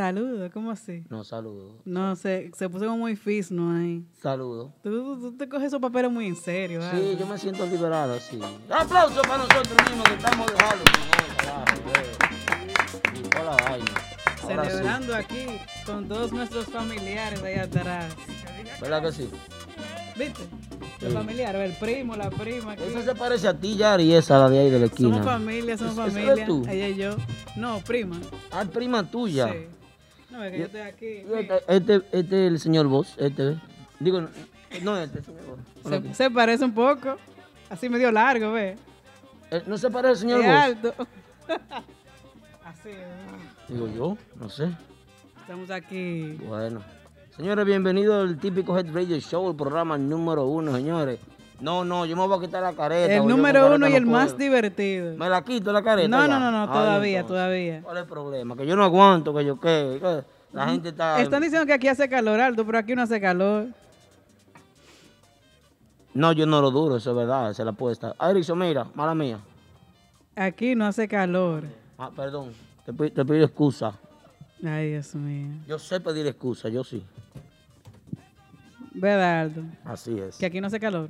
Saludo, ¿cómo así? No, saludo. No, se, se puso como muy fisno ahí. Saludo. Tú, tú- te coges esos papeles muy en serio, Sí, ¿vale? yo me siento liberado, sí. Aplauso para nosotros mismos que estamos de Halloween. ¿no? Carajo, ve. Y toda la vaina. Sí. Celebrando aquí con todos nuestros familiares allá atrás. ¿Verdad que sí? ¿Viste? Los Sí. familiares, el primo, la prima. aquí. Esa se parece a ti, Yari, esa, la de ahí de la esquina. Somos familia, somos ¿Esa eres familia. tú? Ella y yo. No, prima. Ah, prima tuya. Sí. No, es que yo estoy aquí. Este, este, este es el señor Vos, este. Digo, no, no este, señor Vos. Se, se parece un poco. Así medio largo, ¿ves? Eh, ¿No se parece al señor Vos? alto. Así, ¿verdad? Digo yo, no sé. Estamos aquí. Bueno. Señores, bienvenidos al típico Head Radio Show, el programa número uno, señores. No, no, yo me voy a quitar la careta. El número careta uno y no el más divertido. ¿Me la quito la careta? No, ya? no, no, no, todavía, todavía. ¿Cuál es el problema? Que yo no aguanto, que yo qué. que La gente está... Están diciendo que aquí hace calor alto, pero aquí no hace calor. No, yo no lo duro, eso es verdad, esa es la apuesta. Ah, Erickson, mira, mala mía. Aquí no hace calor. Ah, perdón, te, te pido excusa. Ay, Dios mío. Yo sé pedir excusa, yo sí. ¿Verdad, Aldo? Así es. Que aquí no hace calor.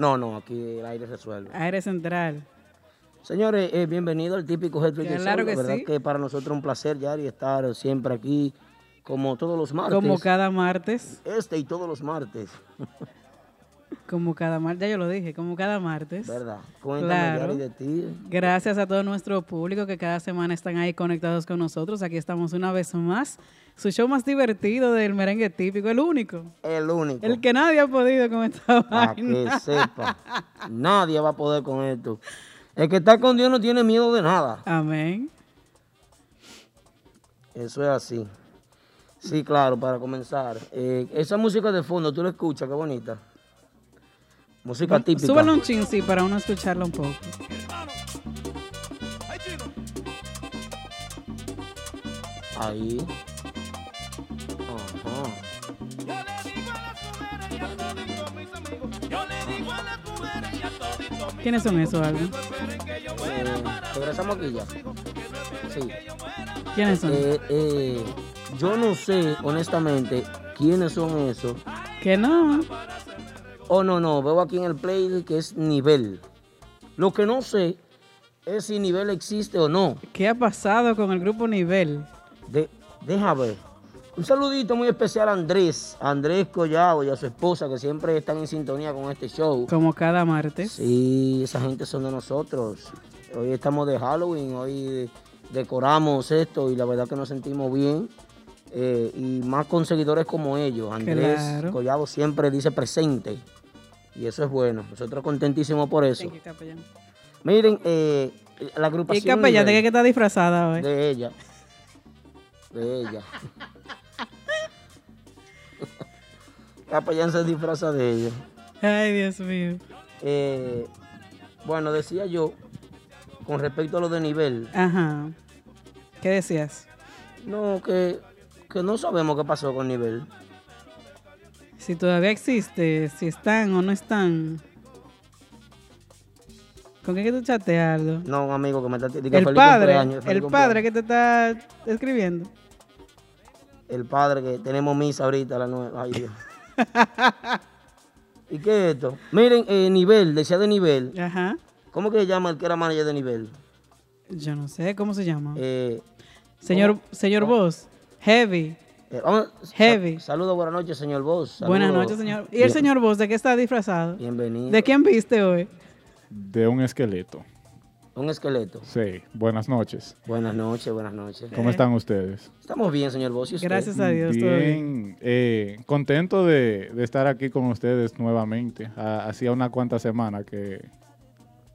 No, no, aquí el aire resuelve. Aire central. Señores, eh, bienvenido al típico Radio Claro Show. La que verdad sí. que para nosotros es un placer, Yari, estar siempre aquí, como todos los martes. Como cada martes. Este y todos los martes, Como cada martes. Ya yo lo dije, como cada martes. ¿verdad? Cuéntame, Claro. Yari, de ti. Gracias a todo nuestro público que cada semana están ahí conectados con nosotros. Aquí estamos una vez más. Su show más divertido del merengue típico, el único. El único. El que nadie ha podido con esta Para que sepa. Nadie va a poder con esto. El que está con Dios no tiene miedo de nada. Amén. Eso es así. Sí, claro, para comenzar. eh, esa música de fondo, tú la escuchas, qué bonita. Música típica. Súbalo un chin, sí, para uno escucharlo un poco. Ahí. Ajá. ¿Quiénes son esos, Aldo? Eh, regresamos aquí ya. Sí. ¿Quiénes son? Eh, eh, yo no sé, honestamente, quiénes son esos. Que no. Oh, no, no, veo aquí en el play que es nivel. Lo que no sé es si nivel existe o no. ¿Qué ha pasado con el grupo Nivel? De, deja ver. Un saludito muy especial a Andrés, a Andrés Collado y a su esposa que siempre están en sintonía con este show. Como cada martes. Sí, esa gente son de nosotros. Hoy estamos de Halloween, hoy decoramos esto y la verdad que nos sentimos bien. Eh, y más con seguidores como ellos. Andrés Claro. Collado siempre dice presente. Y eso es bueno. Nosotros contentísimos por eso. Thank you, capellán. Miren, eh, la ¿Y agrupación capellán de qué está disfrazada hoy? de ella. De ella. Capellán se disfraza de ella. Ay, Dios mío. Eh, bueno, decía yo, con respecto a lo de nivel, Ajá. ¿Qué decías? no, que, que no sabemos qué pasó con nivel. Si todavía existe, si están o no están. ¿Con qué que tú chateas, Aldo? No, un amigo que me está diciendo El padre, feliz el padre que te está escribiendo. El padre que tenemos misa ahorita a las nueve. Ay, Dios. ¿Y qué es esto? Miren, eh, nivel, decía de nivel. Ajá. ¿Cómo que se llama el que era manager de nivel? Yo no sé, ¿cómo se llama? Eh, señor señor Boss. Heavy. Eh, vamos- Heavy. sa- Saludos, buenas noches, señor Boss. Buenas noches, señor. ¿Y el Bien- señor Boss de qué está disfrazado? Bienvenido. ¿De quién viste hoy? De un esqueleto. Un esqueleto. Sí, buenas noches. Buenas noches, buenas noches. ¿Cómo están ustedes? Estamos bien, señor Bossi. Gracias a Dios, todo bien. Bien, eh, contento de, de estar aquí con ustedes nuevamente. Ha- Hacía unas cuantas semanas que,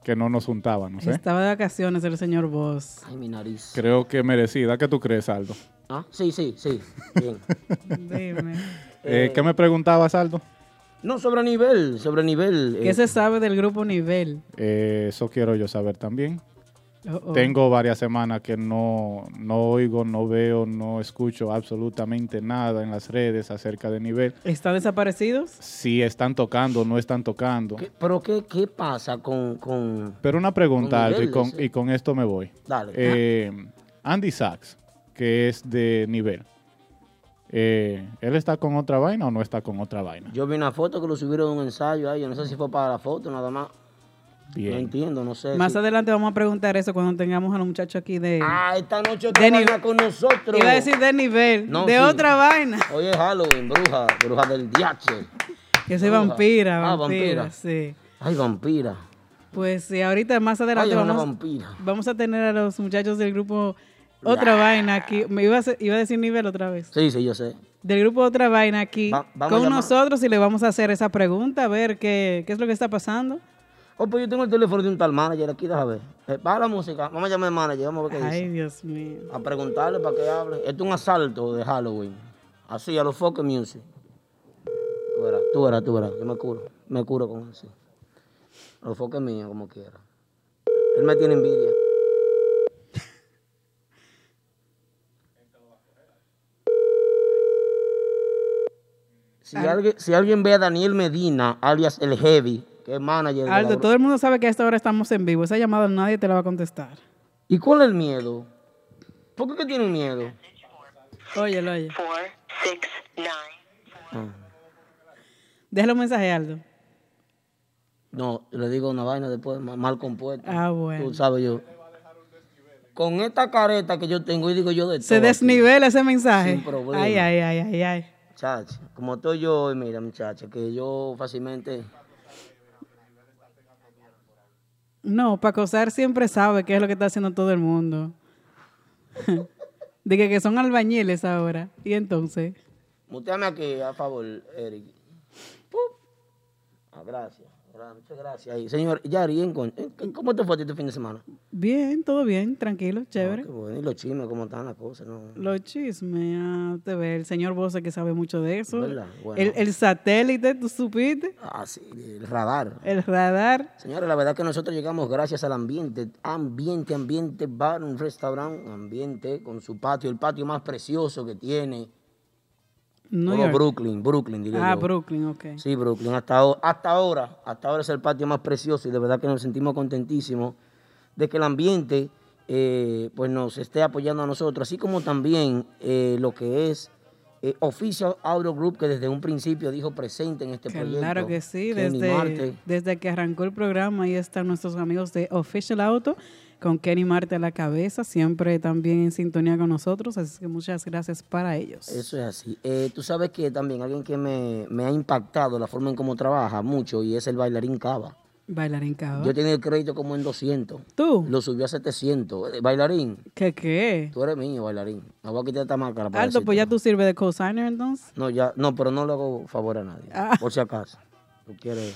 que no nos juntábamos. ¿eh? Estaba de vacaciones el señor Voss. Ay, mi nariz. Creo que merecida. ¿Qué tú crees, Aldo? Ah, sí, sí, sí. Bien. Dime. Eh, ¿Qué me preguntabas, Aldo? No, sobre nivel, sobre nivel. ¿Qué eh, se sabe del grupo Nivel? Eh, eso quiero yo saber también. Oh. Tengo varias semanas que no, no oigo, no veo, no escucho absolutamente nada en las redes acerca de nivel. ¿Están desaparecidos? Si están tocando, no están tocando. ¿qué- ¿Pero qué, qué pasa con, con... Pero una pregunta, Con y con, sí. y con esto me voy. Dale. Eh, Andy Sachs, que es de nivel, eh, ¿él está con otra vaina o no está con otra vaina? Yo vi una foto que lo subieron en un ensayo ahí. Yo no sé si fue para la foto nada más. No Bien. entiendo, no sé. Más si- adelante vamos a preguntar eso cuando tengamos a los muchachos aquí de... Ah, esta noche De nivel. vaina con nosotros. Iba a decir de nivel, No, de sí. otra vaina. Hoy es Halloween, bruja, bruja del DH. Yo soy Bruja. vampira, Ah, vampira, vampira. sí. Ay, vampira. Pues sí, ahorita más adelante Ay, vamos, vampira. vamos a tener a los muchachos del grupo Otra Vaina aquí. Me iba a, iba a decir nivel otra vez. Sí, sí, yo sé. Del grupo Otra Vaina aquí Va- con nosotros y le vamos a hacer esa pregunta, a ver qué, qué es lo que está pasando. Oh, pues yo tengo el teléfono de un tal manager aquí, déjame ver. Eh, para la música, vamos a llamar al manager, vamos a ver qué Ay, dice. Dios mío. A preguntarle para que hable. Esto es un asalto de Halloween. Así, a los Focus Music. Tú verás, tú verás, tú verás. Yo me curo. Me curo con eso. A los Focus míos, como quiera. Él me tiene envidia. Si alguien, si alguien ve a Daniel Medina, alias el Heavy, que es manager de la Aldo, todo el mundo sabe que a esta hora estamos en vivo. Esa llamada nadie te la va a contestar. ¿Y cuál es el miedo? ¿Por qué que tienen miedo? Óyelo, oye. four, six, nine. Déjale un mensaje, Aldo. No, le digo una vaina después ma- mal compuesta. Ah, bueno. Tú sabes yo. Con esta careta que yo tengo, y digo yo de Se todo aquí, desnivela ese mensaje. Sin problema. Ay, ay, ay, ay, ay. Muchacha, como estoy yo hoy, mira, muchacha, que yo fácilmente. No, para acosar siempre sabe qué es lo que está haciendo todo el mundo. Dije que son albañiles ahora. Y entonces, Muteame aquí, a favor, Eric. Ah, gracias. Muchas gracias. Ahí. Señor Yari, ¿en con- en- ¿cómo te fue a ti este fin de semana? bien, todo bien, tranquilo, chévere. Ah, qué bueno. Y los chismes, ¿cómo están las cosas? No. Los chismes, ah, te ve, el señor Bose que sabe mucho de eso. ¿Verdad? Bueno. El, el satélite, ¿tú supiste? Ah, sí, el radar. El radar. Señores, la verdad que nosotros llegamos gracias al ambiente, ambiente, ambiente, bar, un restaurante, ambiente con su patio, el patio más precioso que tiene. New York. Brooklyn, Brooklyn, diría Ah, yo. Brooklyn, ok. Sí, Brooklyn, hasta, ahora- hasta ahora, hasta ahora es el patio más precioso y de verdad que nos sentimos contentísimos de que el ambiente eh, pues nos esté apoyando a nosotros, así como también eh, lo que es eh, Official Auto Group, que desde un principio dijo presente en este proyecto. Claro que sí, desde, desde que arrancó el programa, ahí están nuestros amigos de Official Auto, con Kenny Marte a la cabeza, siempre también en sintonía con nosotros, así que muchas gracias para ellos. Eso es así. Eh, tú sabes que también alguien que me, me ha impactado la forma en cómo trabaja mucho y es el bailarín Cava. Bailarín Cava. Yo tenía el crédito como en 200. ¿Tú? Lo subió a 700. Eh, bailarín, ¿Qué qué? tú eres mío, bailarín. Me voy a quitar esta máscara para Aldo, pues ya tú sirves de cosigner entonces. No, ya, no, pero no le hago favor a nadie. Ah. Por si acaso. Tú quieres.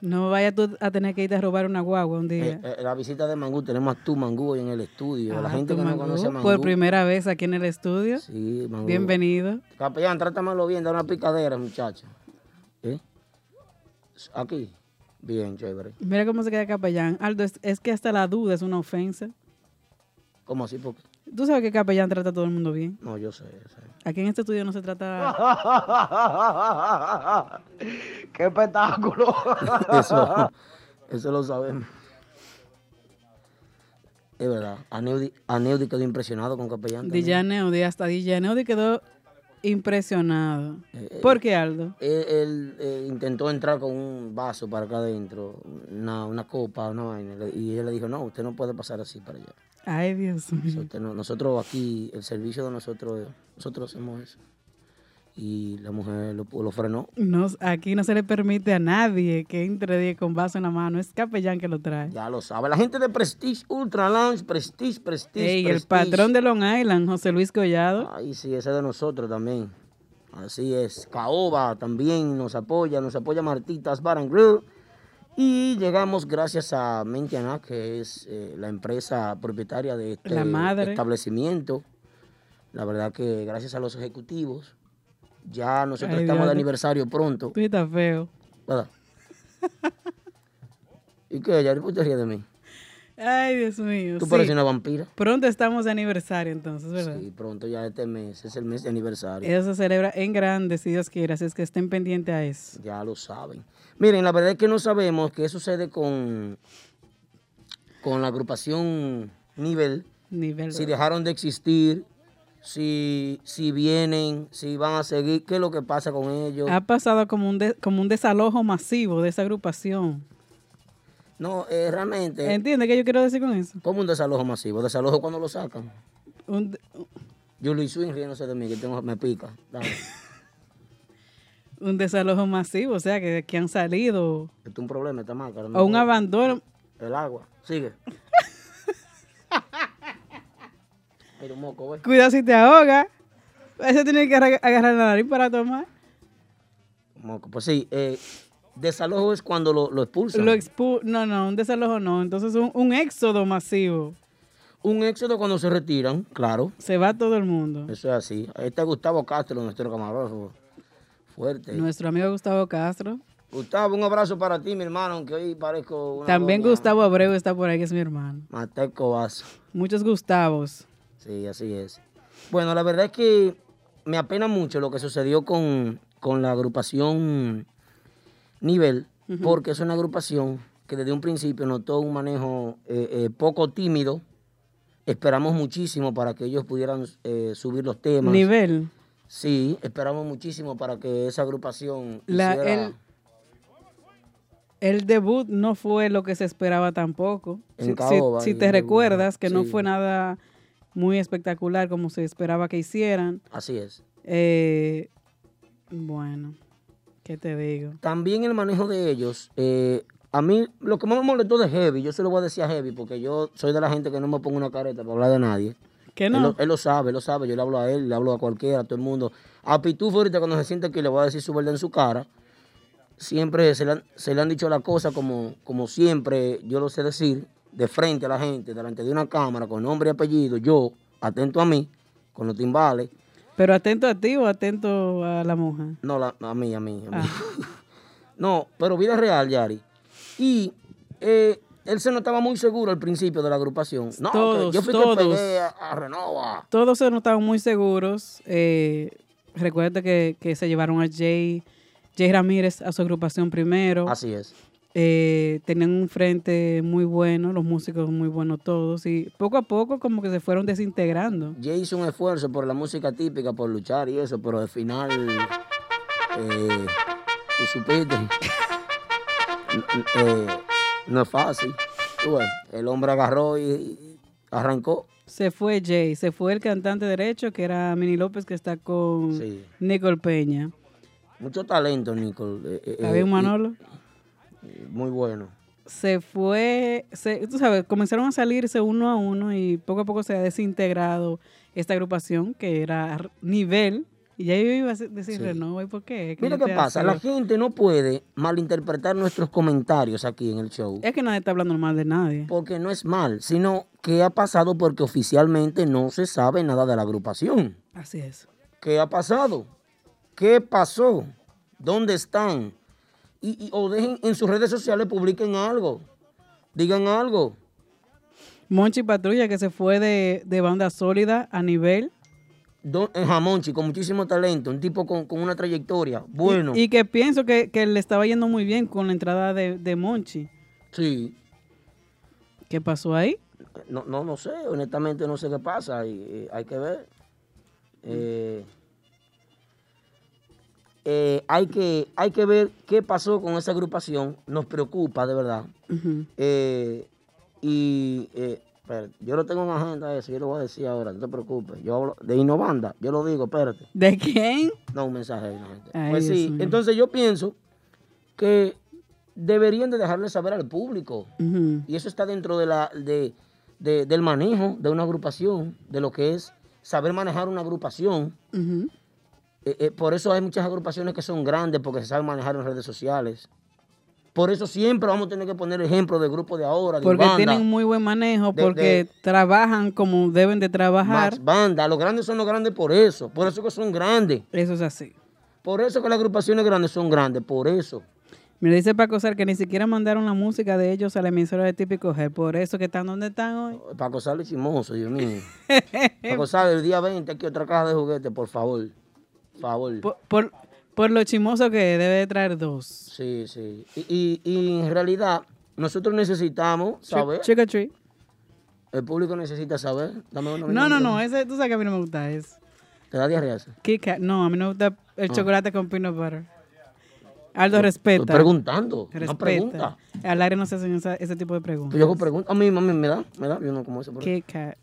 No vayas tú a tener que irte a robar una guagua un día. Eh, eh, la visita de Mangú, tenemos a tu Mangú hoy en el estudio. la Ah, gente que no Mangú, conoce a Mangú. Por primera vez aquí en el estudio. Sí, Mangú. Bienvenido. Capellán, trátamelo bien, da una picadera, muchacha. ¿Eh? Aquí. Bien, chévere. Mira cómo se queda capellán. Aldo, es, es que hasta la duda es una ofensa. ¿Cómo así? Porque... Tú sabes que capellán trata a todo el mundo bien. No, yo sé, yo sé. Aquí en este estudio no se trata... ¡Qué espectáculo! eso, eso lo sabemos. Es verdad. Aneudi, Aneudi quedó impresionado con Capellán. DJ Neudi, hasta DJ Neudi quedó impresionado. Eh, ¿Por qué, Aldo? Él, él, eh, intentó entrar con un vaso para acá adentro, una, una copa, una vaina, y ella le dijo, no, usted no puede pasar así para allá. Ay, Dios mío. Nosotros aquí, el servicio de nosotros, nosotros hacemos eso. y la mujer lo, lo frenó. No, aquí no se le permite a nadie que entre con vaso en la mano. Es capellán que lo trae. Ya lo sabe. La gente de Prestige Ultra Lounge, Prestige, Prestige. Ey, el Prestige. patrón de Long Island, José Luis Collado. Ay, sí, ese es de nosotros también. Así es. Caoba también nos apoya, nos apoya Martitas Bar and Grill. Y llegamos gracias a Mentiana, que es eh, la empresa propietaria de este La madre. establecimiento. La verdad que gracias a los ejecutivos, ya nosotros Ay, estamos de aniversario pronto. Tú estás feo. ¿verdad? ¿Y qué? ¿Ya te ríes de mí? Ay, Dios mío. Tú sí. pareces una vampira. Pronto estamos de aniversario entonces, ¿verdad? Sí, pronto ya este mes, es el mes de aniversario. Eso se celebra en grande, si Dios quiere, así es que estén pendientes a eso. Ya lo saben. Miren, la verdad es que no sabemos qué sucede con, con la agrupación Nivel. Nivel. Si dejaron de existir, si, si vienen, si van a seguir, qué es lo que pasa con ellos. Ha pasado como un, de- como un desalojo masivo de esa agrupación. No, eh, realmente, ¿Entiendes qué yo quiero decir con eso? como un desalojo masivo. Desalojo cuando lo sacan. Un de- Julie Swing riéndose de mí, que tengo, me pica. Dale. un desalojo masivo, o sea, que, que han salido. Esto es un problema, esta máscara. O un abandono. El agua. Sigue. Mira un moco, güey. Cuidado si te ahoga. Ese tiene que agar- agarrar la nariz para tomar. Moco. Pues sí, eh, desalojo es cuando lo, lo expulsan. Lo expu no, no, un desalojo no. Entonces un, un éxodo masivo. Un éxodo cuando se retiran, claro. Se va todo el mundo. Eso es así. Ahí está Gustavo Castro, nuestro camarógrafo. Fuerte. Nuestro amigo Gustavo Castro. Gustavo, un abrazo para ti, mi hermano, aunque hoy parezco una También doña Gustavo Abreu está por ahí, que es mi hermano. Mateco Vaso. Muchos Gustavos. Sí, así es. Bueno, la verdad es que me apena mucho lo que sucedió con, con la agrupación Nivel, porque es una agrupación que desde un principio notó un manejo eh, eh, poco tímido. Esperamos muchísimo para que ellos pudieran eh, subir los temas. Nivel. Sí, esperamos muchísimo para que esa agrupación La- hiciera el- El debut no fue lo que se esperaba tampoco. En Si- Caoba, si te recuerdas que no fue nada muy espectacular como se esperaba que hicieran. Así es. Eh, bueno, ¿qué te digo? También el manejo de ellos, eh, a mí lo que más me molestó de Heavy, yo se lo voy a decir a Heavy, porque yo soy de la gente que no me pongo una careta para hablar de nadie. ¿Qué Él, no? lo, él lo sabe, él lo sabe, yo le hablo a él, le hablo a cualquiera, a todo el mundo. A Pitufo ahorita cuando se siente que le voy a decir su verdad en su cara, siempre se le han, se le han dicho las cosas como, como siempre yo lo sé decir, de frente a la gente, delante de una cámara, con nombre y apellido, yo, atento a mí, con los timbales. ¿Pero atento a ti o atento a la mujer? No, la- a mí, a mí, a mí. Ah. no, pero vida real, Yari. Y eh, él se notaba muy seguro al principio de la agrupación. No, Todos, yo fui todos. que pegué a, a Renova. Todos se notaban muy seguros. Eh, recuerda que, que se llevaron a Jay, Jay Ramírez a su agrupación primero. Así es. Eh, tenían un frente muy bueno, los músicos muy buenos todos. Y poco a poco como que se fueron desintegrando. Jay hizo un esfuerzo por la música típica, por luchar y eso, pero al final, eh, tú supiste, eh, no es fácil. El hombre agarró y, y arrancó. Se fue Jay, se fue el cantante derecho que era Mini López que está con Sí. Nicole Peña. Mucho talento, Nicole. eh, eh, y- Manolo. Muy bueno. se fue, se, tú sabes, comenzaron a salirse uno a uno y poco a poco se ha desintegrado esta agrupación que era nivel. Y ya yo iba a decir Sí. Renova, ¿y por qué? Mira qué pasa, hace- la gente no puede malinterpretar nuestros comentarios aquí en el show, Es que nadie está hablando mal de nadie. porque no es mal, sino que ha pasado porque oficialmente no se sabe nada de la agrupación. Así es. ¿Qué ha pasado? ¿Qué pasó? ¿Dónde están? Y, y- o dejen en sus redes sociales, publiquen algo, digan algo. Monchi Patrulla que se fue de, de banda sólida a nivel. Don, en Jamonchi, con muchísimo talento, un tipo con, con una trayectoria, bueno. Y que pienso que, que le estaba yendo muy bien con la entrada de, de Monchi. sí, ¿Qué pasó ahí? No, no, no sé, honestamente no sé qué pasa, y, eh, hay que ver. Eh, eh, hay, que, hay que ver qué pasó con esa agrupación, nos preocupa de verdad. Eh, y eh, espérate. Yo lo tengo en agenda eso, yo lo voy a decir ahora, no te preocupes. Yo hablo de Innovanda, yo lo digo, espérate. ¿De quién? No, un mensaje gente. Ay, pues Dios sí, mío. entonces yo pienso que deberían de dejarle saber al público. Y eso está dentro de la, de, de- del manejo de una agrupación, de lo que es saber manejar una agrupación. Eh, eh, por eso hay muchas agrupaciones que son grandes porque se saben manejar en redes sociales. Por eso siempre vamos a tener que poner ejemplos de grupos de ahora, de Porque banda, tienen muy buen manejo, De- porque de- trabajan como deben de trabajar. más banda. Los grandes son los grandes por eso. Por eso que son grandes. Eso es así. Por eso que las agrupaciones grandes son grandes. Por eso. Me dice Paco Sar que ni siquiera mandaron la música de ellos a la emisora de Típico G. Por eso que están donde están hoy. Paco Sale chismoso, Dios mío. Paco Sale, el día 20, aquí otra caja de juguetes, por favor. Favor. Por, por, por lo chimoso que debe de traer dos. Sí, sí. Y, y- y en realidad, nosotros necesitamos saber. Or treat. El público necesita saber. Dame una No, no, no. Ese, tú sabes que a mí no me gusta eso. ¿Te da diarrea ese? Kit Kat. No, a mí no me gusta el Ah. chocolate con peanut butter. Aldo, Estoy respeta. preguntando. Una Respeta. pregunta. Al aire no se hacen esa- ese tipo de preguntas. Yo hago preguntas. A mí, mami, me da, me da. Yo no como eso. Kit Kat.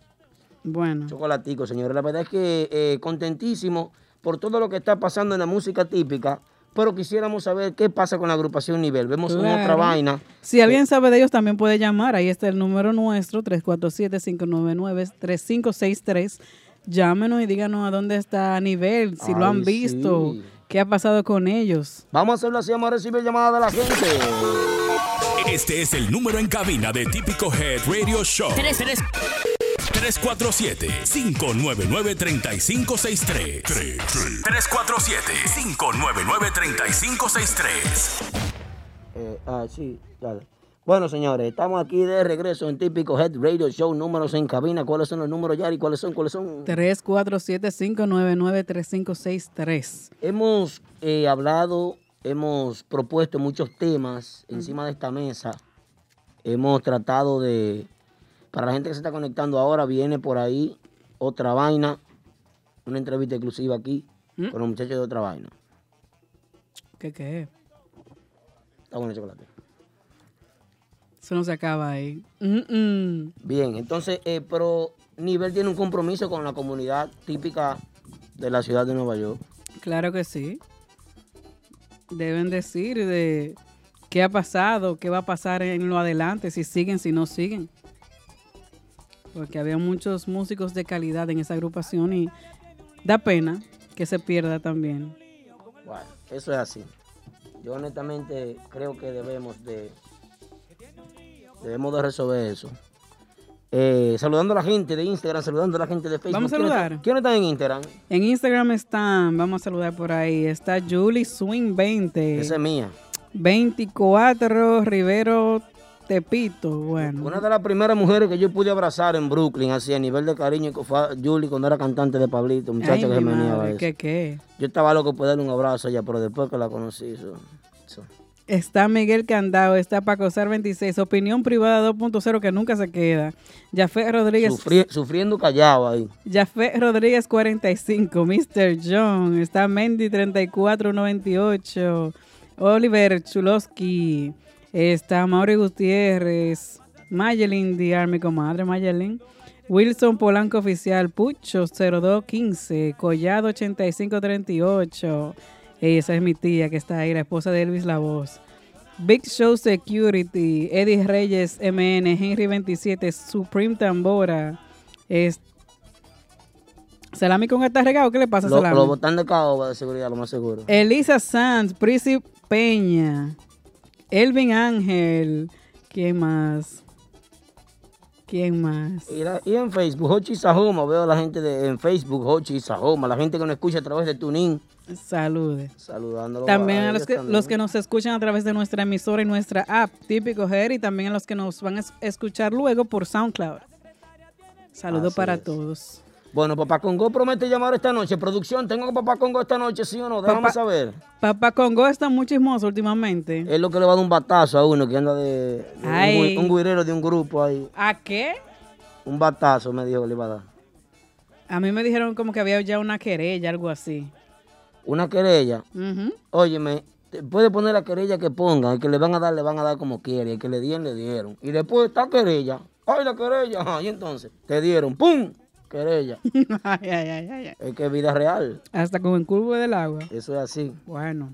Bueno. Chocolatico, señores. La verdad es que eh, contentísimo por todo lo que está pasando en la música típica. Pero quisiéramos saber qué pasa con la agrupación Nivel. Vemos una otra vaina. Si alguien sabe de ellos, también puede llamar. Ahí está el número nuestro, 347-599-3563. Llámenos y díganos a dónde está nivel, si lo han visto, sí. qué ha pasado con ellos. Vamos a hacerlo así, vamos a recibir llamadas de la gente. Este es el número en cabina de Típico Head Radio Show. 347-599-3563. 347-599-3563. Eh, ah, sí, dale. Bueno, señores, estamos aquí de regreso en Típico Head Radio Show. Números en cabina. ¿Cuáles son los números, Yari? ¿Cuáles son? ¿Cuáles son? 347-599-3563. Hemos eh, hablado, hemos propuesto muchos temas encima de esta mesa. Hemos tratado de, para la gente que se está conectando ahora, viene por ahí otra vaina, una entrevista exclusiva aquí ¿Mm? con los muchachos de otra vaina. ¿Qué qué es? Está bueno el chocolate. Eso no se acaba ahí. Mm, mm. Bien, entonces, eh, pero Nivel tiene un compromiso con la comunidad típica de la ciudad de Nueva York. Claro que sí. Deben decir de qué ha pasado, qué va a pasar en lo adelante, si siguen, si no siguen. Porque había muchos músicos de calidad en esa agrupación y da pena que se pierda también. Bueno, eso es así. Yo honestamente creo que debemos de debemos de resolver eso. Eh, saludando a la gente de Instagram, saludando a la gente de Facebook. Vamos a ¿Quiénes saludar. ¿Quiénes están en Instagram? En Instagram están, vamos a saludar por ahí, está Julie Swing 20, Esa es mía. 24 Rivero Tepito, bueno. Una de las primeras mujeres que yo pude abrazar en Brooklyn, así a nivel de cariño, fue Julie cuando era cantante de Pablito, muchacha Ay, que se meneaba. ¿qué qué? Yo estaba loco por darle un abrazo a ella, pero después que la conocí, eso, eso. Está Miguel Candao, está Paco Sar 26, Opinión Privada 2.0 que nunca se queda. Jafé Rodríguez, Sufri- sufriendo callado ahí. Jafé Rodríguez 45, Mr. John, está Mendy 3498, Oliver Chulowski, está Mauri Gutiérrez, Mayelin Diar, mi comadre Mayelin, Wilson Polanco Oficial, Pucho 0215, Collado 8538, esa es mi tía que está ahí, la esposa de Elvis La Voz. Big Show Security, Eddie Reyes MN, Henry 27, Supreme Tambora, es Salami con está regado, ¿qué le pasa a Lo, Salami? lo botan de caoba de seguridad, lo más seguro. Elisa Sanz, Prisi Peña, Elvin Ángel, ¿quién más? ¿Quién más? Y, la- y en Facebook, Hochi Sahoma, veo a la gente de, en Facebook, Hochi Sahoma, la gente que nos escucha a través de Tunin, Salude. saludándolo. También a los que, también. los que nos escuchan a través de nuestra emisora y nuestra app, típico Her, y también a los que nos van a es- escuchar luego por SoundCloud. Saludo Así para es. todos. Bueno, Papá Congo promete llamar esta noche. Producción, ¿tengo Papá Congo esta noche, sí o no? Déjame Papá- saber. Papá Congo está muy chismoso últimamente. Es lo que le va a dar un batazo a uno que anda de, de un, un guirero de un grupo ahí. ¿A qué? Un batazo me dijo que le iba a dar. A mí me dijeron como que había ya una querella, algo así. Una querella. Ujú. Óyeme, te puede poner la querella que pongan. El que le van a dar, le van a dar como quiere. El que le dieron, le dieron. Y después esta querella, ¡Ay, la querella! Ajá, y entonces, te dieron, ¡pum! Querella. ay. Es que es vida real. Hasta con el curvo del agua. Eso es así. Bueno,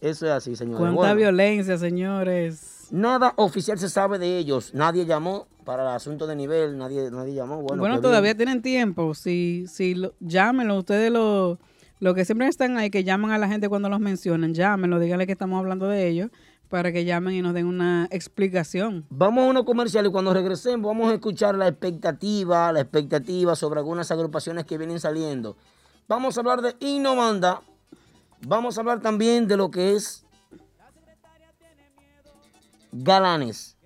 Eso es así, señores. cuánta Bueno, violencia, señores. nada oficial se sabe de ellos. Nadie llamó para el asunto de nivel. Nadie, nadie llamó. Bueno, Bueno, qué todavía bien. tienen tiempo. Si, si lo, llámenlo, ustedes lo, lo que siempre están ahí, que llaman a la gente cuando los mencionan, llámenlo, díganle que estamos hablando de ellos, para que llamen y nos den una explicación. Vamos a unos comerciales y cuando regresemos vamos a escuchar la expectativa, la expectativa sobre algunas agrupaciones que vienen saliendo. Vamos a hablar de Innomanda. Vamos a hablar también de lo que es Galanes.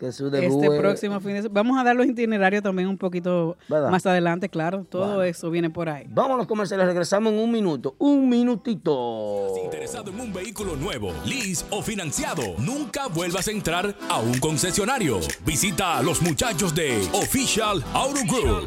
Que su debut Este es- próximo fin de semana. Vamos a dar los itinerarios también un poquito ¿Verdad? más adelante, claro. Todo eso viene por ahí. Vamos a los comerciales, regresamos en un minuto. Un minutito. Interesado en un vehículo nuevo, lease o financiado, nunca vuelvas a entrar a un concesionario. Visita a los muchachos de Official Auto Group.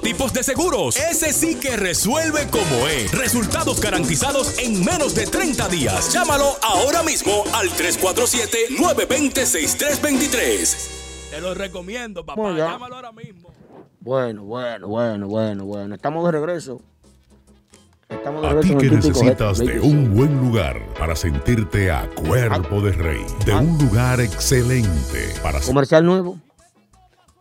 tipo de seguros. Ese sí que resuelve como es. Resultados garantizados en menos de 30 días. Llámalo ahora mismo al 347-920-6323. Te lo recomiendo, papá. Bueno. Llámalo ahora mismo. Bueno, bueno, bueno, bueno, bueno. Estamos de regreso. Estamos de A regreso ti que necesitas de un buen lugar para sentirte a cuerpo de rey, de un lugar excelente para Comercial nuevo.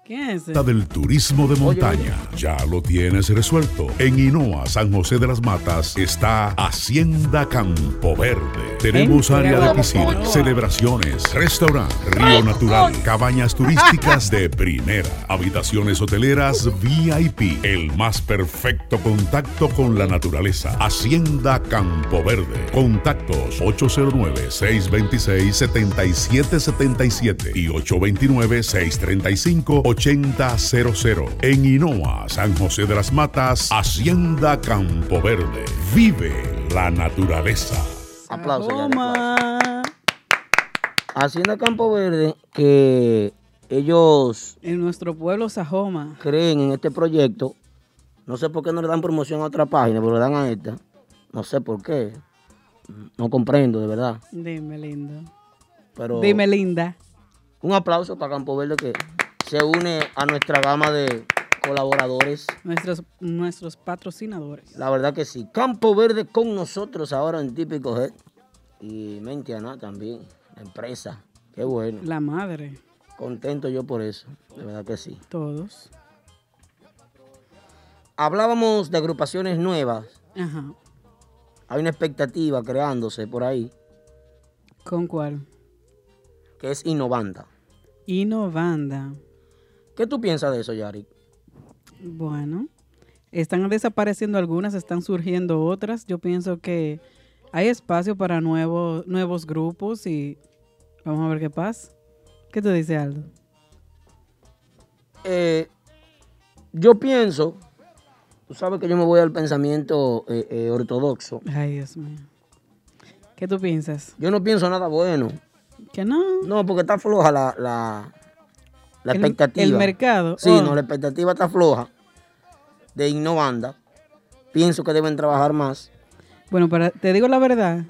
Del turismo de montaña. Ya lo tienes resuelto. En Hinoa, San José de las Matas, está Hacienda Campo Verde. Tenemos área de piscina, celebraciones, restaurante, río natural, cabañas turísticas de primera, habitaciones hoteleras VIP, el más perfecto contacto con la naturaleza. Hacienda Campo Verde. Contactos 809-626-7777 y 829-635-8000. En Hinoa, San José de las Matas, Hacienda Campo Verde. Vive la naturaleza. Aplausos. Hacienda Campo Verde, que ellos En nuestro pueblo Sajoma. creen en este proyecto. No sé por qué no le dan promoción a otra página, pero le dan a esta. No sé por qué. No comprendo, de verdad. Dime, lindo. Pero Dime, linda. un aplauso para Campo Verde que se une a nuestra gama de colaboradores. Nuestros, nuestros patrocinadores. La verdad que sí. Campo Verde con nosotros ahora en Típico Head. Y Mentiana también, la empresa. Qué bueno. La madre. Contento yo por eso. De verdad que sí. Todos. Hablábamos de agrupaciones nuevas. Ajá. Hay una expectativa creándose por ahí, ¿Con cuál? que es Innovanda. Innovanda. ¿Qué tú piensas de eso, Yari? Bueno, están desapareciendo algunas, están surgiendo otras. Yo pienso que hay espacio para nuevos, nuevos grupos y vamos a ver qué pasa. ¿Qué te dice Aldo? Eh, yo pienso, tú sabes que yo me voy al pensamiento eh, eh, ortodoxo. Ay, Dios mío. ¿Qué tú piensas? Yo no pienso nada bueno. ¿Que no? No, porque está floja la, la, la El- expectativa. el mercado, Sí, oh. no, la expectativa está floja de Innovanda. Pienso que deben trabajar más. Bueno, para, te digo la verdad.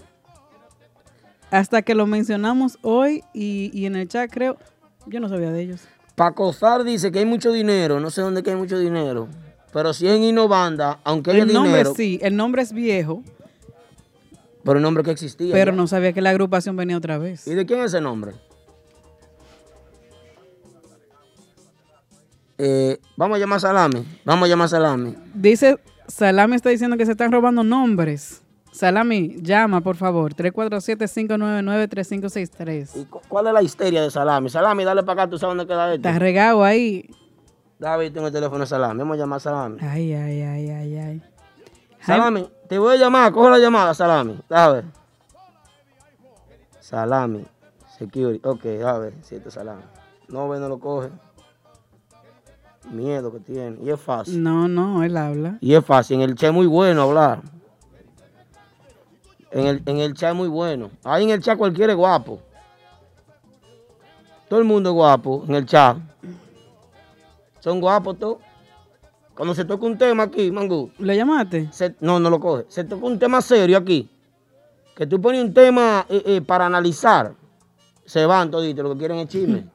Hasta que lo mencionamos hoy y, y en el chat, creo, yo no sabía de ellos. Paco Zar dice que hay mucho dinero. No sé dónde que hay mucho dinero. Pero si en Innovanda, aunque haya El nombre dinero, sí, el nombre es viejo, pero el nombre que existía. pero ya. no sabía que la agrupación venía otra vez. ¿Y de quién es ese nombre? Eh, vamos a llamar a Salami. Vamos a llamar a Salami. Dice, Salami está diciendo que se están robando nombres. Salami, llama, por favor, 347-599-3563. ¿Y cu- cuál es la histeria de Salami? Salami, dale para acá, tú sabes dónde queda esto. Está regado ahí. David, tengo el teléfono de Salami. Vamos a llamar a Salami. Ay, ay, ay, ay, ay. Salami, te voy a llamar. Coge la llamada, Salami. A ver. Salami. Security. Ok, a ver si es Salami. No ve, no lo coge. Miedo que tiene. Y es fácil. No, no, él habla. Y es fácil. En el chat es muy bueno hablar. En el, en el chat es muy bueno. Ahí en el chat cualquiera es guapo. Todo el mundo es guapo en el chat. Son guapos todos. Cuando se toca un tema aquí, Mangú, ¿Lo llamaste? se- no, no lo coge. Se toca un tema serio aquí. Que tú pones un tema eh, eh, para analizar. Se van toditos, lo que quieren es chisme.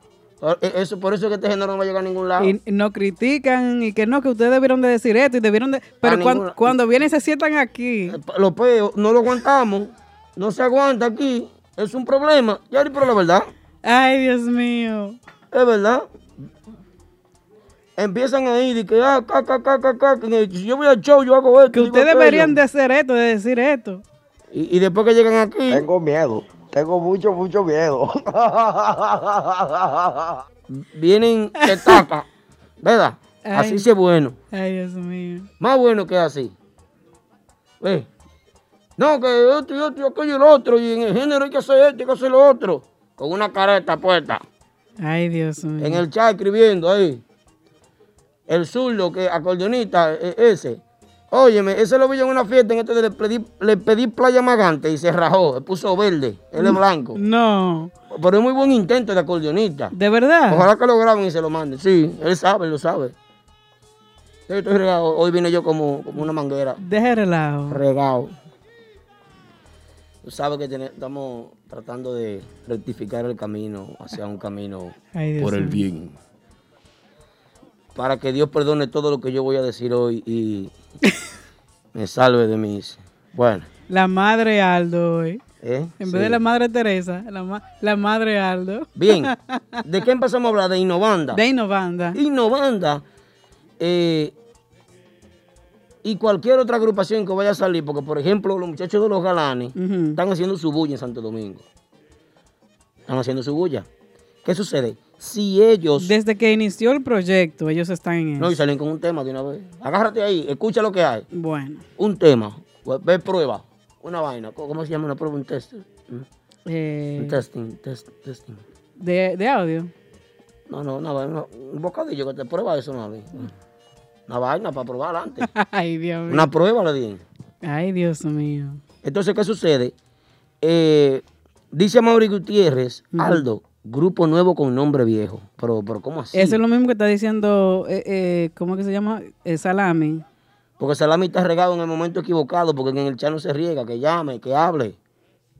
Por, eh, eso, por eso es que este género no va a llegar a ningún lado. Y no critican y que no, que ustedes debieron de decir esto y debieron de... Pero cuan- ninguna- cuando vienen y se sientan aquí, Los peos no lo aguantamos. No se aguanta aquí. Es un problema. Yari, pero la verdad. ay Dios mío. Es verdad. Empiezan a ir y que, ah, ca, ca, ca, ca, ca, que si yo voy al show, yo hago esto. Que ustedes aquello. deberían de hacer esto, de decir esto. Y, y después que llegan aquí, Tengo miedo, tengo mucho, mucho miedo. vienen que taca. ¿Verdad? Ay. Así sí es bueno. Ay Dios mío. Más bueno que así. Ve. No, que esto y esto y aquello y lo otro. Y en el género hay que hacer esto, hay que hacer lo otro. Con una careta puesta. Ay Dios mío. En el chat escribiendo ahí. El zurdo, que acordeonista, e- ese. Óyeme, ese lo vi en una fiesta en este le pedí, le pedí playa magante y se rajó, se puso verde, él es blanco. No, Pero es muy buen intento de acordeonista. de verdad. Ojalá que lo graben y se lo manden. Sí, él sabe, lo sabe. Yo estoy regado. Hoy vine yo como, como una manguera, Deja el relajo. regado. Tú sabes que estamos tratando de rectificar el camino hacia un camino Ay, por el bien. Para que Dios perdone todo lo que yo voy a decir hoy y me salve de mis. Bueno, La madre Aldo hoy. ¿eh? En Sí. vez de la madre Teresa, la, ma- la madre Aldo. Bien, ¿de qué empezamos a hablar? De Innovanda. De Innovanda. Innovanda. eh, y cualquier otra agrupación que vaya a salir, porque por ejemplo los muchachos de los galanes están haciendo su bulla en Santo Domingo. Están haciendo su bulla. ¿Qué sucede? Si ellos... Desde que inició el proyecto, ellos están en No, y eso. salen con un tema de una vez. Agárrate ahí, escucha lo que hay. Bueno, Un tema, pues, ve prueba, una vaina. ¿Cómo se llama una prueba? Un test. ¿Mm? eh, Un testing, test, testing. de, de audio. No, no, una vaina, un bocadillo que te prueba eso, no. Una vaina para probar antes. Ay, Dios mío. Una prueba le di. Ay, Dios mío. Entonces, ¿qué sucede? Eh, dice Mauri Gutiérrez, Aldo, grupo nuevo con nombre viejo. Pero, pero ¿cómo así? Eso es lo mismo que está diciendo, eh, eh, ¿cómo que se llama? Eh, Salami. Porque Salami está regado en el momento equivocado, porque en el chat no se riega, que llame, que hable.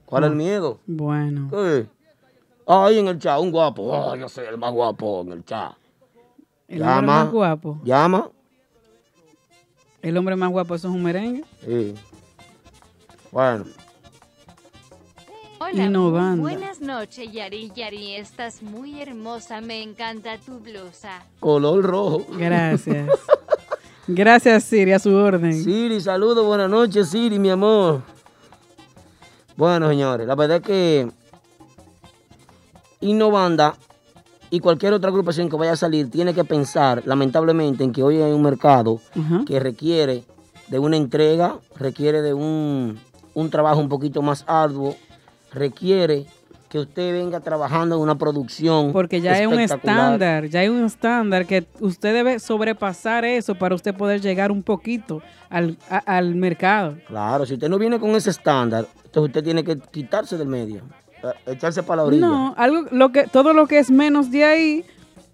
¿Cuál es el miedo? Bueno. ¿Qué? Ahí en el chat, un guapo. Oh, yo soy el más guapo en el chat. El hombre Llama. más guapo. Llama. El hombre más guapo, eso es un merengue. Sí. Bueno, Hola, Innovando. buenas noches, Yari. Yari, estás muy hermosa. Me encanta tu blusa. color rojo. Gracias. Gracias, Siri, a su orden. Siri, saludos, buenas noches, Siri, mi amor. Bueno, señores, la verdad es que Innovanda y cualquier otra agrupación que vaya a salir tiene que pensar, lamentablemente, en que hoy hay un mercado que requiere de una entrega, requiere de un, un trabajo un poquito más arduo, requiere que usted venga trabajando en una producción. Porque ya hay un estándar, ya hay un estándar que usted debe sobrepasar eso para usted poder llegar un poquito al, a- al mercado. Claro, si usted no viene con ese estándar, entonces usted tiene que quitarse del medio, eh, echarse para la orilla. No, algo, lo que, todo lo que es menos de ahí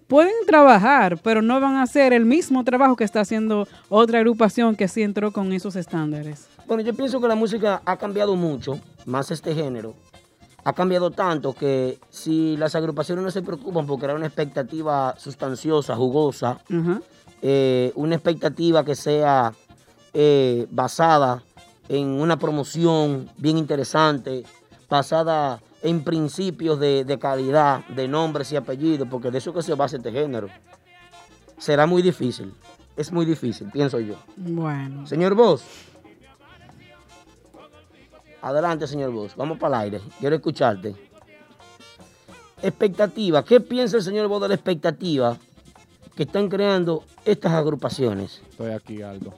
pueden trabajar, pero no van a hacer el mismo trabajo que está haciendo otra agrupación que sí entró con esos estándares. Bueno, yo pienso que la música ha cambiado mucho, más este género. Ha cambiado tanto que si las agrupaciones no se preocupan por crear una expectativa sustanciosa, jugosa, eh, una expectativa que sea eh, basada en una promoción bien interesante, basada en principios de, de calidad, de nombres y apellidos, porque de eso que se basa este género. Será muy difícil, es muy difícil, pienso yo. Bueno. Señor Vos. Adelante, señor Vos. Vamos para el aire. Quiero escucharte. Expectativa. ¿Qué piensa el señor Vos de la expectativa que están creando estas agrupaciones? Estoy aquí, Aldo.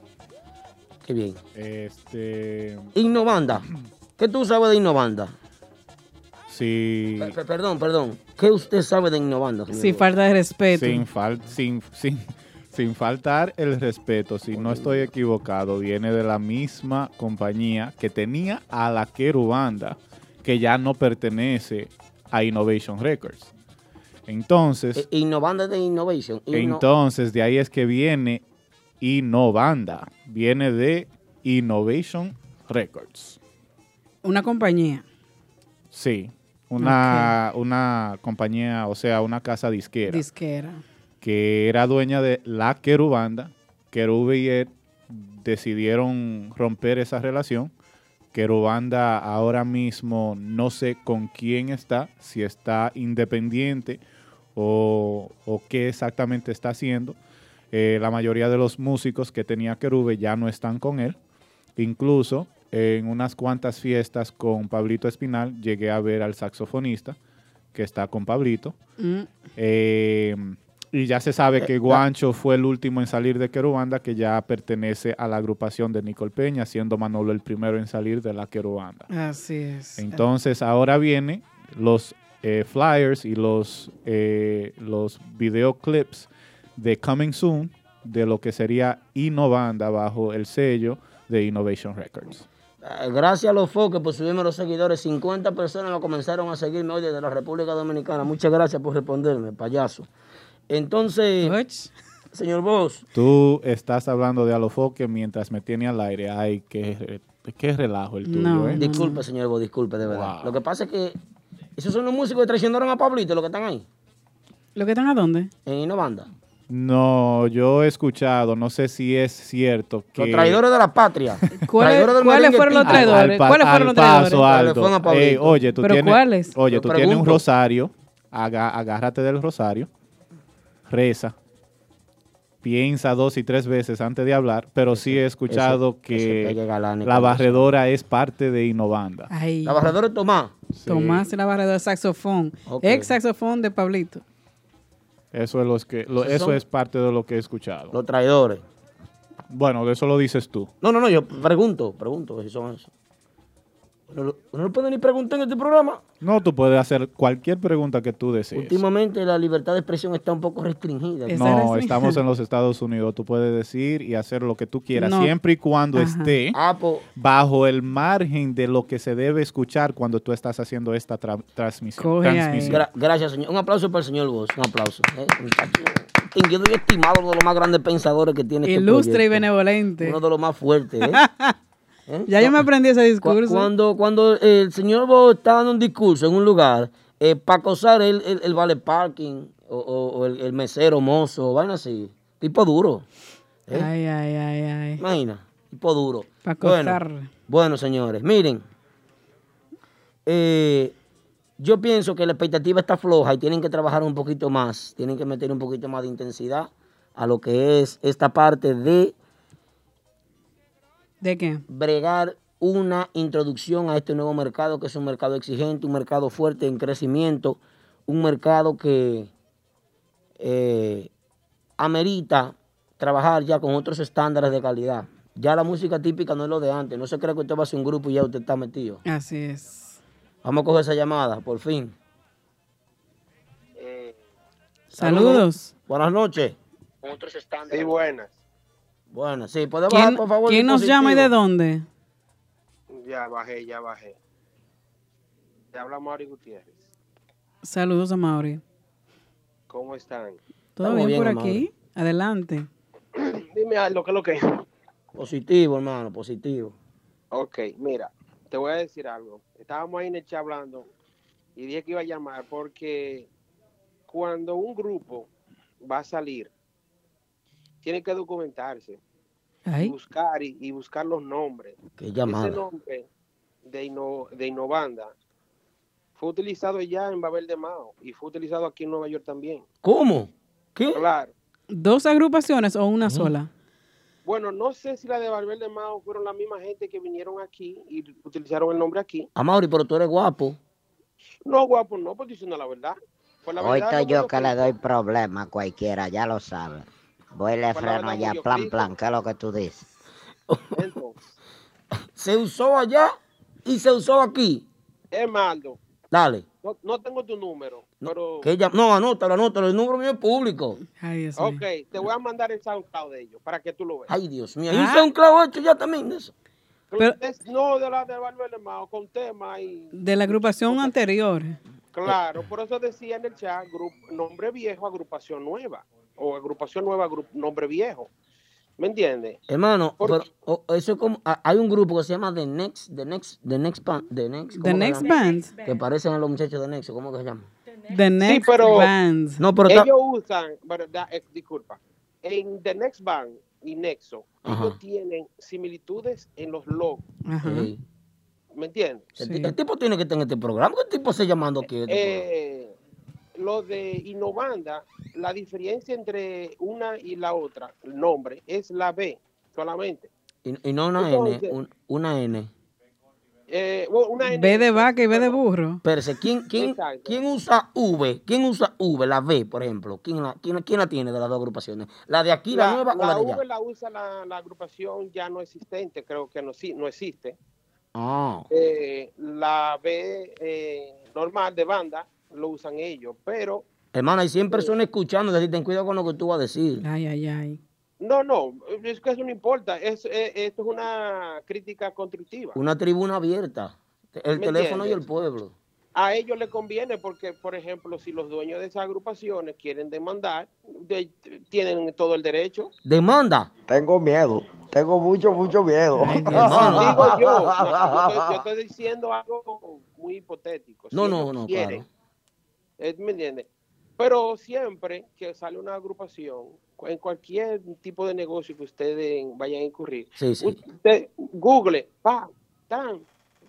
Qué bien. Este. Innovanda. ¿Qué tú sabes de Innovanda? Sí. Pe- pe- Perdón, perdón. ¿Qué usted sabe de Innovanda, señor Sin Vos? falta de respeto. Sin, fal- sin, sin, sin faltar el respeto, si no estoy equivocado, viene de la misma compañía que tenía a la Querubanda, que ya no pertenece a Innovation Records. Entonces, Eh, Innovanda de Innovation. Inno- entonces de ahí es que viene Innovanda, viene de Innovation Records. Una compañía. Sí, una, una compañía, o sea, una casa disquera. Disquera. Que era dueña de la Querubanda. Querube y Ed decidieron romper esa relación. Querubanda ahora mismo no sé con quién está, si está independiente o, o qué exactamente está haciendo. Eh, la mayoría de los músicos que tenía Querube ya no están con él. Incluso en unas cuantas fiestas con Pablito Espinal llegué a ver al saxofonista que está con Pablito. Mm. Eh, y ya se sabe que Guancho fue el último en salir de Querubanda, que ya pertenece a la agrupación de Nicole Peña, siendo Manolo el primero en salir de la Querubanda. Así es. Entonces ahora vienen los eh, flyers y los, eh, los videoclips de Coming Soon, de lo que sería Innovanda bajo el sello de Innovation Records. Eh, Gracias a los foques por subirme los seguidores. 50 personas me comenzaron a seguirme hoy desde la República Dominicana. Muchas gracias por responderme, payaso. Entonces, señor Vos, Tú estás hablando de Alofoque mientras me tiene al aire. Ay, qué, qué relajo el tuyo, ¿eh? disculpe, señor Vos, disculpe, de verdad. Lo que pasa es que esos son los músicos que traicionaron a Pablito, los que están ahí, ¿Lo que están a dónde? en Innovanda. No, yo he escuchado, no sé si es cierto que... Los traidores de la patria. ¿Cuáles- fueron los traidores? Al ¿Cuáles fueron los traidores? paso, ¿Cuáles Aldo. fueron a Pablito? Ey, oye, tú ¿Pero tienes, cuáles? Oye, tú tienes un rosario, aga- agárrate del rosario, reza, piensa dos y tres veces antes de hablar, pero sí he escuchado que la barredora es parte de Innovanda. Ay, La barredora es Tomás. Tomás y la barredora de saxofón. Ex saxofón de Pablito. Eso es, los que, lo- eso es parte de lo que he escuchado. Los traidores. Bueno, de eso lo dices tú. No, no, no, yo pregunto, pregunto si son eso. Uno no puede ni preguntar en este programa. No, tú puedes hacer cualquier pregunta que tú desees. Últimamente la libertad de expresión está un poco restringida. Es- No, estamos en los Estados Unidos. Tú puedes decir y hacer lo que tú quieras, No. siempre y cuando Ajá. esté Ah, pues, bajo el margen de lo que se debe escuchar cuando tú estás haciendo esta tra- transmisión. Gra- gracias, señor. Un aplauso para el señor Vos. Un aplauso. ¿eh? Muchacho, distinguido y estimado, uno de los más grandes pensadores que tiene este Ilustre y benevolente. Uno de los más fuertes. ¿eh? ¿Eh? Ya yo me aprendí ese Cu- discurso. Cuando, cuando el señor Vos está dando un discurso en un lugar, eh, para acosar el, el, el vale parking o, o- o el, el mesero, mozo, vaina así. Tipo duro. ¿eh? Ay, ay, ay, ay. Imagina, tipo duro. Pa' bueno, acosar. bueno, señores, miren. eh, yo pienso que la expectativa está floja y tienen que trabajar un poquito más. Tienen que meter un poquito más de intensidad a lo que es esta parte de ¿De qué? bregar una introducción a este nuevo mercado, que es un mercado exigente, un mercado fuerte en crecimiento, un mercado que eh, amerita trabajar ya con otros estándares de calidad. Ya la música típica no es lo de antes. No se cree que usted va a hacer un grupo y ya usted está metido. Así es. Vamos a coger esa llamada, por fin. Saludos. Buenas noches. Sí, buenas. Buenas, sí, puede bajar, ¿Quién, por favor. quién nos llama y de dónde? Ya bajé, ya bajé. Te habla Mauri Gutiérrez. Saludos a Mauri. ¿Cómo están? ¿Todo Estamos bien, bien, por aquí? Adelante. Dime algo, ¿qué es lo que? Positivo, hermano, positivo. Ok, mira, te voy a decir algo. Estábamos ahí en el chat hablando y dije que iba a llamar porque cuando un grupo va a salir tienen que documentarse y buscar y, y buscar los nombres. Qué Ese llamada. nombre de, Inno- de Innovanda fue utilizado ya en Babel de Mao y fue utilizado aquí en Nueva York también. ¿Cómo? ¿Qué? Claro. ¿Dos agrupaciones o una sola? Bueno, no sé si la de Babel de Mao fueron la misma gente que vinieron aquí y utilizaron el nombre aquí. Amaury, pero tú eres guapo. No, guapo, no, pues diciendo la verdad. Pues la Hoy verdad, estoy yo que le doy problema a cualquiera, ya lo sabe. Voy y le freno allá, plan, plan, ¿qué es lo que tú dices? Se usó allá y se usó aquí. es Maldo. Dale. No, no tengo tu número, pero... Que ella, no, anótalo, anótalo. El número mío es público. Ay, Dios Ok, mío. te voy a mandar el SoundCloud de ellos para que tú lo veas. Ay, Dios mío. Hay un Ah. SoundCloud hecho ya también de eso. Pero- Es- no, de la de Babel de Mao, con tema y... De la agrupación anterior. Claro, por eso decía en el chat, grupo, nombre viejo, agrupación nueva. O agrupación nueva, gru- nombre viejo. ¿Me entiendes? Hermano, pero, eso es como. ah, Hay un grupo que se llama The Next, The Next, The Next Band. The Next, ¿cómo The que Next? Band. Parecen a los muchachos de Nexo. ¿Cómo que se llama? The Next pero- Band. No, pero ellos usan, pero da- eh, disculpa, en The Next Band y Nexo, Ajá. ellos tienen similitudes en los logos. Ajá. Sí. ¿Me entiendes? El, Sí. el tipo tiene que estar en este programa. ¿Qué tipo se llamando aquí? este Eh, lo de Innovanda, la diferencia entre una y la otra, el nombre, es la B solamente. y, y no una entonces- N, un- una N. Eh, bueno, una N- B de vaca y B de burro. Espérese, ¿quién, quién. ¿quién usa V? ¿Quién usa V? La V, por ejemplo. ¿Quién la, quién, quién la tiene de las dos agrupaciones? ¿La de aquí, la, nueva o la de allá? V la usa la, la agrupación ya no existente, creo que no, no existe. Ah, Eh, la B eh, normal de banda lo usan ellos, pero hermana, hay 100 personas escuchando. Decir, ten cuidado con lo que tú vas a decir. Ay, ay, ay. no, no, es que eso no importa. Es, eh, esto es una crítica constructiva. Una tribuna abierta. El ¿Me teléfono y el pueblo. A ellos les conviene porque, por ejemplo, si los dueños de esas agrupaciones quieren demandar, de- tienen todo el derecho. Demanda. Tengo miedo, tengo mucho, mucho miedo. Ay. Hermano. Digo yo, no, yo, estoy, yo estoy diciendo algo muy hipotético. Si No, no, no, quieren, claro. Eh, ¿Me entiendes? Pero siempre que sale una agrupación, en cualquier tipo de negocio que ustedes vayan a incurrir, Sí, sí. usted Google, pa, tan,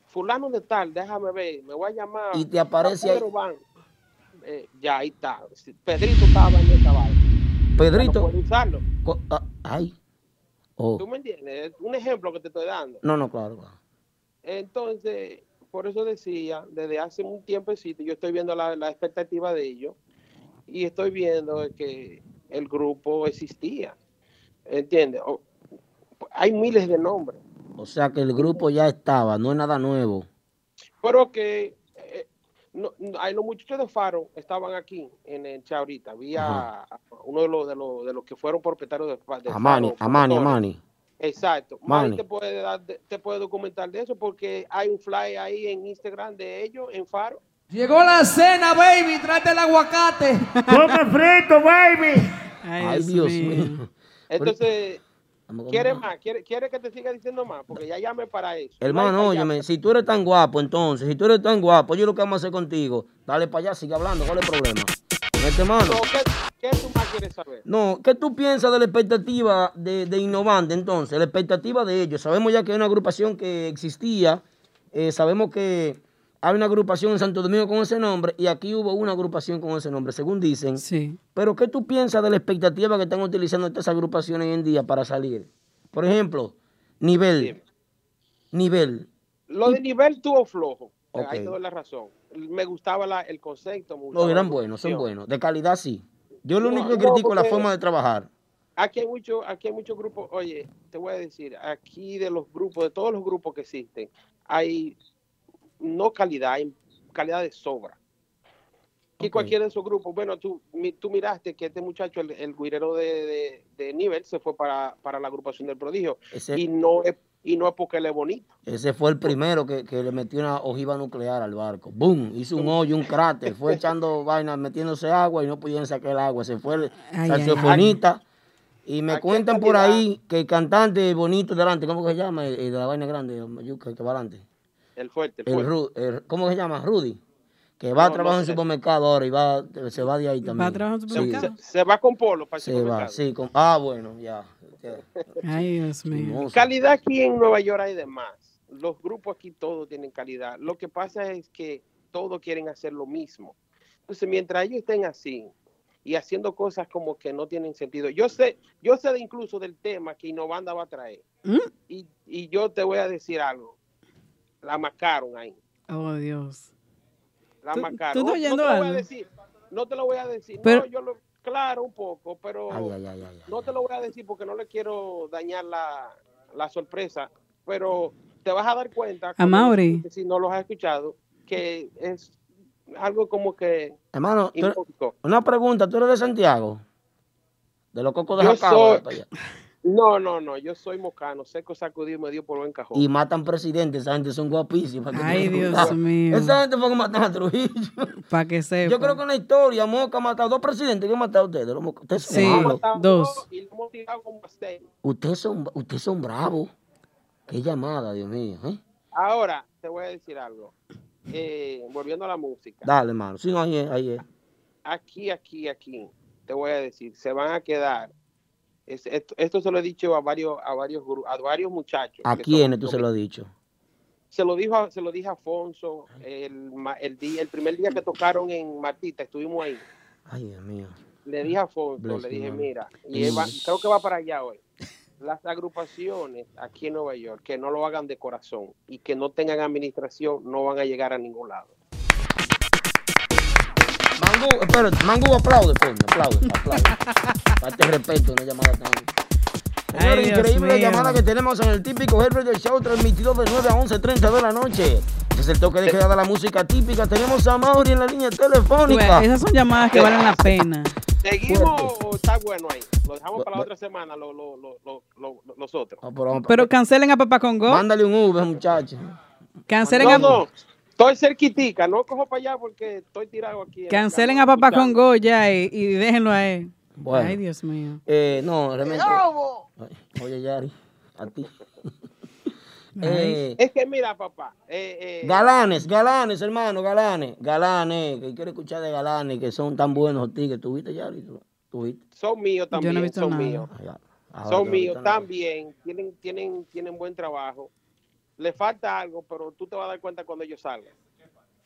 fulano de tal, déjame ver, me voy a llamar. Y te aparece ahí. Van. Eh, ya, ahí está. Pedrito estaba en. Ya no Pedrito. puede usarlo. ah, ay. Oh. ¿Tú me entiendes? Es un ejemplo que te estoy dando. No, no, claro. claro. Entonces, por eso decía, desde hace un tiempecito, yo estoy viendo la, la expectativa de ellos y estoy viendo que el grupo existía. ¿Entiendes? Hay miles de nombres, O sea que el grupo ya estaba, no es nada nuevo. pero que eh, no, no- hay los muchachos de Faro estaban aquí en el chat ahorita. Había Ajá. uno de los, de los de los que fueron propietarios de, de Amani, Faro, Amani. Amani. Exacto. Mani. Mani te puede, dar, te puede documentar de eso porque hay un fly ahí en Instagram de ellos, en Faro. Llegó la cena, baby. Trate el aguacate. Come frito, baby. Ay, Dios mío. Entonces, ¿quiere más? ¿Quiere, ¿Quiere que te siga diciendo más? Porque ya llamé para eso. Hermano, óyeme, si tú eres tan guapo, entonces, si tú eres tan guapo, yo lo que vamos a hacer contigo, dale para allá, sigue hablando, ¿cuál es el problema? Vete, hermano. No, ¿qué, ¿Qué tú más quieres saber? No, ¿qué tú piensas de la expectativa de, de Innovante entonces? La expectativa de ellos. Sabemos ya que hay una agrupación que existía, eh, sabemos que hay una agrupación en Santo Domingo con ese nombre y aquí hubo una agrupación con ese nombre, según dicen. Sí. Pero ¿qué tú piensas de la expectativa que están utilizando estas agrupaciones hoy en día para salir? Por ejemplo, nivel. Nivel. Lo de nivel tuvo flojo. Ok. Hay toda la razón. Me gustaba la- el concepto. me No, eran buenos, son buenos. De calidad sí. Yo lo No, único que critico es la forma de trabajar. Aquí hay muchos aquí hay muchos grupos. Oye, te voy a decir, aquí de los grupos, de todos los grupos que existen, hay no calidad, hay calidad de sobra. Y cualquiera de esos grupos, bueno, tú, mi- tú miraste que este muchacho, el, el guirero de, de, de nivel, se fue para, para la agrupación del prodigio. Ese- Y no es y no es porque él es bonito. Ese fue el primero que, que le metió una ojiva nuclear al barco. ¡Bum! Hizo un hoyo, un cráter. Fue echando vainas, metiéndose agua y no pudieron sacar el agua. Se fue el saxofonista. Y me cuentan por ahí que el cantante bonito delante, ¿cómo que se llama? El, de la vaina grande, el que va adelante. El fuerte, el fuerte. El- ¿Cómo se llama? Rudy. Que va a trabajar no en supermercado ahora y va, se va de ahí también. ¿Va a trabajar en Sí. supermercado? Se, se va con polo para el Se va, supermercado. sí. con- ah, bueno, ya. ya. Ay, Dios mío. Calidad aquí en Nueva York hay de más. Los grupos aquí todos tienen calidad. Lo que pasa es que todos quieren hacer lo mismo. Entonces, mientras ellos estén así y haciendo cosas como que no tienen sentido. Yo sé, yo sé de incluso del tema que Innovanda va a traer. ¿Mm? Y, y yo te voy a decir algo. La marcaron ahí. Oh, Dios. La ¿Tú- marcaron. tú estás no, te lo voy a decir. No te lo voy a decir. Pero- no, yo lo, claro, un poco, pero Ay, ay, ay, ay, ay. no te lo voy a decir porque no le quiero dañar la, la sorpresa, pero te vas a dar cuenta, cuando- Amaury. si no los has escuchado, que es algo como que Hermano, tú- una pregunta, ¿tú eres de Santiago? De los cocos de Yo No, no, no, yo soy mocano, seco sacudido me dio por buen cajón. Y matan presidentes, esa gente son guapísimas. que Ay, Dios mío. Esa gente fue que mataron a Trujillo. Para que sepa. Yo creo que en la historia Moca ha matado dos presidentes que han matado a ustedes. Ustedes son Sí. malos. Matado dos. Y lo hemos tirado como a seis. Ustedes son, ustedes son bravos. Qué llamada, Dios mío. ¿eh? Ahora, te voy a decir algo. Eh, volviendo a la música. Dale, hermano. Sí, no, ahí es, ahí es. aquí, aquí, aquí, te voy a decir, se van a quedar. Es- esto, esto se lo he dicho a varios, a varios, a varios muchachos. ¿A quiénes tú se lo has dicho? Se lo dijo, se lo dije a Afonso el, el día, el primer día que tocaron en Martita, estuvimos ahí. Ay, Dios mío. Le dije a Afonso, Bless le dije, mira, y él va- creo que va para allá hoy. Las agrupaciones aquí en Nueva York que no lo hagan de corazón y que no tengan administración no van a llegar a ningún lado. Mangú, espérate, Mangú aplaude, coño, aplaude, aplaude. Parte respeto, una llamada tan. Increíble la mío. llamada que tenemos en el típico Herbert del Show, transmitido de 9 a 11.30 de la noche. Ese es el toque de queda de la música típica. Tenemos a Mauri en la línea telefónica. Esas son llamadas que valen la pena. ¿Seguimos o está bueno ahí? Lo dejamos para la otra semana, lo, lo, lo, lo, lo- los otros. Ah, pero cancelen a Papá Congo. Mándale un Uber, muchacho. Cancelen No, a, no, estoy cerquitica, no cojo para allá porque estoy tirado aquí. en el cancelen a Papá. Congo ya y, y déjenlo a él. Bueno. Ay, Dios mío. Eh, no, realmente. Oye, Yari, a ti. Eh, Es que mira, papá, eh, eh, Galanes, galanes, hermano, galanes, galanes, que quiero escuchar de galanes, que son tan buenos tigres. ¿Tú viste, Yari? ¿Tú, tú viste? son míos Yo no he también, visto son nada. míos. Ya. Ahora son míos también, tienen, tienen, tienen buen trabajo. Le falta algo, pero tú te vas a dar cuenta cuando ellos salgan.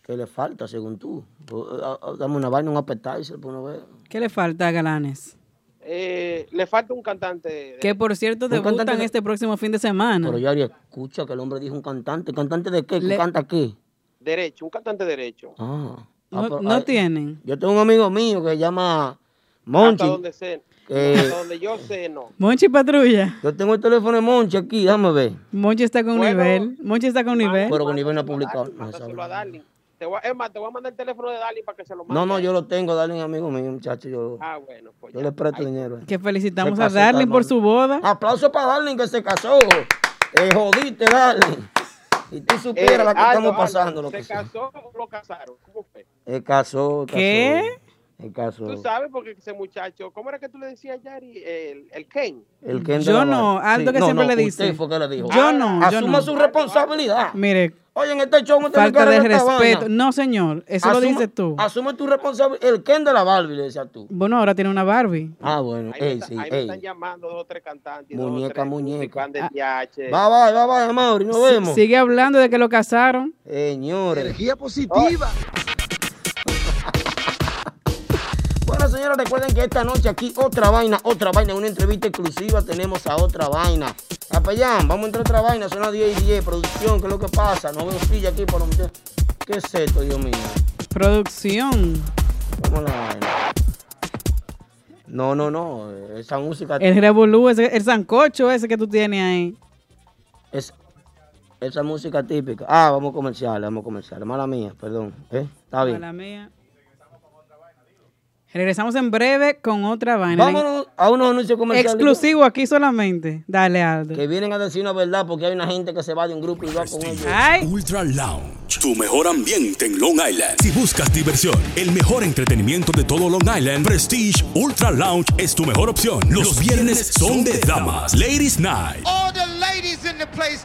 ¿Qué le falta, según tú? Pues, ah, ah, Dame una vaina, un appetizer, por una vez. ¿Qué le falta a Galanes? Eh, le falta un cantante. de- Que por cierto debutan de- este próximo fin de semana. Pero Yari, escucha que el hombre dijo un cantante. ¿Cantante de qué? ¿Que Le- canta qué? Derecho, un cantante derecho. Ah. Ah, no, pero, no ay, tienen. Yo tengo un amigo mío que se llama Hasta Monchi. donde sé. Eh, donde yo sé, no. Monchi Patrulla. Yo tengo el teléfono de Monchi aquí, déjame ver. Monchi está con Bueno, nivel. Monchi está con nivel. Pero con nivel no ha publicado. Darling, No, Darling. Te voy, a- es más, te voy a mandar el teléfono de Darling para que se lo mande. No, no, yo lo tengo, un amigo mío, muchacho. Yo, Ah, bueno, pues yo ya. le presto Ahí- dinero. Que felicitamos Se a Darling por su boda. Aplauso para Darling que se casó. Te jodiste, Darling. Y tú Eh, supieras la que Aldo, estamos Aldo, pasando. Lo ¿Se que sea. casó o lo casaron? ¿Cómo fue? El casó, casó. ¿Qué? El casó. Tú sabes porque ese muchacho, ¿cómo era que tú le decías, Yari? El, el Ken. El Ken de Yo la no. Aldo que siempre le dice. Usted fue que le dijo. Yo no, yo Asuma no. su responsabilidad. Mire, Oye, en este show no te falta me de respeto. vaina. No, señor, eso lo dices tú. Asume tu responsabilidad. El Ken de la Barbie, le decías tú. Bueno, ahora tiene una Barbie. Ah, bueno. Ahí, me, Ey, está- sí, ahí me están llamando dos o tres cantantes. Muñeca, tres muñeca. Bye, bye, bye, bye, amor. Y nos vemos. Sigue hablando de que lo casaron. Señores. Energía positiva. Señores, recuerden que esta noche aquí otra vaina, otra vaina, una entrevista exclusiva tenemos a otra vaina. Capellán, vamos a entrar a otra vaina, son las 10 y 10, producción, ¿qué es lo que pasa? No veo silla aquí para meter. ¿Qué es esto, Dios mío? Producción. Vamos a la vaina. No, no, no, esa música El revolú, ese- el sancocho ese que tú tienes ahí. es esa música típica. Ah, vamos a comercial, vamos a comercial. Mala mía, perdón. ¿Eh? Está bien. Mala mía. Regresamos en breve con otra vaina. Vámonos a unos anuncios comerciales. Exclusivo aquí solamente. Dale, Aldo. Que vienen a decir una verdad porque hay una gente que se va de un grupo y va con ellos. Ay, Ultra Lounge, tu mejor ambiente en Long Island. Si buscas diversión, el mejor entretenimiento de todo Long Island, Prestige Ultra Lounge es tu mejor opción. Los viernes son de damas, Ladies Night. All the ladies in the place,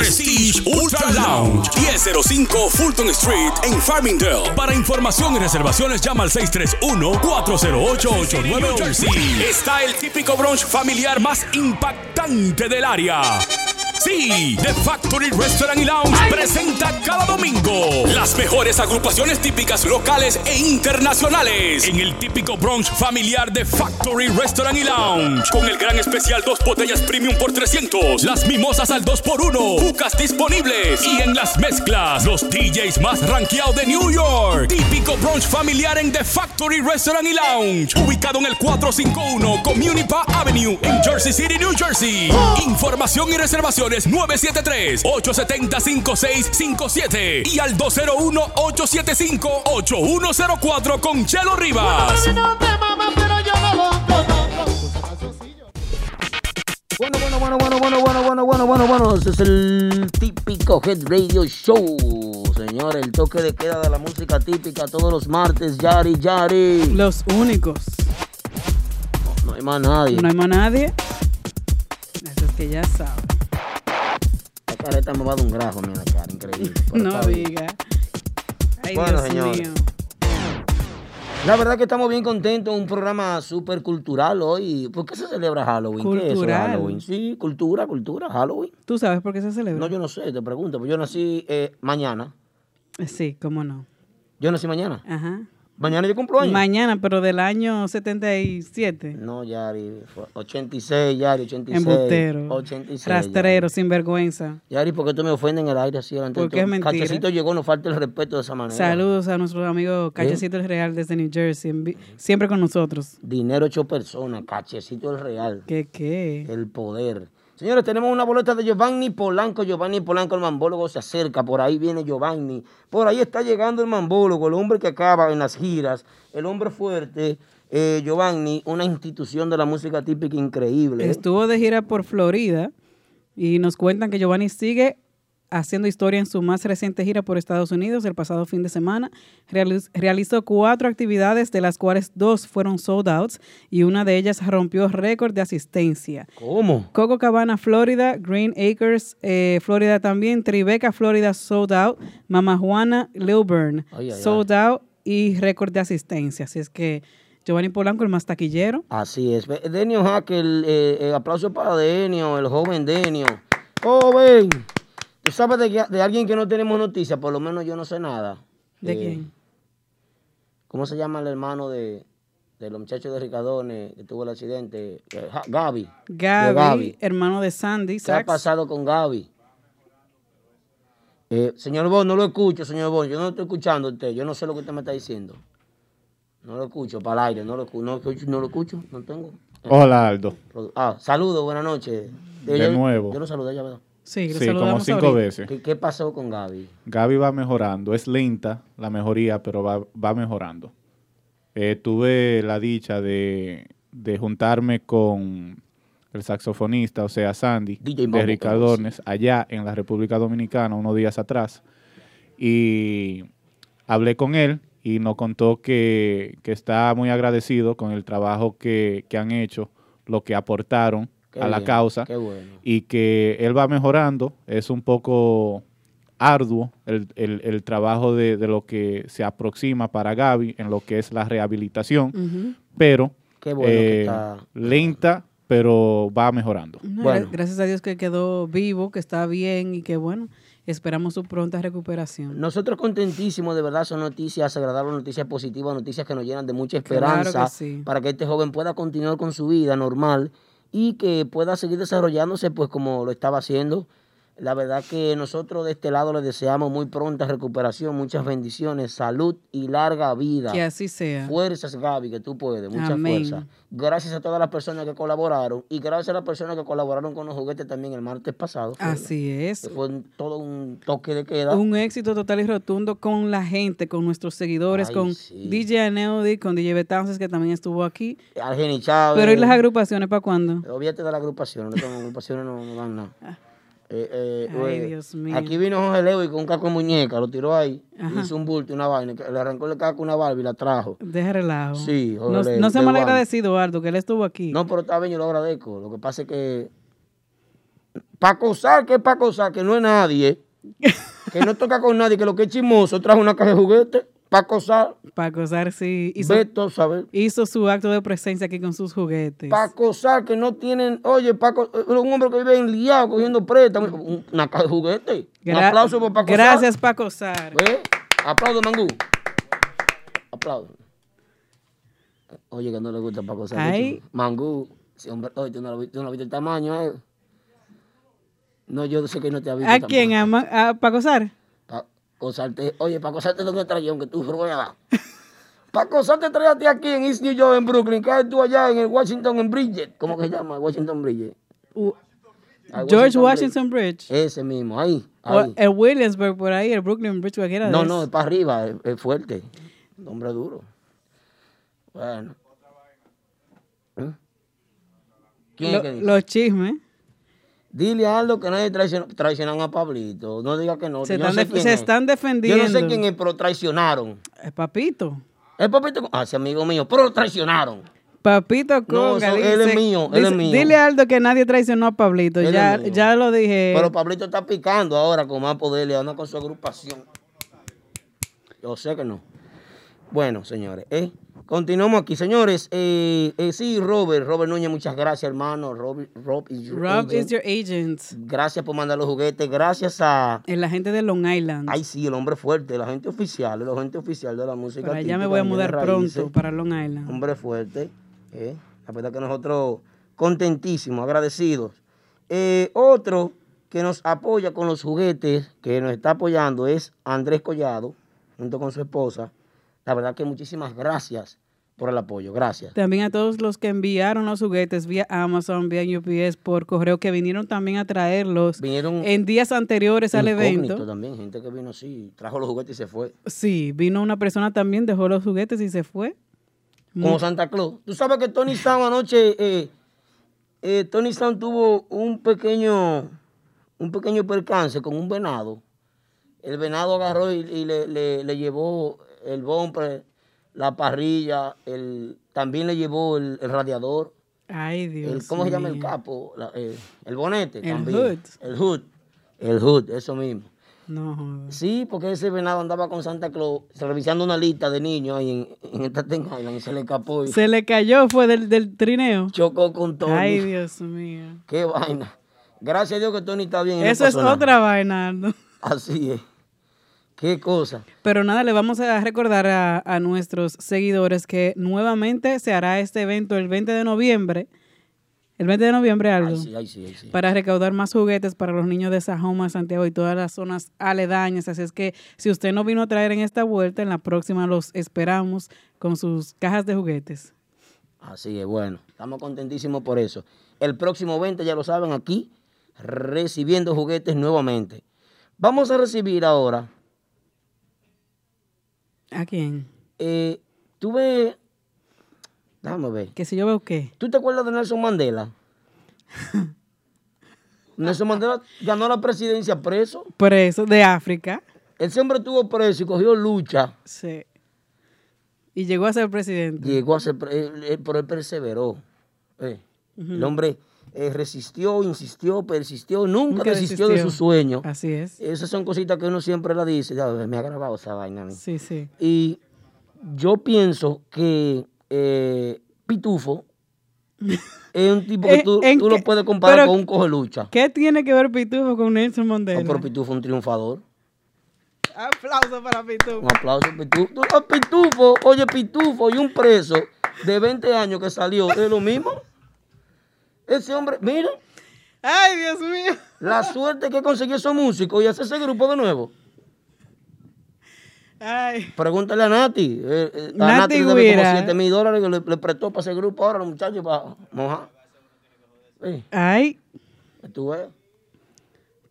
Prestige Ultra Lounge, 1005 Fulton Street en Farmingdale. Para información y reservaciones llama al 631-408-89 Jersey. Está el típico brunch familiar más impactante del área. Sí, The Factory Restaurant y Lounge presenta cada domingo las mejores agrupaciones típicas locales e internacionales en el típico brunch familiar de Factory Restaurant y Lounge con el gran especial dos botellas premium por 300, las mimosas al 2 por 1 bucas disponibles y en las mezclas los DJs más rankeados de New York. Típico brunch familiar en The Factory Restaurant y Lounge, ubicado en el 451 Community Park Avenue en Jersey City, New Jersey. Información y reservaciones 973-870-5657 y al 201-875-8104 con Chelo Rivas. Bueno, bueno, bueno, bueno, bueno, bueno, bueno, bueno, bueno, bueno. Ese es el típico Head Radio Show. Señor, el toque de queda de la música típica todos los martes. Yari, Yari. Los únicos. No, hay más nadie. No hay más nadie. Eso es que ya saben. La careta me va a dar un grajo, mira, cara, increíble. No está diga. Ay, Bueno, señores. La verdad que estamos bien contentos, un programa súper cultural hoy. ¿Por qué se celebra Halloween? ¿Qué es eso Cultural. Halloween? Sí, cultura, cultura, Halloween. ¿Tú sabes por qué se celebra? No, yo no sé, te pregunto, pues yo nací eh, mañana. Sí, cómo no. Yo nací mañana. Ajá. Mañana yo cumplo años. Mañana, pero del año 77. No, Yari, fue 86, Yari, 86. Embustero. 86. Rastrero, sinvergüenza. Yari, ¿por qué tú me ofendes en el aire así? delante de Porque es todo? mentira. Cachecito llegó, no falta el respeto de esa manera. Saludos a nuestro amigo Cachecito el Real desde New Jersey, siempre con nosotros. Dinero hecho persona, cachecito el real. ¿Qué qué? El poder. Señores, tenemos una boleta de Giovanni Polanco. Giovanni Polanco, el mambólogo, se acerca. Por ahí viene Giovanni. Por ahí está llegando el mambólogo, el hombre que acaba en las giras. El hombre fuerte. Eh, Giovanni, una institución de la música típica increíble. Estuvo de gira por Florida y nos cuentan que Giovanni sigue haciendo historia en su más reciente gira por Estados Unidos el pasado fin de semana. Realiz- realizó cuatro actividades, de las cuales dos fueron sold outs y una de ellas rompió récord de asistencia. ¿Cómo? Coco Cabana, Florida, Green Acres, eh, Florida también, Tribeca, Florida, sold out, Mama Juana, Lilburn, Ay, ay, sold out y récord de asistencia. Así es que Giovanni Polanco, el más taquillero. Así es. Denio Hacker, eh, eh, aplauso para Denio, el joven Denio. Joven, tú sabes de, que- de alguien que no tenemos noticias, por lo menos yo no sé nada. ¿De Eh, quién? ¿Cómo se llama el hermano de, de los muchachos de Ricardone que tuvo el accidente? Eh, Gaby. Gaby, hermano de Sandy. ¿Qué ha Sax. pasado con Gaby? Eh, señor Bon, no lo escucho, señor Bon. Yo no estoy escuchando a usted. Yo no sé lo que usted me está diciendo. No lo escucho, para el aire. No lo, no lo escucho, no lo escucho. No tengo. Hola, Aldo. Ah, saludos, buenas noches. De yo, nuevo. Yo lo saludé ya, ¿verdad? Sí, como cinco ahorita. veces. ¿Qué, qué pasó con Gaby? Gaby va mejorando. Es lenta la mejoría, pero va, va mejorando. Eh, tuve la dicha de, de juntarme con el saxofonista, o sea, Sandy, DJ de Mambo, Ricardornes, allá en la República Dominicana, unos días atrás. Y hablé con él y nos contó que, que está muy agradecido con el trabajo que, que han hecho, lo que aportaron Qué a la causa qué bueno. y que él va mejorando. Es un poco arduo el, el- el trabajo de, de lo que se aproxima para Gaby en lo que es la rehabilitación, pero Qué bueno que eh, está- lenta, pero va mejorando. No, Bueno. gra- Gracias a Dios que quedó vivo, que está bien y que bueno, esperamos su pronta recuperación. Nosotros contentísimos, de verdad, son noticias agradables, noticias positivas, noticias que nos llenan de mucha Claro esperanza que sí. para que este joven pueda continuar con su vida normal y que pueda seguir desarrollándose pues como lo estaba haciendo. La verdad que nosotros de este lado le deseamos muy pronta recuperación, muchas bendiciones, salud y larga vida. Que así sea. Fuerzas, Gaby, que tú puedes, mucha Amén. fuerza. Gracias a todas las personas que colaboraron y gracias a las personas que colaboraron con los juguetes también el martes pasado. Así es. Fue un- todo un toque de queda. Un éxito total y rotundo con la gente, con nuestros seguidores, Ay, con sí. DJ Aneudi, con DJ Betances, que también estuvo aquí. Argeni Chávez. Pero ¿y las agrupaciones para cuándo? Olvídate de las agrupaciones, tengo agrupaciones, no, no dan nada. Eh, eh, Ay, Dios mío. Aquí vino Jorge Leo y con un caco de muñeca, lo tiró ahí, Ajá. hizo un bulto, y una vaina, le arrancó el caco una barba y la trajo. Deja relajo. Sí, No, Jorge no del mal agradecido, Aldo, que él estuvo aquí. No, pero está bien, yo lo agradezco. Lo que pasa es que. Para acosar, que es para acosar, que no es nadie. que no toca con nadie, que lo que es chismoso, trajo una caja de juguetes. Para acosar, Para acosar, sí. Hizo, Beto, ¿sabes? hizo su acto de presencia aquí con sus juguetes. Para acosar, que no tienen. Oye, Paco, un hombre que vive enliado cogiendo préstamos. un- Una caja de juguetes. Un Gra- aplauso por Paco Sar. Gracias, Paco Sar. ¿Ve? Aplaudo, Mangú. Aplaudo. Oye, que no le gusta Paco Sar. Ay. Mangú. Sí, hombre, oye, tú no, lo tú no viste el tamaño, eh. No, yo sé que no te ha visto. ¿A quién? ¿A, a Paco Sar? Cosarte, oye, para cosarte donde traía, aunque tú ruedas. Trae a ti aquí en East New York, en Brooklyn. Caes tú allá en el Washington, en Bridget. ¿Cómo que se llama? Washington Bridget. U- Ay, George Washington Bridge. Ese mismo, ahí. El Williamsburg por ahí, el Brooklyn Bridge, cualquiera No, no, es para arriba, es, es fuerte. Hombre duro. Bueno. ¿Eh? ¿Quién Lo- es que dice? los chismes. Dile a Aldo que nadie traiciona, traicionan a Pablito. No diga que no. Se no están sé def- quién se es. están Yo no defendiendo. sé quién es, pero traicionaron. Es Papito. El papito, ah, ese amigo mío, pero traicionaron. Papito No, Conga eso- dice, él es mío, él es mío. Dile a Aldo que nadie traicionó a Pablito. Él Ya, ya lo dije. Pero Pablito está picando ahora con más poder, le anda con su agrupación. Yo sé que no. Bueno, señores, ¿eh? Continuamos aquí. Señores, eh, eh, sí, Robert, Robert Núñez, muchas gracias, hermano. Rob, Rob is your Rob agent. is your agent. Gracias por mandar los juguetes. Gracias a. El agente de Long Island. Ay, sí, el hombre fuerte, el agente oficial, el agente oficial de la música. Para allá me voy a mudar pronto para Long Island. Hombre fuerte. ¿eh? La verdad que nosotros contentísimos, agradecidos. Eh, otro que nos apoya con los juguetes, que nos está apoyando, es Andrés Collado, junto con su esposa. La verdad que muchísimas gracias por el apoyo. Gracias. También a todos los que enviaron los juguetes vía Amazon, vía UPS, por correo, que vinieron también a traerlos Vinieron en días anteriores al evento. también, gente que vino así, trajo los juguetes y se fue. Sí, vino una persona también, dejó los juguetes y se fue. Como Santa Claus. Tú sabes que Tony Sound anoche, eh, eh, Tony Sound tuvo un pequeño, un pequeño percance con un venado. El venado agarró y, y le, le- le llevó el bumper, la parrilla, el, también le llevó el, el radiador. Ay, Dios. el, ¿Cómo se llama el capo? La- eh, el bonete El también. hood. El hood. El hood, eso mismo. No, joder. Sí, porque ese venado andaba con Santa Claus revisando una lista de niños ahí en, en esta Ten Island y se le escapó y Se le cayó, fue del, del trineo. chocó con Tony. Ay, Dios mío. Qué vaina. Gracias a Dios que Tony está bien. Eso es otra vaina, Aldo. Así es. Qué cosa. Pero nada, le vamos a recordar a, a nuestros seguidores que nuevamente se hará este evento el 20 de noviembre. El 20 de noviembre, algo. Sí, sí, sí. Para recaudar más juguetes para los niños de Sajoma, Santiago y todas las zonas aledañas. Así es que si usted no vino a traer en esta vuelta, en la próxima los esperamos con sus cajas de juguetes. Así es, bueno. Estamos contentísimos por eso. El próximo 20, ya lo saben, aquí, recibiendo juguetes nuevamente. Vamos a recibir ahora. ¿A quién? Eh, Tuve. Déjame ver. Que si yo veo qué. ¿Tú te acuerdas de Nelson Mandela? Nelson Mandela ganó la presidencia preso. Preso de África. Ese hombre estuvo preso y cogió lucha. Sí. Y llegó a ser presidente. Llegó a ser, él- él- pero él perseveró. Eh, El hombre eh, resistió, insistió, persistió, nunca, Nunca desistió de su sueño. Así es. Esas son cositas que uno siempre la dice. Ya, me ha grabado esa vaina a mí. Sí, sí. Y yo pienso que eh, Pitufo es un tipo que ¿En- tú, tú lo puedes comparar con un coge lucha. ¿Qué tiene que ver Pitufo con Nelson Mandela? No, pero Pitufo es un triunfador. Aplauso para Pitufo. Un aplauso, Pitufo. Tú- ah, Pitufo, oye, Pitufo y un preso de 20 años que salió, es lo mismo. Ese hombre, mira, Ay, Dios mío. La suerte que consiguió esos músicos y hace ese grupo de nuevo. Ay. Pregúntale a Nati. Eh, eh, a Nati Nati debe como Guira. 7 mil dólares que le, le prestó para ese grupo ahora los muchachos para mojar. Sí, Ay, tú ves.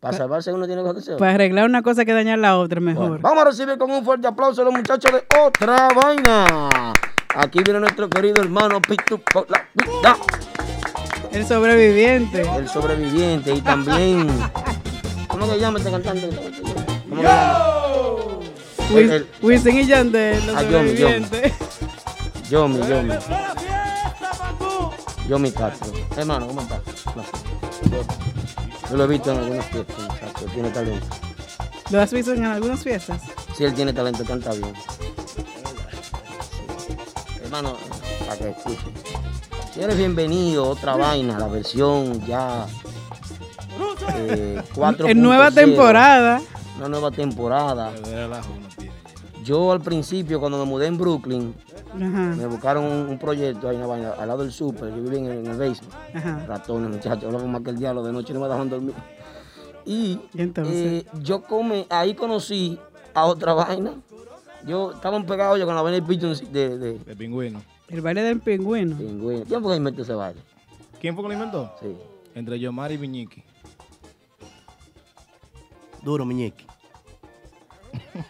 Para salvarse uno tiene que hacer. para arreglar una cosa que dañar la otra mejor. Bueno, vamos a recibir con un fuerte aplauso a los muchachos de Otra Vaina. Aquí viene nuestro querido hermano Pitu por la vida. El sobreviviente. El sobreviviente y también. ¿Cómo que llama este cantante? ¿Cómo El- el- Wisin y Yandel, los Ah, Yomi, Yomi. sobrevivientes. Yomi, Yomi. Yomi Castro. Hermano, ¿cómo estás? No. Yo, yo lo he visto en algunas fiestas, muchacho. Tiene talento. ¿Lo has visto en algunas fiestas? Si él tiene talento, canta bien. Hermano, para que escuchen. Señores, bienvenido. Otra vaina, la versión ya. Eh, 4.0. En nueva temporada. Una nueva temporada. Yo al principio, cuando me mudé en Brooklyn, Ajá. me buscaron un, un proyecto ahí en la vaina, al lado del súper. Yo vivía en, el- en el basement. Ajá. Ratones, muchachos, hablamos más que el diablo. De noche no me dejaban dormir. Y, ¿Y entonces? eh, yo come, ahí conocí a otra vaina. Yo estaban pegados yo con la vaina de Pigeon de, de, De pingüino. El baile del pingüino. pingüino. ¿Quién fue que inventó ese baile? ¿Quién fue que lo inventó? Sí. Entre Yomar y Viñiqui. Duro, Miñequi.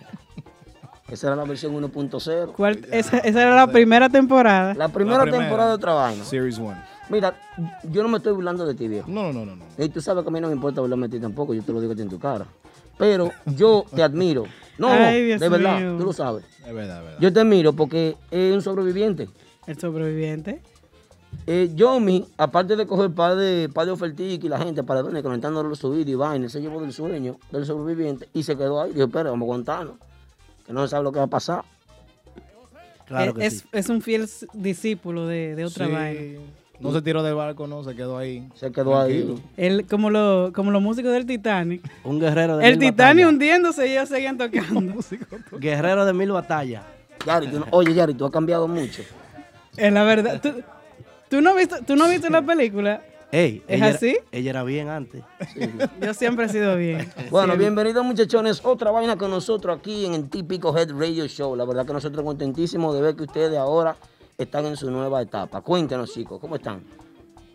Esa era la versión 1.0. ¿Cuál- esa, esa era la primera temporada. La primera, temporada de vaina. Series 1. Mira, yo no me estoy burlando de ti, viejo. No, no, no, no. Y tú sabes que a mí no me importa burlarme de ti tampoco, yo te lo digo a ti en tu cara. Pero yo te admiro. No, Ay, Dios de verdad, mío. tú lo sabes. Es verdad, es verdad. Yo te admiro porque es un sobreviviente. El sobreviviente. Eh, Yomi, aparte de coger par de, par de oferticas y la gente para venir conectándole su vídeo y vaina, se llevó del sueño del sobreviviente y se quedó ahí. Dijo, espera, vamos a aguantarnos. Que no se sabe lo que va a pasar. Claro es, que es- sí. es un fiel discípulo de, de otra Sí. vaina. No se tiró del barco, no, se quedó ahí. Se quedó Tranquilo. ahí. Él, como, lo, como los músicos del Titanic. Un guerrero de El mil Titanic batallas. hundiéndose y ellos seguían tocando. Guerrero de mil batallas. Yari, tú oye, Yari, tú has cambiado mucho. Es la verdad. ¿Tú, tú no viste, ¿Tú no viste la película? Ey, ¿Es ella era- así? ella era bien antes. Yo siempre he sido bien. Bueno, Siempre. bienvenidos muchachones. Otra vaina con nosotros aquí en el típico Head Radio Show. La verdad que nosotros contentísimos de ver que ustedes ahora están en su nueva etapa. Cuéntanos, chicos, ¿cómo están?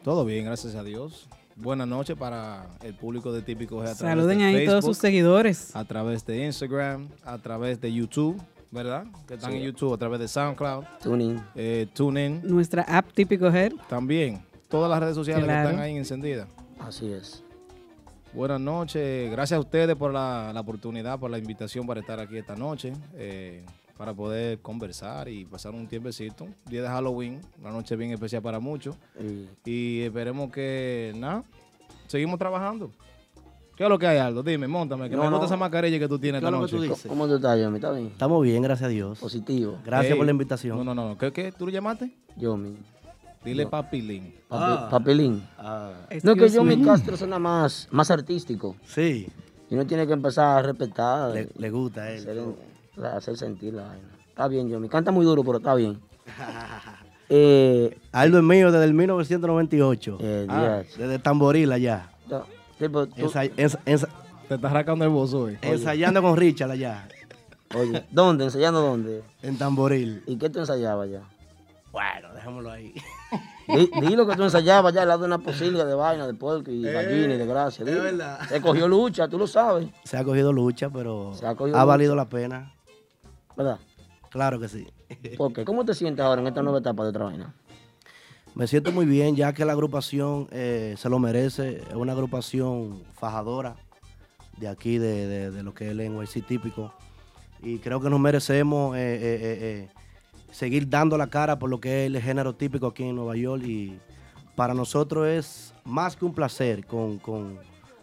Todo bien, gracias a Dios. Buenas noches para el público de Típico través Saluden de ahí todos sus seguidores. A través de Instagram, a través de YouTube, ¿verdad? Que están Sí. en YouTube, a través de SoundCloud, Tuning. eh, TuneIn. Nuestra app típico Head. También, todas las redes sociales Claro. que están ahí encendidas. Así es. Buenas noches, gracias a ustedes por la, la oportunidad, por la invitación para estar aquí esta noche, eh, para poder conversar y pasar un tiempecito. Día de Halloween, una noche bien especial para muchos. Y esperemos que, nada, seguimos trabajando. ¿Qué es lo que hay, Aldo? Dime, montame, que No, me no. gusta esa mascarilla que tú tienes ¿Qué esta es lo que noche. tú dices? ¿Cómo tú estás, Yomi? ¿Está bien? Estamos bien, gracias a Dios. Positivo. Gracias Ey, por la invitación. No, no, no. ¿Qué, qué? ¿Tú lo llamaste? Yomi. Dile No. papilín. Papi- Papelín. Ah, No es que Yomi. Castro suena más, más artístico. sí, Y uno tiene que empezar a respetar. le, le gusta a hacer, él. hacer sentir la vaina. Está bien, Yomi. Canta muy duro, pero está bien. Eh, Aldo es mío desde el 1998. Eh, Ah, Dios. desde Tamboril allá. no, sí, pero tú- Te estás arrancando el bozo hoy. ensayando con Richard allá. oye, ¿dónde? ¿Ensayando dónde? En Tamboril. ¿Y qué tú ensayabas ya? Bueno, dejémoslo ahí. Di, di lo que tú ensayabas ya al lado de una posilga de vaina, de puerco y gallina y de gracia. di. es verdad. Se cogió lucha, tú lo sabes, Se ha cogido lucha, pero Se ha cogido ha lucha. valido la pena. ¿verdad? Claro que sí. ¿Por qué? ¿Cómo te sientes ahora en esta nueva etapa de otra vaina? Me siento muy bien, ya que la agrupación eh, se lo merece. Es una agrupación fajadora de aquí, de, de- lo que es el NYC típico. Y creo que nos merecemos eh, eh, seguir dando la cara por lo que es el género típico aquí en Nueva York. Y para nosotros es más que un placer con, con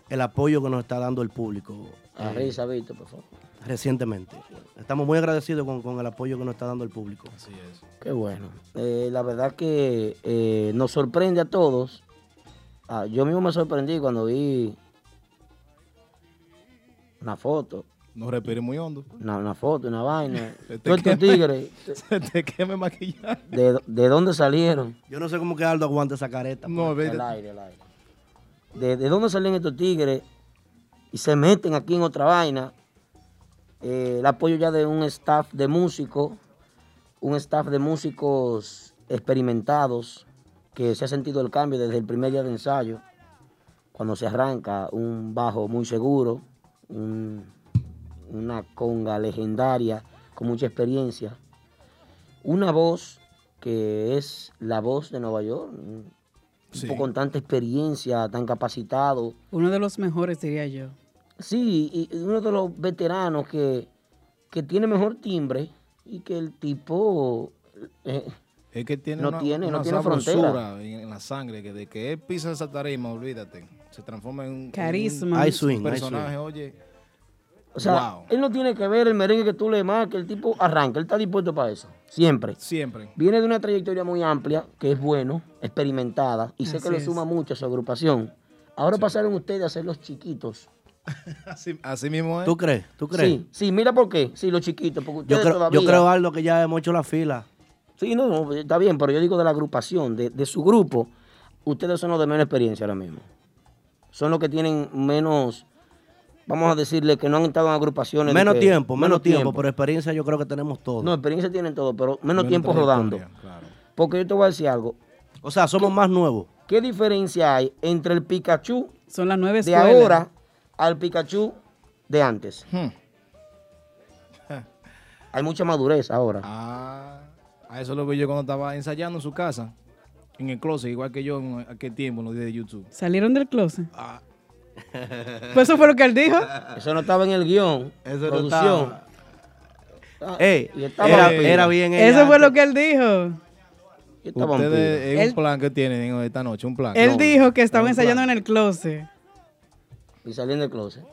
el apoyo que nos está dando el público A risa, Víctor, por favor. Recientemente. Estamos muy agradecidos con, con el apoyo que nos está dando el público. Así es. Qué bueno. Eh, la verdad que eh, nos sorprende a todos. Ah, yo mismo me sorprendí cuando vi una foto, No respires muy hondo. una, una foto, una vaina. Se te Todos estos queme- tigres, Se te queme maquillaje. ¿de, de dónde salieron? Yo no sé cómo que Aldo aguanta esa careta. No, El vete. aire, el aire. ¿De, de dónde salen estos tigres y se meten aquí en otra vaina. Eh, el apoyo ya de un staff de músicos, un staff de músicos experimentados, que se ha sentido el cambio desde el primer día de ensayo, cuando se arranca un bajo muy seguro, un- una conga legendaria con mucha experiencia, una voz que es la voz de Nueva York, un Sí. tipo con tanta experiencia, tan capacitado. Uno de los mejores, diría yo. Sí, y uno de los veteranos que, que tiene mejor timbre y que el tipo eh, Es que tiene no una, tiene, no una tiene frontera. en, la sangre, que de que él pisa esa tarima, olvídate, se transforma en un, Carisma. en un swing, personaje, oye. O sea, Wow. él no tiene que ver el merengue que tú le marques, el tipo arranca, él está dispuesto para eso, siempre. Siempre. Viene de una trayectoria muy amplia, que es bueno, experimentada, y sé Así que le es. suma mucho a su agrupación. Ahora pasaron ustedes a ser los chiquitos. Así, así mismo es. ¿Tú crees? ¿Tú crees? Sí, sí, mira por qué. Sí, los chiquitos, porque Yo creo, todavía... yo creo, Aldo, que ya hemos hecho la fila. Sí, no, no, está bien, pero yo digo de la agrupación, de, de su grupo, ustedes son los de menos experiencia ahora mismo. Son los que tienen menos, vamos a decirle que no han estado en agrupaciones. Menos que- tiempo, menos tiempo, pero experiencia yo creo que tenemos todo. No, experiencia tienen todo, pero menos, Menos tiempo rodando. claro. Porque yo te voy a decir algo. O sea, somos más nuevos. ¿Qué diferencia hay entre el Pikachu Son las nueve de escuelas. ahora al Pikachu de antes? Hmm. Hay mucha madurez ahora. Ah, a eso lo vi yo cuando estaba ensayando en su casa, en el closet, igual que yo en aquel tiempo en los días de YouTube. ¿Salieron del closet? Ah. Pues eso fue lo que él dijo. Eso no estaba en el guion. Eso no producción. estaba. Ah, Ey, estaba era, era bien Eso ella fue lo antes. que él dijo. Estaba Ustedes, es Él- un plan que tienen esta noche, un plan. Él No, dijo que estaban es un plan. ensayando en el closet. Y saliendo del closet.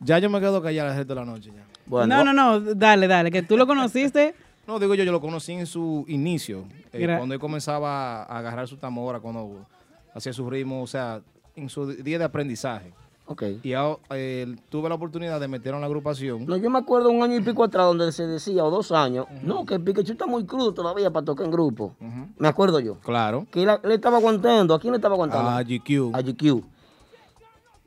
Ya yo me quedo callado el resto de la noche ya. no, no, no, dale, dale, que tú lo conociste. No, digo yo, yo lo conocí en su inicio, eh, cuando él comenzaba a agarrar su tamora, cuando hacía su ritmo, o sea, en su día de aprendizaje. Ok. Y eh, tuve la oportunidad de meterlo en la agrupación. No, yo me acuerdo un año y pico atrás donde se decía, o dos años, no, que el Pikachu está muy crudo todavía para tocar en grupo. Me acuerdo yo. Claro. Que él, él estaba aguantando. ¿A quién le estaba aguantando? A GQ. A GQ.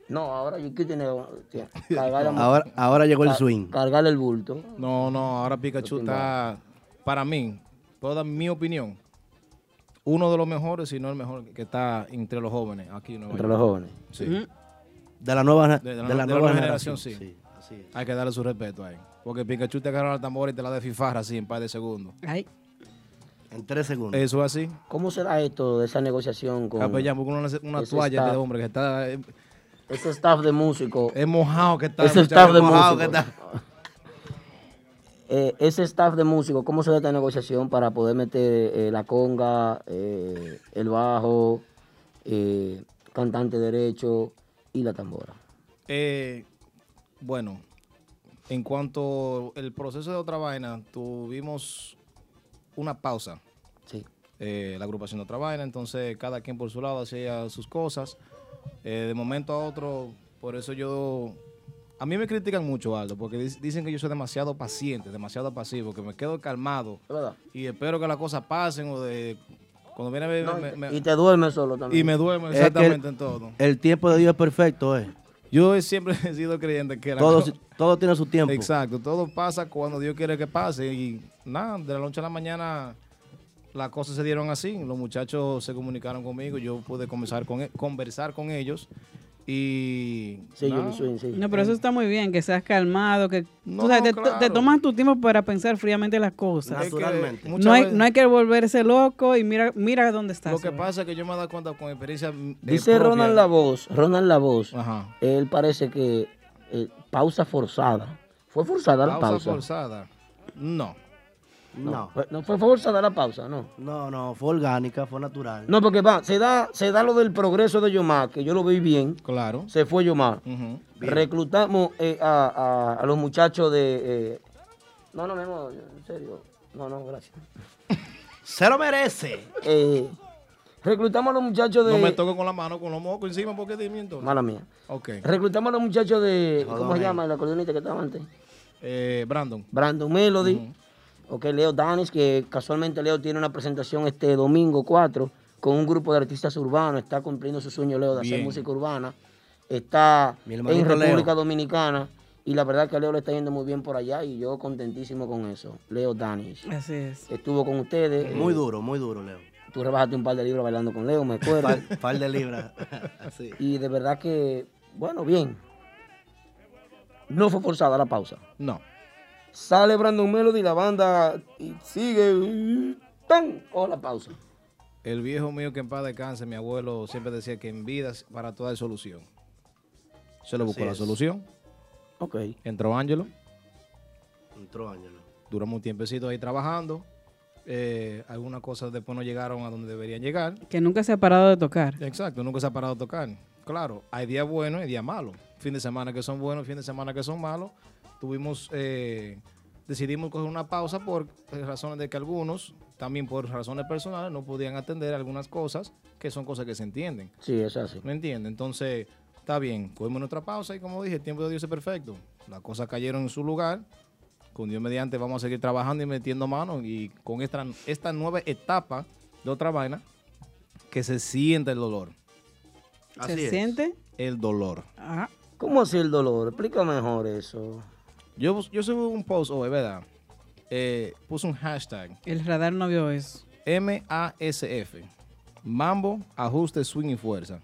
No, ahora GQ tiene tiene- cargar la- Ahora, ahora llegó el car- swing. Cargarle el bulto. No, no, ahora Pikachu está, para mí, puedo dar mi opinión, uno de los mejores, si no el mejor, que está entre los jóvenes aquí en Nueva Entre York. los jóvenes. Sí. De la nueva, De, de de la la, de la nueva nueva generación. generación, sí. Hay que darle su respeto ahí. Porque Pikachu te agarra la tambora y te la desfifarra así en par de segundos. Ay. En tres segundos. Eso es así. ¿Cómo será esto de esa negociación con Capellán, busca una, una ese toalla staff? de hombre que está... ese staff de músicos? Es mojado que está. Ese staff de músicos. que está. Eh, ese staff de músicos, ¿cómo se da esta negociación para poder meter eh, la conga, eh, el bajo, cantante derecho y la tambora? Eh, bueno, en cuanto al proceso de otra vaina, tuvimos una pausa. Sí. Eh, la agrupación de otra vaina, entonces cada quien por su lado hacía sus cosas. Eh, de momento a otro, por eso yo... A mí me critican mucho, Aldo, porque dic- dicen que yo soy demasiado paciente, demasiado pasivo, que me quedo calmado ¿Es verdad? y espero que las cosas pasen o de... Cuando viene a ver... No, me- me- y te duermes solo también. y me duermo Es que exactamente el- en todo. El tiempo de Dios es perfecto, ¿eh? Yo he siempre he sido creyente que la Todo, todo tiene su tiempo. Exacto, todo pasa cuando Dios quiere que pase y nada, de la noche a la mañana las cosas se dieron así, los muchachos se comunicaron conmigo, yo pude conversar con, e- conversar con ellos y... Sí, nada. Swing, sí. No, pero eso está muy bien, que seas calmado, que No, tú sabes, te, claro. te tomas tu tiempo para pensar fríamente las cosas. Es que Naturalmente. muchas No hay, veces- no hay que volverse loco y mira, mira dónde estás. Lo que pasa es que yo me he dado cuenta con experiencia de Dice propia- Ronald La Voz, Ronald La Voz, Ajá. él parece que eh, pausa forzada. ¿Fue forzada la pausa pausa? forzada. No. No. Fue- No fue forzada la pausa, no. No, no, fue orgánica, fue natural. No, porque va, se da, se da lo del progreso de Yomar, que yo lo vi bien. Claro. Se fue Yomar. Ujú. Reclutamos eh, a, a- a los muchachos de... eh, no, no, mi amor, en serio. No, no, gracias. Se lo merece. Eh, reclutamos a los muchachos de... No me toco con la mano, con los mocos encima porque dime entonces. Mala mía. Ok. Reclutamos a los muchachos de... ¿Cómo se llama el acordeonista que estaba antes? Eh, Brandon. Brandon Melody. Ok, Leo Danis, que casualmente Leo tiene una presentación este domingo 4 con un grupo de artistas urbanos. Está cumpliendo su sueño, Leo, de hacer Bien. música urbana. está en República Leo. Dominicana. Y la verdad que a Leo le está yendo muy bien por allá y yo contentísimo con eso. Leo Danish. Así es. Estuvo con ustedes. Muy eh, duro, muy duro, Leo. Tú rebajaste un par de libras bailando con Leo, me acuerdo. Par, par de libras. Así. y de verdad que, bueno, bien. No fue forzada la pausa. No. Sale Brandon Melody, la banda y sigue. y ¡Tan! O la pausa. El viejo mío que en paz descanse, mi abuelo siempre decía que en vida para todo hay solución. Se le buscó la es. solución. Ok. Entró Ángelo. Entró Ángelo. Duramos un tiempecito ahí trabajando. Eh, algunas cosas después no llegaron a donde deberían llegar. Que nunca se ha parado de tocar. Exacto, nunca se ha parado de tocar. Claro, hay días buenos y días malos. Fin de semana que son buenos, fin de semana que son malos. Tuvimos, eh, decidimos coger una pausa por razones de que algunos, también por razones personales, no podían atender algunas cosas que son cosas que se entienden. Sí, es así. ¿Me entiende? Entonces, está bien, cogimos nuestra pausa y como dije, el tiempo de Dios es perfecto. Las cosas cayeron en su lugar. Con Dios mediante vamos a seguir trabajando y metiendo mano y con esta, esta nueva etapa de otra vaina que se siente el dolor. ¿Se siente? El dolor. Ajá. ¿Cómo así el dolor? Explica mejor eso. Yo, yo subí un post hoy, ¿verdad? Eh, puse un hashtag. El radar no vio eso. M-A-S-F. Mambo, ajuste, swing y fuerza.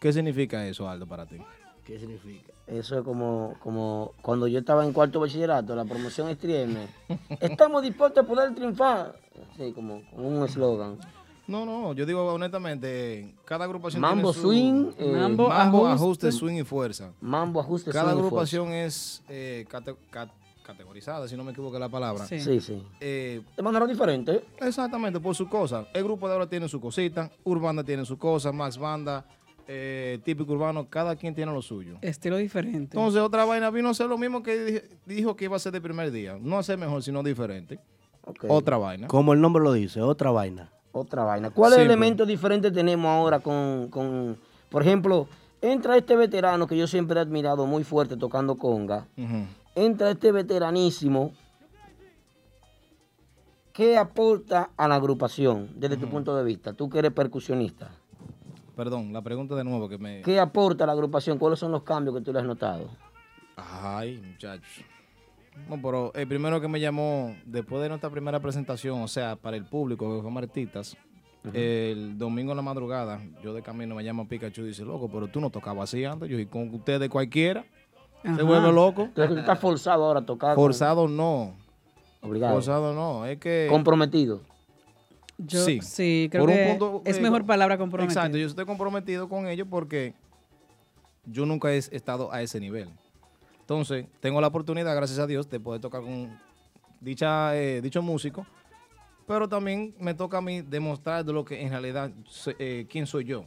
¿Qué significa eso, Aldo, para ti? ¿Qué significa? Eso es como, como cuando yo estaba en cuarto bachillerato, la promoción Estrieme. Estamos dispuestos a poder triunfar. Sí, como, como un eslogan. No, no, yo digo honestamente, cada agrupación Mambo tiene su... swing, eh, Mambo, Mambo ajuste, ajuste. swing y fuerza. Mambo, ajuste, Cada swing y agrupación es eh, cate- ca- categorizada, si no me equivoco la palabra. Sí. Sí, sí. Eh, De manera diferente. Exactamente, por su cosa. El grupo de ahora tiene su cosita, Urbanda tiene su cosa, Max Banda, eh, típico urbano, cada quien tiene lo suyo. Estilo diferente. Entonces otra vaina vino a hacer lo mismo que dijo que iba a ser de primer día. No hacer mejor, sino diferente. Otra vaina. Como el nombre lo dice, otra vaina. Otra vaina. ¿Cuáles Simple. elementos diferentes tenemos ahora con, con, por ejemplo, entra este veterano que yo siempre he admirado muy fuerte tocando conga, entra este veteranísimo, ¿qué aporta a la agrupación desde tu punto de vista? Tú que eres percusionista. Perdón, la pregunta de nuevo que me... ¿Qué aporta a la agrupación? ¿Cuáles son los cambios que tú le has notado? Ay, muchachos. No, pero el primero que me llamó después de nuestra primera presentación, o sea, para el público, que fue Martitas, el domingo en la madrugada, yo de camino me llama Pikachu y dice, loco, pero tú no tocabas así antes. Yo, y con ustedes cualquiera, Ajá. se vuelve loco. Entonces estás forzado ahora a tocar. con- Forzado no. Obligado. Forzado no, es que... Comprometido. Yo, sí. sí, creo Por un que punto, es eh, mejor palabra comprometido. Exacto, yo estoy comprometido con ellos porque yo nunca he estado a ese nivel. Entonces, tengo la oportunidad, gracias a Dios, de poder tocar con dicha, eh, dicho músico, pero también me toca a mí demostrar de lo que en realidad, eh, quién soy yo.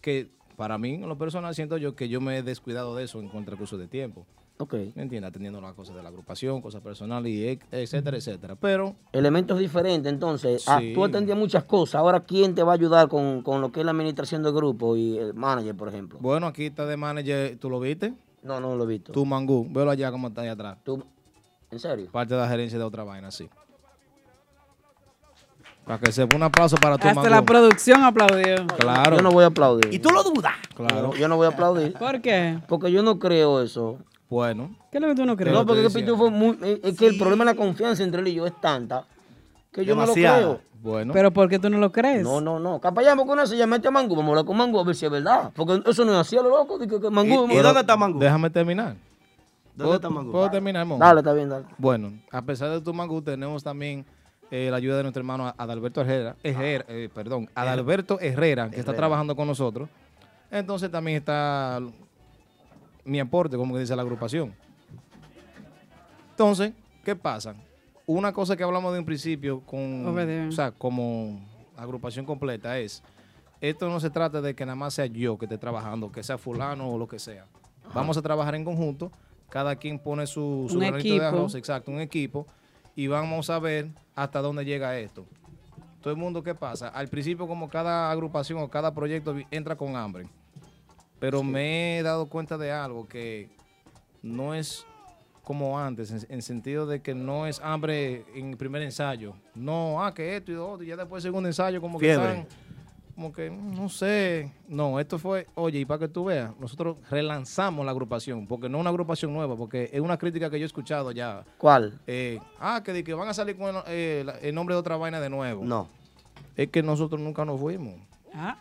Que para mí, en lo personal, siento yo que yo me he descuidado de eso en contracurso de tiempo. Ok. ¿Me entiendes? Atendiendo las cosas de la agrupación, cosas personales, y et- etcétera, etcétera. Pero Elementos diferentes, entonces. ah, tú atendías muchas cosas. Ahora, ¿quién te va a ayudar con, con lo que es la administración del grupo y el manager, por ejemplo? Bueno, aquí está de manager, ¿tú lo viste? No, no lo he visto. Tu mangú, velo allá como está ahí atrás. ¿En serio? Parte de la gerencia de otra vaina, sí. Para que sepa un aplauso para tu Hasta mangú. la producción aplaudió. Claro. Yo no voy a aplaudir. ¿Y tú lo dudas? Claro. Yo, yo no voy a aplaudir. ¿Por qué? Porque yo no creo eso. Bueno. ¿Qué es lo que tú no crees? No, porque muy- es que el problema de la confianza entre él y yo es tanta que yo no Demasiada. lo creo. Bueno. ¿Pero por qué tú no lo crees? No, no, no. Capayamos con eso, ya mete a Mangú, vamos a hablar con Mangú a ver si es verdad. Porque eso no es así a lo loco. que- que Mangú, a hablar- está Mangú? Déjame terminar. ¿Dónde ¿Puedo- está Mangú? ¿Puedo terminar, Mon? Dale, está bien, dale. Bueno, a pesar de tu mangú, tenemos también eh, la ayuda de nuestro hermano Adalberto Herrera, Herrera eh, perdón, Adalberto Herrera, que está trabajando con nosotros. Entonces también está mi aporte, como que dice la agrupación. Entonces, ¿qué pasa? Una cosa que hablamos de un principio con, Obedeo. o sea, como agrupación completa es, esto no se trata de que nada más sea yo que esté trabajando, que sea fulano o lo que sea. Vamos a trabajar en conjunto, cada quien pone su, granito de arroz, exacto, un equipo, y vamos a ver hasta dónde llega esto. Todo el mundo, ¿qué pasa? Al principio, como cada agrupación o cada proyecto entra con hambre, pero me he dado cuenta de algo que no es como antes, en, en sentido de que no es hambre en el primer ensayo. No, ah, que esto y lo otro, y ya después el segundo ensayo como que están como que, no sé. No, esto fue, oye, y para que tú veas, nosotros relanzamos la agrupación, porque no es una agrupación nueva, porque es una crítica que yo he escuchado ya. ¿Cuál? Eh, ah, que, de que van a salir con el, eh, el nombre de otra vaina de nuevo. No. Es que nosotros nunca nos fuimos. Ah.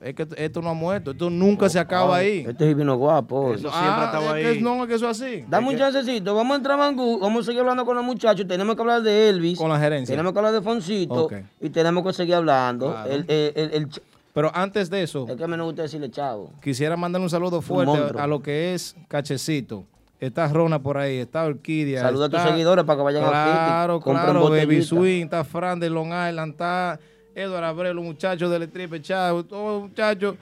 Es que esto no ha muerto, esto nunca se acaba ahí. Este es vino guapo. Eso siempre Ah, estaba es que ahí. no, es que eso es así. Dame un chancecito, vamos a entrar a Mangú, vamos a seguir hablando con los muchachos, tenemos que hablar de Elvis. Con la gerencia. Tenemos que hablar de Foncito y tenemos que seguir hablando. Claro. El, el, el- Pero antes de eso, es que a mí no me gusta decirle chavo. quisiera mandar un saludo fuerte a lo que es Cachecito. Está Rona por ahí, está Orquídea. Saluda a tus seguidores para que vayan a Claro, Kitty, compren claro, Baby. Swing, está Fran de Long Island, está Edward Abreu, los muchachos del Tripe Chavo, todos los muchachos.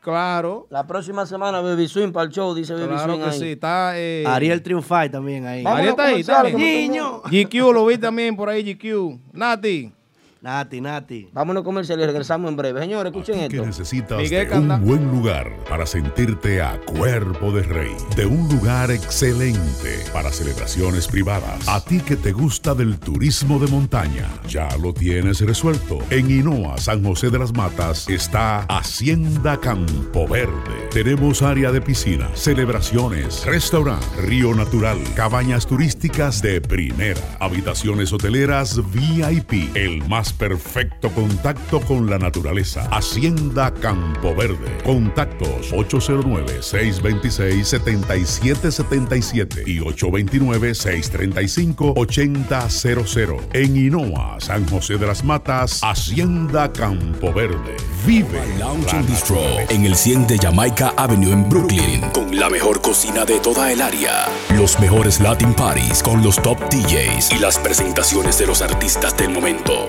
Claro, La próxima semana Baby Swing para el show, dice Baby claro Swing que ahí. sí. Está eh, Ariel Triunfay también ahí. Ariel está ahí también. todo GQ lo vi también por ahí, GQ. Nati. Nati, Nati. Vámonos comerciales y regresamos en breve. Señores, escuchen que esto. necesitas Miguel de un buen lugar para sentirte a cuerpo de rey, de un lugar excelente para celebraciones privadas. A ti que te gusta del turismo de montaña, ya lo tienes resuelto. En Hinoa, San José de las Matas, está Hacienda Campo Verde. Tenemos área de piscina, celebraciones, restaurante, río natural, cabañas turísticas de primera, habitaciones hoteleras VIP, el más perfecto contacto con la naturaleza. Hacienda Campo Verde. Contactos 809-626-7777 y 829-635-8000. En Hinoa, San José de las Matas, Hacienda Campo Verde. Vive Lounge and Bistro en el 100 de Jamaica Avenue en Brooklyn con la mejor cocina de toda el área, los mejores Latin parties con los top DJs y las presentaciones de los artistas del momento.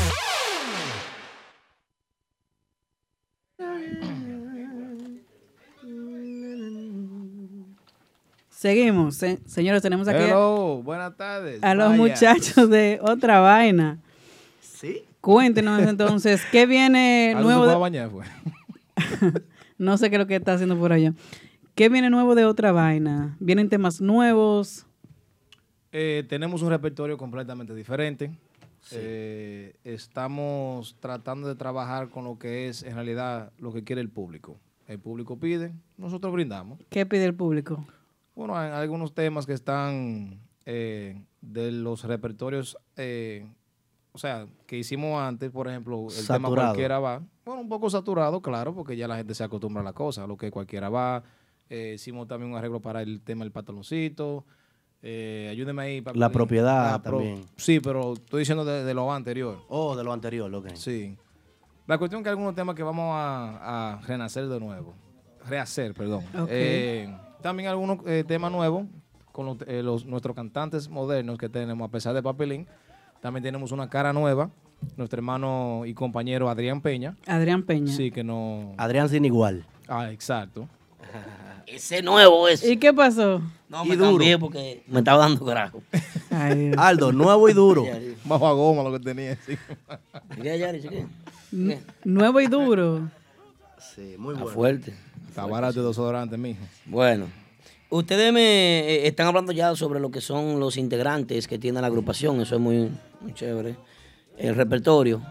Seguimos. se- señores, tenemos aquí a- Hello, buenas tardes. a los Vaya. muchachos de otra vaina. Sí. Cuéntenos entonces, ¿qué viene ¿Algo nuevo? se fue a de- bañar, fue? no sé qué es lo que está haciendo por allá. ¿Qué viene nuevo de otra vaina? ¿Vienen temas nuevos? Eh, tenemos un repertorio completamente diferente. Eh, estamos tratando de trabajar con lo que es en realidad lo que quiere el público. El público pide, nosotros brindamos. ¿Qué pide el público? Bueno, hay algunos temas que están eh, de los repertorios, eh, o sea, que hicimos antes, por ejemplo, el tema Saturado. cualquiera va. Bueno, un poco saturado, claro, porque ya la gente se acostumbra a la cosa, lo que cualquiera va. Eh, hicimos también un arreglo para el tema del pantaloncito. Eh, ayúdeme ahí. Paco La propiedad pro- también. Sí, pero estoy diciendo de, de lo anterior. Oh, de lo anterior, ok. Sí. La cuestión es que hay algunos temas que vamos a, a renacer de nuevo. Rehacer, perdón. Eh, también algunos eh, temas nuevos con los, eh, los- nuestros cantantes modernos que tenemos, a pesar de Papelín. También tenemos una cara nueva. Nuestro hermano y compañero Adrián Peña. Adrián Peña. Sí, que no. Adrián sin igual. Ah, exacto. Ese nuevo es. ¿Y qué pasó? No, Y me duro. cambié porque me estaba dando grajo. Ay, Dios. Aldo, nuevo y duro. Bajo a goma lo que tenía. sí. Yari. N- Nuevo y duro. Sí, muy Está bueno. fuerte. Está barato de desodorante, mijo. Bueno, ustedes me eh, están hablando ya sobre lo que son los integrantes que tiene la agrupación, eso es muy, muy chévere. El repertorio.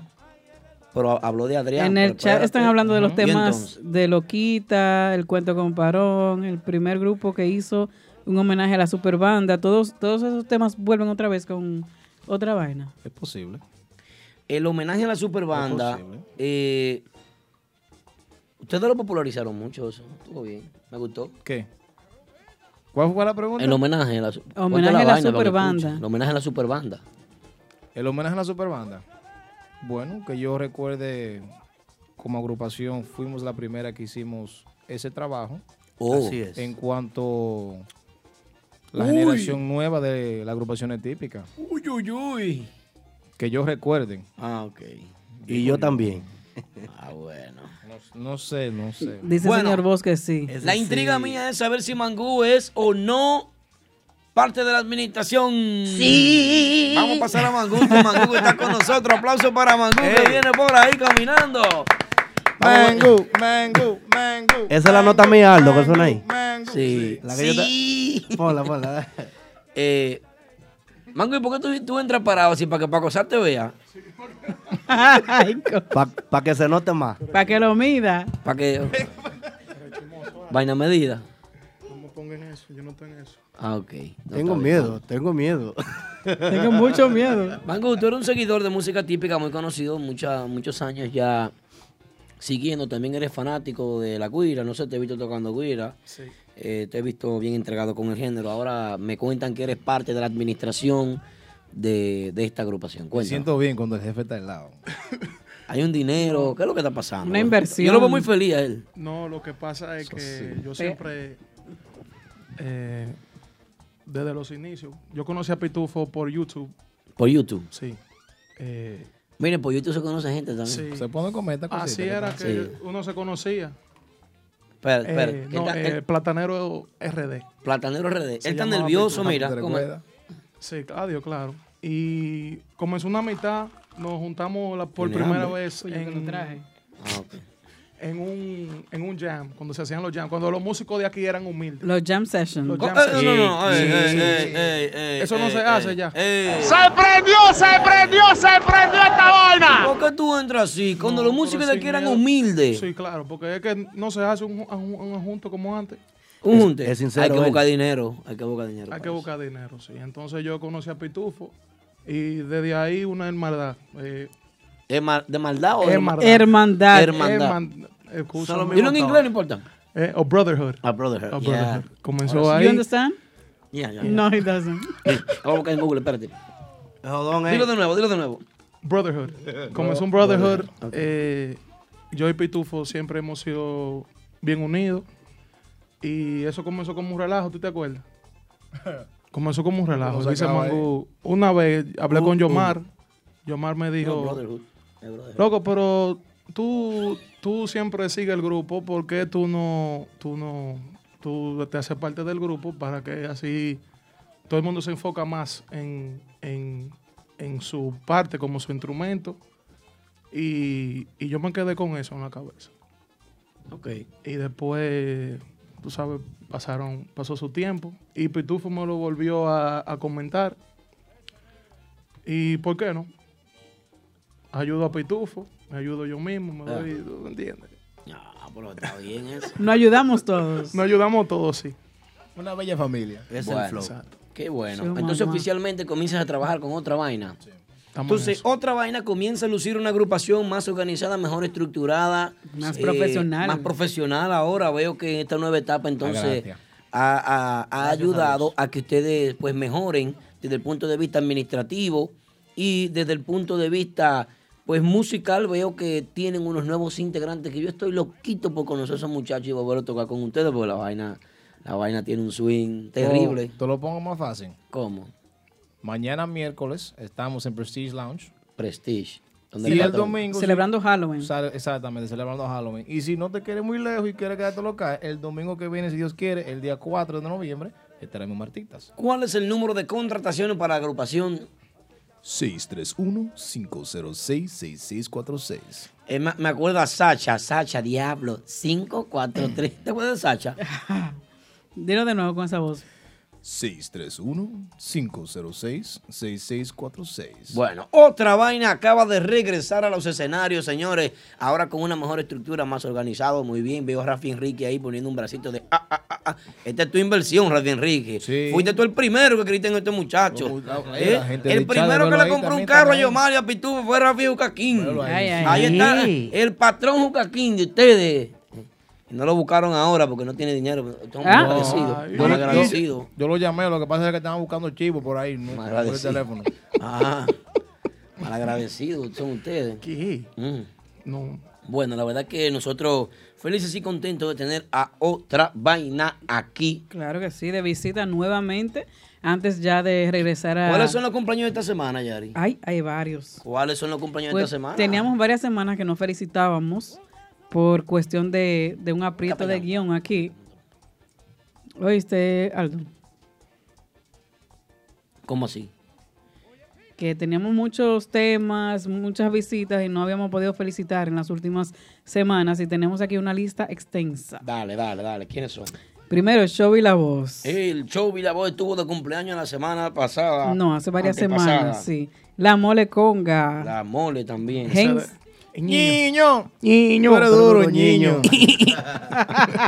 Pero habló de Adrián. En el chat están hablando de los ¿Y temas de Loquita, el cuento con Parón, el primer grupo que hizo un homenaje a la superbanda. Todos, todos esos temas vuelven otra vez con otra vaina. Es posible. El homenaje a la superbanda. Es posible. eh, ustedes lo popularizaron mucho eso. Estuvo bien. Me gustó. ¿Qué? ¿Cuál fue la pregunta? El homenaje a la, Homenaje a la vaina superbanda. El homenaje a la superbanda. El homenaje a la superbanda. Bueno, que yo recuerde, como agrupación, fuimos la primera que hicimos ese trabajo. Oh. Así es. En cuanto la Uy. generación nueva de la agrupación es típica. Uy, uy, uy. Que yo recuerden. Ah, ok. Y yo también. Ah, bueno. No, sé, no sé. Dice Bueno, el señor Bosque sí. La intriga mía es saber si Mangú es o no parte de la administración. Sí. Vamos a pasar a Mangú, que Mangú está con nosotros. Aplauso para Mangú, que viene por ahí caminando. Mango, mango, mango. Esa es la nota mía, Aldo, que suena ahí. Sí. La que yo te- Sí. Ponla, ponla. Eh, Mango, ¿y por qué tú, tú entras parado así para que Paco Sá te vea? Para que se note más. Para que lo mida. Para que. Vaina medida. No me ponga en eso, yo no estoy en eso. Ah, ok. No, Tengo bien. miedo, tengo miedo. Tengo mucho miedo. Mango, tú eres un seguidor de música típica muy conocido, mucha, muchos años ya siguiendo. También eres fanático de la guira, no sé, te he visto tocando guira. Sí. Eh, te he visto bien entregado con el género. Ahora me cuentan que eres parte de la administración de, de esta agrupación. Me Cuéntanos. siento bien cuando el jefe está al lado. Hay un dinero, ¿qué es lo que está pasando? Una inversión. Yo lo veo muy feliz a él. No, lo que pasa es Eso que sí. yo siempre, eh, desde los inicios, yo conocí a Pitufo por YouTube, Por YouTube. sí. Eh, Miren, por YouTube se conoce gente también. sí. Se pone con esta cosita. Así ¿qué era que Sí. uno se conocía. Espera, espera. Eh, no, está- eh, él- Platanero RD. Platanero RD. Él Se está nervioso, mira. Sí, adiós, claro. Y comenzó una mitad, nos juntamos la- por primera hambre. vez Oye, que lo en, traje. Ah, ok. En, un, en un jam, cuando se hacían los jams, cuando los músicos de aquí eran humildes. Los jam sessions. Los jam eh, sessions. no, no, no. Sí, ey, sí, ey, sí, ey, sí. ey, ey, Eso no se hace ya. ¡Se prendió, se prendió, se prendió esta vaina! ¿Por qué tú entras así? Cuando No, los músicos de aquí eran miedo. humildes. Sí, claro, porque es que no se hace un, un, un junto como antes. Un junte. es sincero Hay que él. buscar dinero. Hay que buscar dinero. Hay que buscar dinero, sí. Entonces yo conocí a Pitufo y desde ahí una hermandad. Eh, ¿Es ma- ¿De maldad o de Hermandad. Hermandad. Hermandad. herman- excusa, Solo me- Dilo en inglés, no importa. eh, o Brotherhood. A brotherhood. O Yeah. Brotherhood. Comenzó You ahí. understand? Yeah, yeah, yeah. No, he doesn't. Vamos a buscar en Google, espérate. Jodón, eh. Dilo de nuevo, dilo de nuevo. Brotherhood. Comenzó un Brotherhood. eh, yo y Pitufo siempre hemos sido bien unidos. Y eso comenzó como un relajo, ¿tú te acuerdas? Comenzó como un relajo. ¿Cómo se Dice Mangu, una vez hablé Uh, con uh. Yomar. Yomar me No, dijo, brotherhood. Loco, pero tú, tú siempre sigues el grupo, ¿por qué tú no, tú no, tú te haces parte del grupo para que así todo el mundo se enfoca más en, en, en su parte como su instrumento? Y, y yo me quedé con eso en la cabeza. Ok. Y después, tú sabes, pasaron, pasó su tiempo y Pitufo me lo volvió a, a comentar. ¿Y por qué no? Ayudo a Pitufo, me ayudo yo mismo, me doy, ¿tú entiendes? Ya, pero está bien eso. Nos ayudamos todos. Nos ayudamos todos, sí. Una bella familia. Es Bueno. el flow. Exacto. Qué bueno. Sí, Entonces mamá. oficialmente comienzas a trabajar con otra vaina. Estamos en Entonces, otra vaina comienza a lucir una agrupación más organizada, mejor estructurada. Más eh, profesional. Más profesional ahora. Veo que en esta nueva etapa entonces gracias. ha, ha- ha ayudado a, que ustedes pues mejoren desde el punto de vista administrativo y desde el punto de vista pues musical. Veo que tienen unos nuevos integrantes que yo estoy loquito por conocer a esos muchachos y volver a tocar con ustedes porque la vaina, la vaina tiene un swing terrible. Oh, Te lo pongo más fácil. ¿Cómo? Mañana miércoles estamos en Prestige Lounge. Prestige. ¿Dónde Y el domingo. Celebrando Halloween. Sale- Exactamente, celebrando Halloween. Y si no te quieres muy lejos y quieres quedarte local, el domingo que viene, si Dios quiere, el día 4 de noviembre, estaremos en Martitas. ¿Cuál es el número de contrataciones para la agrupación? 631-506-6646. Eh, me, me acuerdo a Sacha, Sacha, Diablo, 543. ¿Te acuerdas de Sacha? Dilo de nuevo con esa voz. 631-506-6646. Bueno, otra vaina acaba de regresar a los escenarios, señores. Ahora con una mejor estructura, más organizado, muy bien. Veo a Rafi Enrique ahí poniendo un bracito de. Ah, ah, ah, ah. Esta es tu inversión, Rafi Enrique. Sí. Fuiste tú el primero que creíste en este muchacho. Como- ah, ¿Eh? la gente El primero que le compró un también, carro a. Yomar y a Pitufo fue Rafi Jucaquín. Ahí. Ahí está el patrón Jucaquín de ustedes. Y no lo buscaron ahora porque no tiene dinero. Estamos Ah. agradecidos. Ay, agradecido. Yo lo llamé, lo que pasa es que estaban buscando chivos por ahí, ¿no? Por el teléfono. Ah, mal agradecidos son ustedes. ¿Qué? Mm, No. Bueno, la verdad que nosotros felices y contentos de tener a otra vaina aquí. Claro que sí, de visita nuevamente, antes ya de regresar a... ¿Cuáles son los cumpleaños de esta semana, Yari? Ay, hay varios. ¿Cuáles son los cumpleaños de Pues, esta semana? teníamos varias semanas que no felicitábamos por cuestión de, de un aprieto de guion aquí. ¿Oíste, Aldo? ¿Cómo así? Que teníamos muchos temas, muchas visitas y no habíamos podido felicitar en las últimas semanas y tenemos aquí una lista extensa. Dale, dale, dale. ¿Quiénes son? Primero, Show y la Voz. El show Villavoz estuvo de cumpleaños la semana pasada. No, hace varias antepasada. semanas, sí. La Mole Conga. La mole también. Hens- Niño. Niño, pero duro, niño.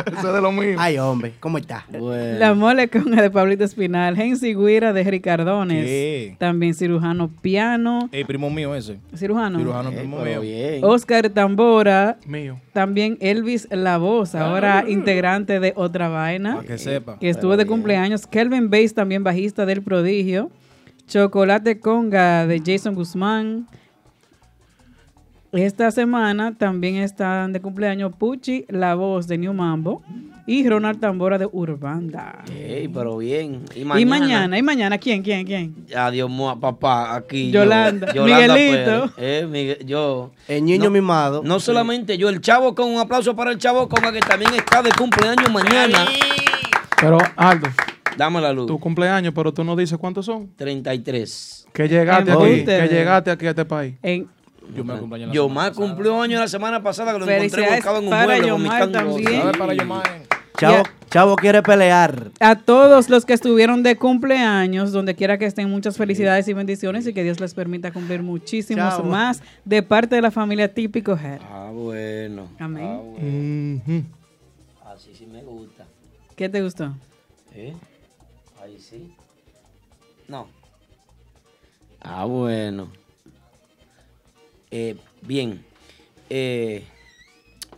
Eso es de lo mismo. Ay, hombre, ¿cómo está? La Mole Conga de Pablito Espinal. Hensi Guira de Ricardones. ¿Qué? También cirujano piano. El primo mío ese. Cirujano. Cirujano primo mío. Oscar Tambora. Mío. También Elvis La Voz, ahora integrante de Otra Vaina. Para que sepa. Que estuvo de cumpleaños. Kelvin Bass, también bajista del Prodigio. Chocolate Conga de Jason Guzmán. Esta semana también están de cumpleaños Pucci, la voz de New Mambo, y Ronald Tambora de Urbanda. Ey, pero bien. Y Y mañana. y mañana, ¿quién, quién, quién? Adiós, mua, papá, aquí. Yolanda. yo, Miguelito. Pérez. Eh, Miguel- yo. El niño no, mimado. No solamente yo, el chavo con un aplauso para el chavo con que también está de cumpleaños mañana. Pero, Aldo, Dame la luz. tu cumpleaños, pero tú no dices cuántos son. 33. Que llegaste En aquí, que llegaste aquí a este país. En, Yo me acompañé la Yo semana más pasada. cumplió años la semana pasada que lo encontré Felicidades buscado en un Yomar. ¿Sabes para Yomar? Chavo, quiere pelear. a todos los que estuvieron de cumpleaños, donde quiera que estén, muchas felicidades y bendiciones y que Dios les permita cumplir muchísimos más de parte de la familia Típico Head. Ah, bueno. Amén. Ah, bueno. Así sí me gusta. ¿Qué te gustó? ¿Eh? Ahí sí. No. Ah, bueno. Eh, bien. Eh,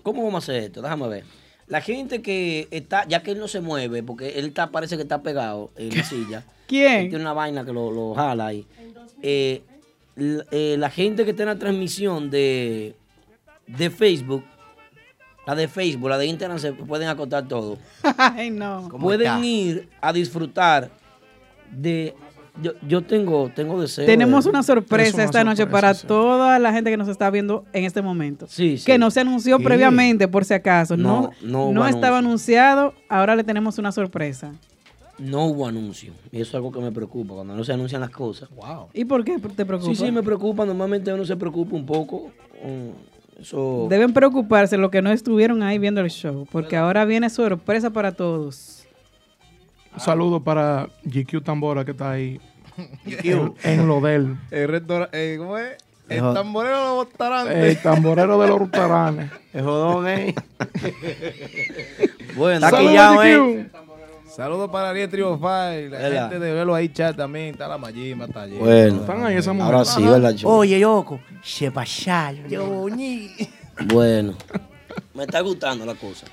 ¿Cómo vamos a hacer esto? Déjame ver. La gente que está, ya que él no se mueve, porque él está, parece que está pegado en la silla. ¿Quién? Él tiene una vaina que lo, lo jala ahí. Eh, eh, la gente que está en la transmisión de, de Facebook, la de Facebook, la de Instagram, se pueden acotar todo Ay, no. ¿Cómo pueden está? ir a disfrutar de yo, yo tengo tengo deseo Tenemos de- una sorpresa una esta noche para sí. toda la gente que nos está viendo en este momento. Sí, sí. Que no se anunció Sí. previamente, por si acaso. No, No, no no, estaba anuncio. anunciado. Ahora le tenemos una sorpresa. no hubo anuncio y eso es algo que me preocupa cuando no se anuncian las cosas Wow. ¿Y por qué te preocupa? sí sí me preocupa normalmente uno se preocupa un poco mm, eso Deben preocuparse los que no estuvieron ahí viendo el show, porque ahora viene sorpresa para todos. Un saludo para GQ Tambora que está ahí en, en lo de él. El restaurante, ¿cómo es? El tamborero de los restaurantes. El tamborero de los restaurantes. Es jodón, eh. bueno Está quillado, eh. Saludos para Ariel Triunfal, la ¿Verdad? gente de Velo ahí chat también, está la Mayima, está allí. bueno Están ahí esas ahora mujeres. sí verdad Yo- Oye, Yoko. Shepashal. Yo, ñi. bueno me está gustando la cosa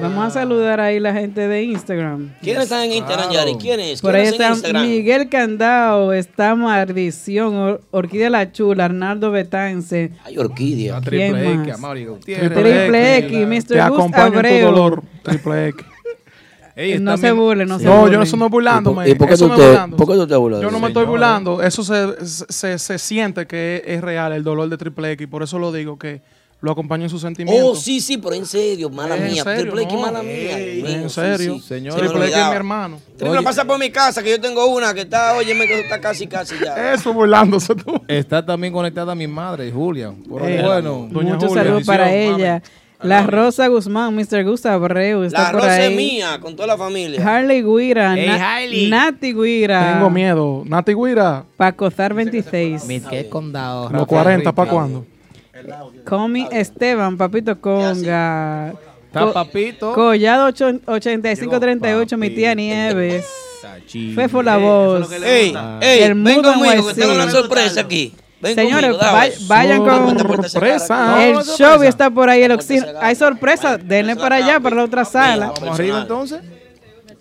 Vamos a saludar ahí la gente de Instagram. ¿quiénes están en Instagram Yari? ¿quiénes? Por ahí ¿quiénes en está? Miguel Candao, está Maldición, Or- Orquídea La Chula, Arnaldo Betance, ay Orquídea A ¿Quién Triple X, más? a Mauri Gutiérrez. Triple X, Mr. Gus Abreu. dolor, Triple X. Ey, No se burlen, no se No, yo no estoy burlándome. ¿Y por qué tú te- burlando. por qué tú te burlas? Yo no me estoy burlando. Eso se, se, se siente que es, es real, el dolor de Triple X. Por eso lo digo, que lo acompaño en sus sentimientos. Oh, sí, sí, pero en serio, mala En mía. serio, Triple X, no. mala mía. Ey, en serio. sí. Señor, Triple X es mi hermano. Triple, pasa por mi casa, que yo tengo una que está, oye, me está casi, casi ya. Eso burlándose tú. Está también conectada mi madre, Julia. Por ahí, Eh, bueno. Doña Muchos Julia. saludos para ella. La Rosa Guzmán, Mr. Gustavo Abreu, está La por rosa es ahí. mía, con toda la familia. Harley Guira, Hey, Na- Harley. Nati Guira, Tengo miedo. Nati Guira, Paco Zar 26, ¿Qué condado? los 40, ¿para cuándo? Comi Esteban, Papito Conga, Está Co- papito. Collado ocho- 8538, mi tía Nieves. Fefo La Voz. Ey, ey, El ven conmigo, que tengo una sorpresa aquí. Ven Señores, conmigo, va- dame. vayan con Sorpresa. el no, show está por ahí el oxígeno. Hay sorpresa, denle para allá, para la otra sala. Vamos arriba entonces.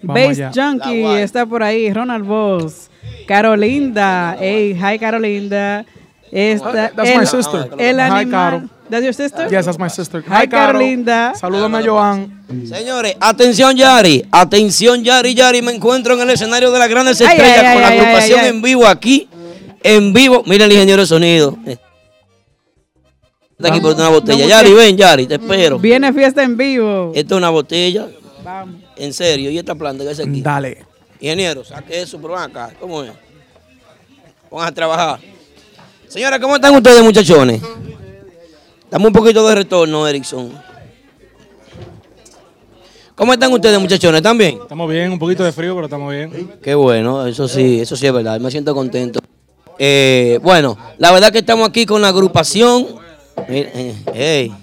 Bass. Junkie está por ahí, Ronald Boss, Carolinda, hey, hi Carolinda. Está That's el, my sister. el Hi, animal, Caro. That's your sister? Yes, that's my sister. Hi, Caro. Carlinda. Salúdame a Joan. Señores, atención Yari, atención Yari, Yari, me encuentro en el escenario de las grandes Ay, estrellas ay, con la ay, agrupación ay, ay. en vivo aquí, en vivo. Mira el ingeniero de sonido. Está aquí por una botella. Vamos, Yari, ven Yari, te espero. Viene fiesta en vivo. Esta es una botella, Vamos. en serio, y esta planta que es aquí. Dale. Ingeniero, saque eso, pero ven acá, ¿cómo es? Vamos a trabajar. Señora, ¿cómo están ustedes, muchachones? Dame un poquito de retorno, Erickson. ¿Cómo están ustedes, muchachones? ¿Están bien? Estamos bien, un poquito de frío, pero estamos bien. Qué bueno, eso sí, eso sí es verdad, me siento contento. Eh, bueno, la verdad que estamos aquí con la agrupación. Mira, eh, ey,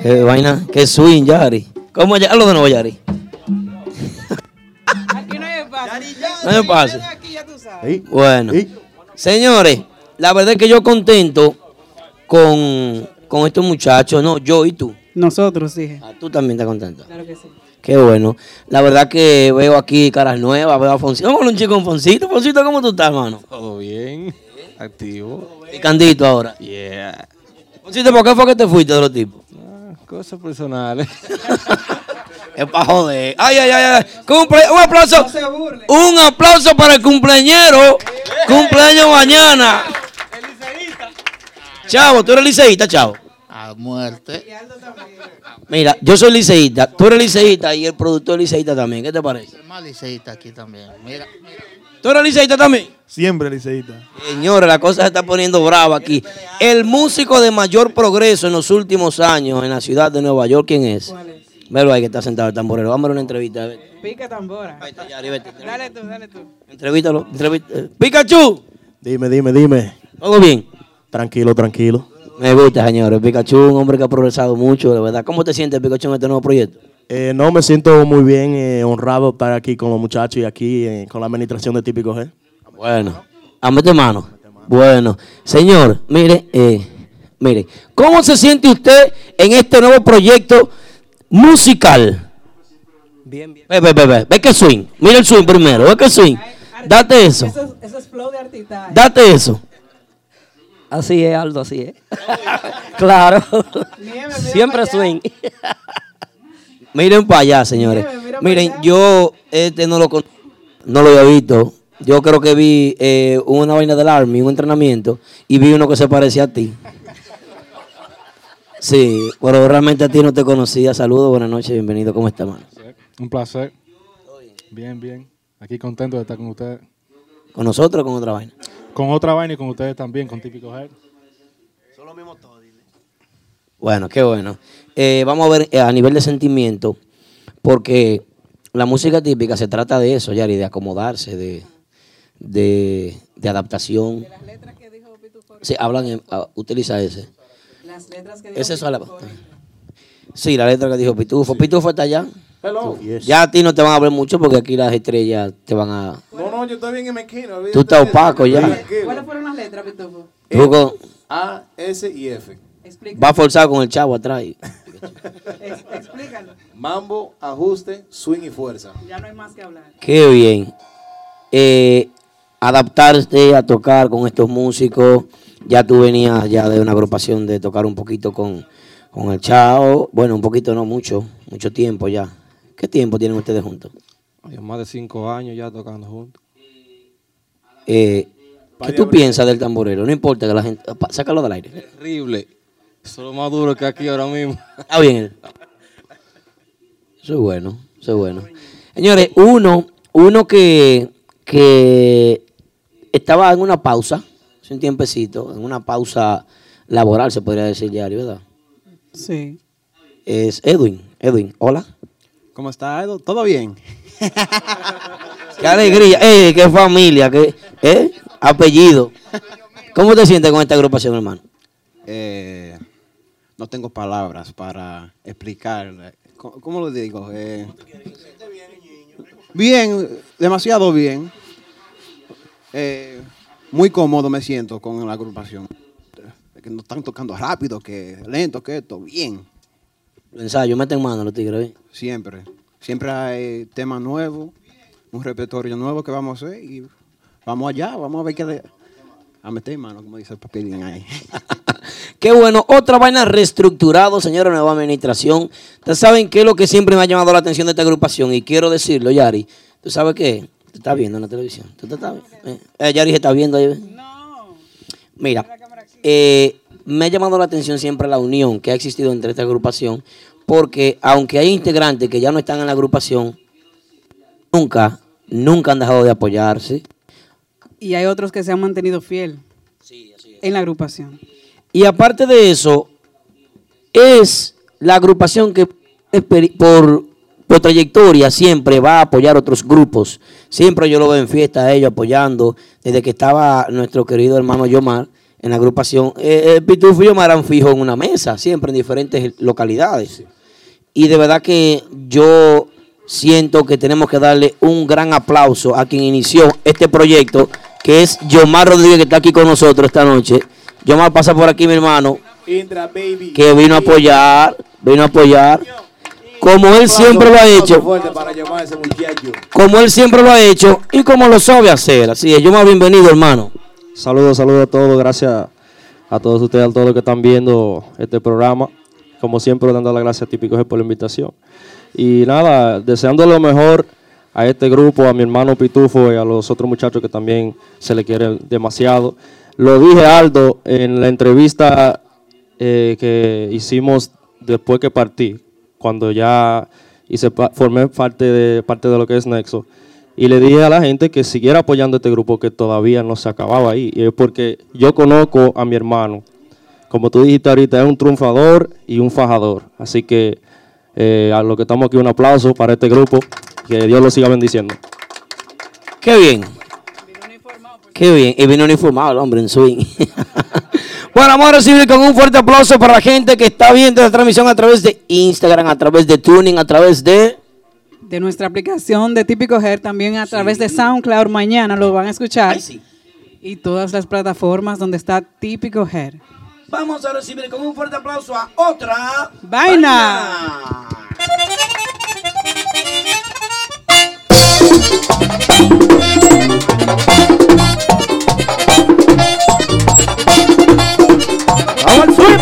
qué vaina, qué swing, Yari. ¿Cómo ya? Lo de nuevo, Yari. Aquí no hay espacio. No tú sabes. Bueno, señores, la verdad es que yo contento con, con estos muchachos, no, yo y tú. Nosotros, sí. Ah, tú también estás contento. Claro que sí. Qué bueno. La verdad que veo aquí caras nuevas, veo a Foncito. Vamos a hablar un chico con Foncito. Foncito, ¿cómo tú estás, hermano? Todo bien, activo. Picandito ahora. Yeah. Foncito, ¿por qué fue que te fuiste de los tipos? Cosas personales. Es para joder. Ay, ay, ay, ay. Cumple- un aplauso. Un aplauso para el cumpleañero. Cumpleaños mañana. Chavo, tú eres liceísta, chavo. A muerte. Mira, yo soy liceísta, tú eres liceísta y el productor es liceísta también. ¿Qué te parece? El más liceísta aquí también. Mira. ¿Tú eres liceísta también? Siempre liceísta. Señores, la cosa se está poniendo brava aquí. El músico de mayor progreso en los últimos años en la ciudad de Nueva York, ¿quién es? Velo ahí que está sentado el tamborero. Vamos a una entrevista. Pica tambora. Dale tú, dale tú. Entrevítalo. entrevista- Pikachu. Dime, dime, dime. ¿Todo bien? Tranquilo, tranquilo. Me gusta, señores. Pikachu, un hombre que ha progresado mucho, de verdad. ¿Cómo te sientes, Pikachu, en este nuevo proyecto? Eh, no, me siento muy bien, eh, honrado estar aquí con los muchachos y aquí eh, con la administración de Típico G. Bueno, a meter mano. Bueno, señor, mire, eh, mire, ¿cómo se siente usted en este nuevo proyecto musical? Bien, bien. Ve, ve, ve, ve, ve que swing. Mira el swing primero, ve que swing. Date eso, Eso, es- eso es flow de artista. date eso. Así es, Aldo, así es. claro. Siempre swing. Miren para allá, señores. Miren, yo este no lo con- no lo había visto. Yo creo que vi eh, una vaina del Army, un entrenamiento, y vi uno que se parecía a ti. Sí, pero realmente a ti no te conocía. Saludos, buenas noches, bienvenido. ¿Cómo está, mano? Un placer. Bien, bien. Aquí contento de estar con ustedes. ¿Con nosotros o con otra vaina? Con otra vaina y con ustedes también, con Típico Head. Bueno, qué bueno. Eh, vamos a ver eh, a nivel de sentimiento, porque la música típica se trata de eso, Yari, de acomodarse, de, de, de adaptación. Sí, hablan, en- ah, utiliza ese. Las letras que Ese es la- Sí, la letra que dijo Pitufo. Pitufo está allá. Hello. Ya a ti no te van a ver mucho porque aquí las estrellas te van a... No, no, yo estoy bien en mi esquina. Tú estás opaco ya. ¿Cuáles fueron las letras, Pitufo? A, S y F. vas forzado con el chavo atrás. Ex- explícalo. Mambo, ajuste, swing y fuerza. Ya no hay más que hablar. Qué bien. Eh, adaptarte a tocar con estos músicos. Ya tú venías ya de una agrupación de tocar un poquito con, con el Chao. Bueno, un poquito no, mucho, mucho tiempo ya. ¿Qué tiempo tienen ustedes juntos? Hay más de cinco años ya tocando juntos. Eh, ¿Qué tú piensas del tamborero? No importa que la gente... Sácalo del aire. Terrible. Eso es lo más duro que aquí ahora mismo. Está bien. Eso es bueno, eso es bueno. Señores, uno, uno que, que estaba en una pausa, hace un tiempecito, en una pausa laboral, se podría decir diario, ¿verdad? Sí. Es Edwin. Edwin, hola. ¿Cómo está, Edo? ¿Todo bien? Qué alegría, eh, qué familia, qué eh, apellido. ¿Cómo te sientes con esta agrupación, hermano? Eh, no tengo palabras para explicar. ¿Cómo, cómo lo digo? Eh, bien, demasiado bien. Eh, muy cómodo me siento con la agrupación. Que no están tocando rápido, que lento, que esto. Bien. Ensayo, meten mano los tigres. ¿eh? Siempre. Siempre hay temas nuevos, un repertorio nuevo que vamos a hacer y vamos allá, vamos a ver qué de- a meter mano, como dice el papelín ahí. Qué bueno. Otra vaina reestructurado, señora, nueva administración. Ustedes saben qué es lo que siempre me ha llamado la atención de esta agrupación y quiero decirlo, Yari. ¿Tú sabes qué? Te estás viendo en la televisión. ¿Tú te estás viendo? Eh, eh, Yari se está viendo ahí. ¿ves? Mira, eh, me ha llamado la atención siempre la unión que ha existido entre esta agrupación, porque aunque hay integrantes que ya no están en la agrupación, nunca, nunca han dejado de apoyarse. Y hay otros que se han mantenido fiel en la agrupación. Y aparte de eso, es la agrupación que por, por trayectoria siempre va a apoyar otros grupos. Siempre yo lo veo en fiesta a ellos apoyando. Desde que estaba nuestro querido hermano Yomar en la agrupación, eh, eh, Pitufo y Yomar han fijo en una mesa, siempre en diferentes localidades. Y de verdad que yo siento que tenemos que darle un gran aplauso a quien inició este proyecto, que es Yomar Rodríguez, que está aquí con nosotros esta noche. Yomar pasa por aquí, mi hermano, Indra, baby. que vino a apoyar, vino a apoyar, como él siempre lo ha hecho, como él siempre lo ha hecho y como lo sabe hacer. Así es, Yomar, bienvenido, hermano. Saludos, saludos a todos, gracias a todos ustedes, a todos los que están viendo este programa. Como siempre, dando las gracias a Típico G por la invitación. Y nada, deseando lo mejor a este grupo, a mi hermano Pitufo y a los otros muchachos que también se le quiere demasiado. Lo dije Aldo en la entrevista eh, que hicimos después que partí, cuando ya hice formé parte de, parte de lo que es Nexo. Y le dije a la gente que siguiera apoyando este grupo que todavía no se acababa ahí. Y es porque yo conozco a mi hermano. Como tú dijiste ahorita, es un triunfador y un fajador. Así que eh, a lo que estamos aquí, un aplauso para este grupo. Que Dios lo siga bendiciendo. Qué bien. Qué bien. Y vino uniformado el hombre en swing. bueno, vamos a recibir con un fuerte aplauso para la gente que está viendo esta transmisión a través de Instagram, a través de Tuning, a través de... De nuestra aplicación de Típico Hair, también a través de SoundCloud, mañana lo van a escuchar. Y todas las plataformas donde está Típico Hair. Vamos a recibir con un fuerte aplauso a otra Vaina. ¡Vamos al!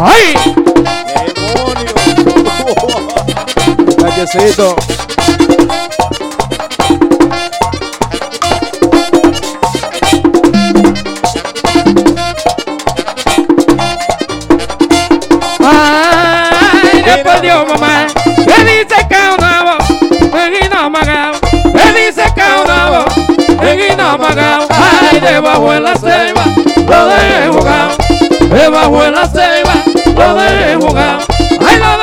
¡Ay! Callecito. Ay, después Dios mamá, dice que un dice que un en Inamagao, ay, debajo de la ceiba, lo dejé jugado, debajo de la ceiba, lo dejé jugado, ay, lo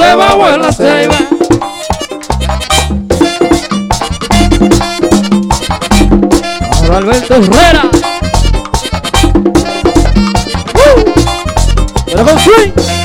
debajo de la ceiba. Ahora Alberto Herrera. Pero con swing.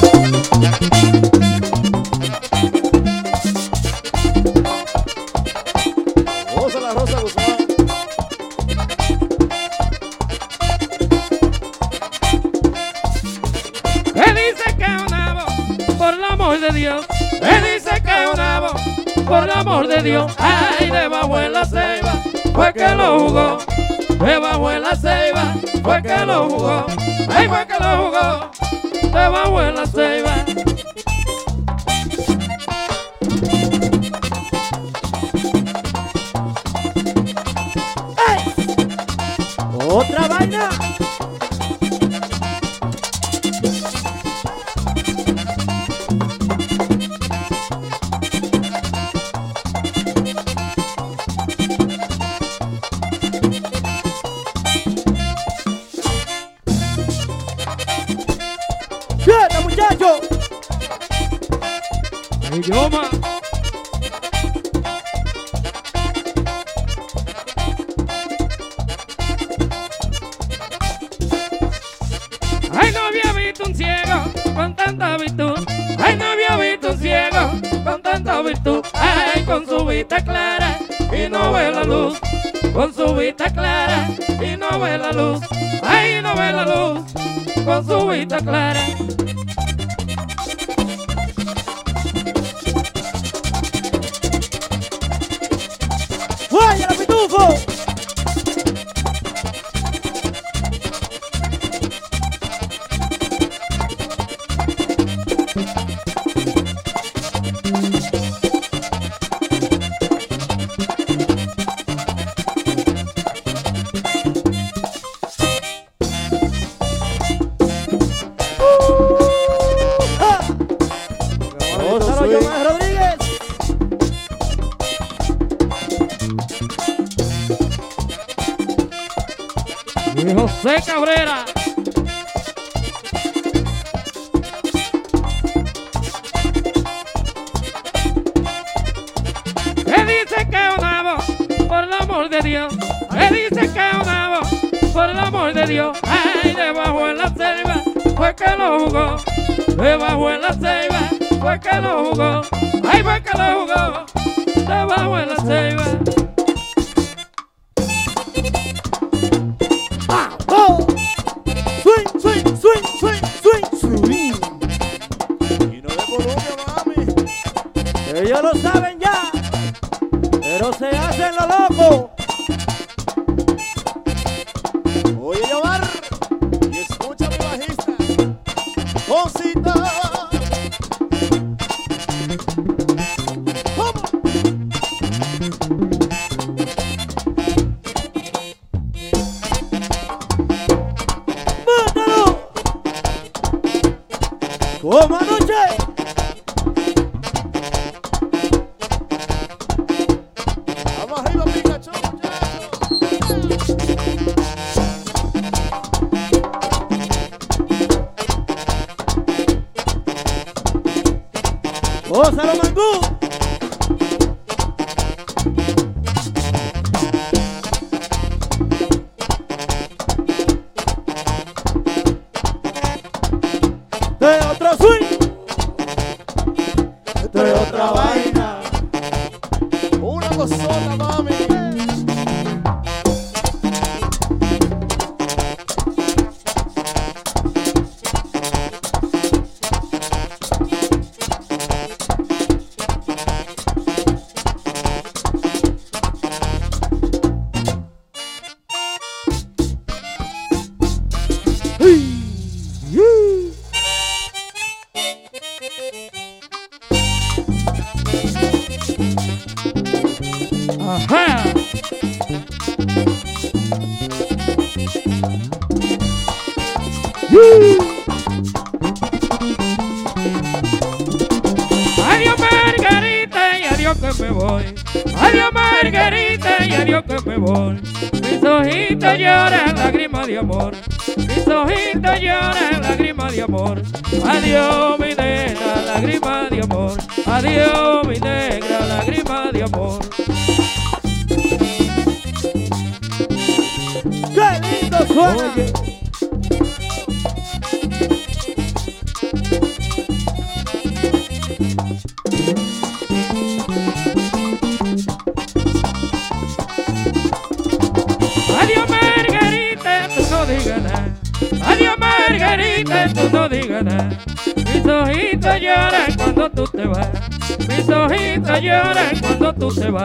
Amor. Adiós mi negra, lágrima de amor. Adiós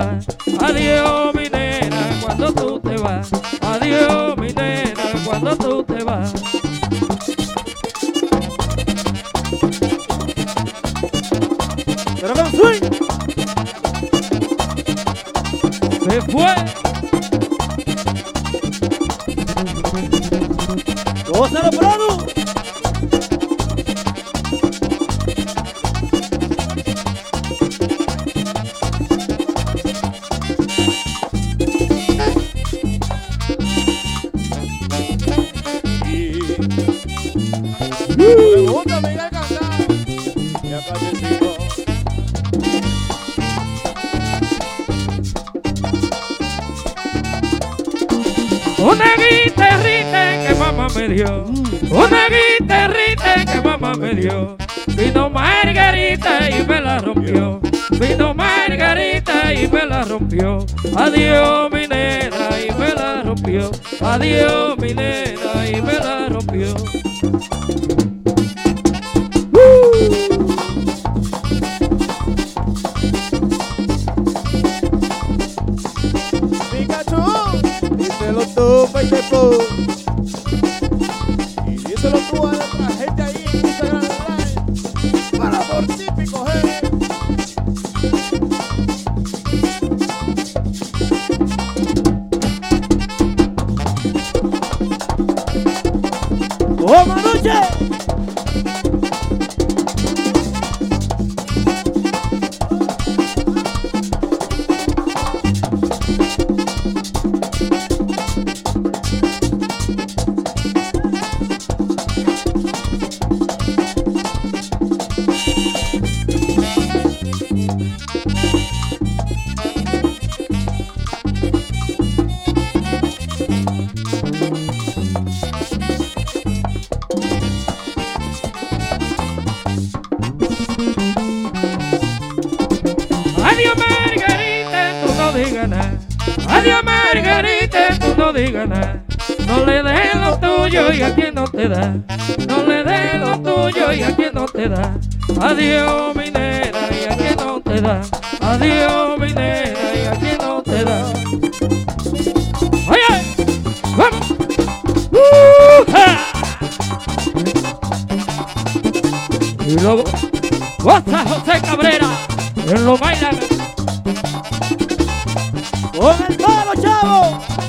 tú no le des lo tuyo y a quien no te da. Adiós, mi nena, y a quien no te da. Adiós, mi nena, y a quien no te da. Oye, vamos. ¡Uh-ja! Y luego, goza José Cabrera, en lo bailan. Con el palo, chavo.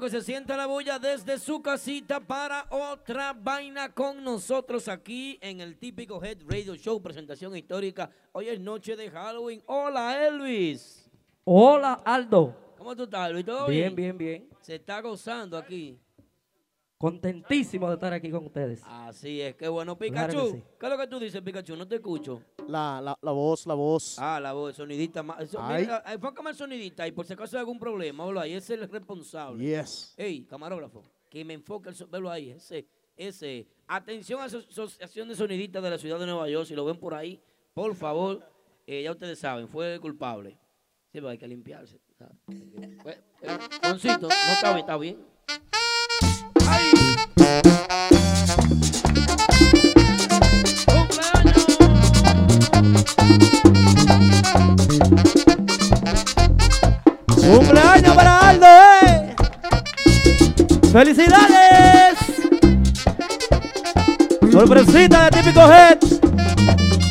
Que se siente la bulla desde su casita para otra vaina con nosotros aquí en el típico Head Radio Show, presentación histórica. Hoy es noche de Halloween. Hola, Elvis. Hola, Aldo. ¿Cómo tú estás, Elvis? ¿Todo Bien, bien, bien. Se está gozando aquí. Contentísimo de estar aquí con ustedes. Así es, qué bueno. Claro Pikachu, que sí. ¿qué es lo que tú dices, Pikachu? No te escucho. La, la, la voz, la voz. Ah, la voz, el sonidista. eh, enfócame el sonidista y por si acaso hay algún problema, velo ahí, ese es el responsable. Yes. Ey, camarógrafo, que me enfoque el velo ahí, ese, ese. Atención a la Asociación de Sonidistas de la Ciudad de Nueva York, si lo ven por ahí, por favor, eh, ya ustedes saben, fue el culpable. Sí, pero hay que limpiarse. ¿sabes? Pues, eh, Juancito, no está bien, está bien. ¡Cumpleaños para Aldo, eh! ¡Felicidades! Sorpresita de típico Head.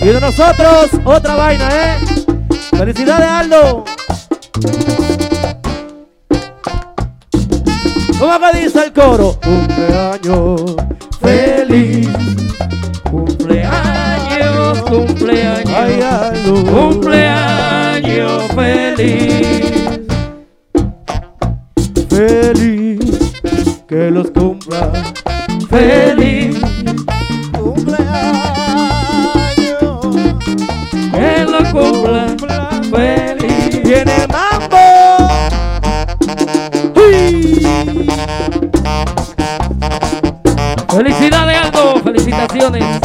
Y de nosotros, otra vaina, ¿eh? ¡Felicidades, Aldo! ¿Cómo que dice el coro? Cumpleaños feliz. Cumpleaños, cumpleaños. Ay, Aldo. Cumpleaños feliz. Feliz. Que los cumpla. Feliz. Que lo cumpla feliz. Viene mambo. Felicitaciones.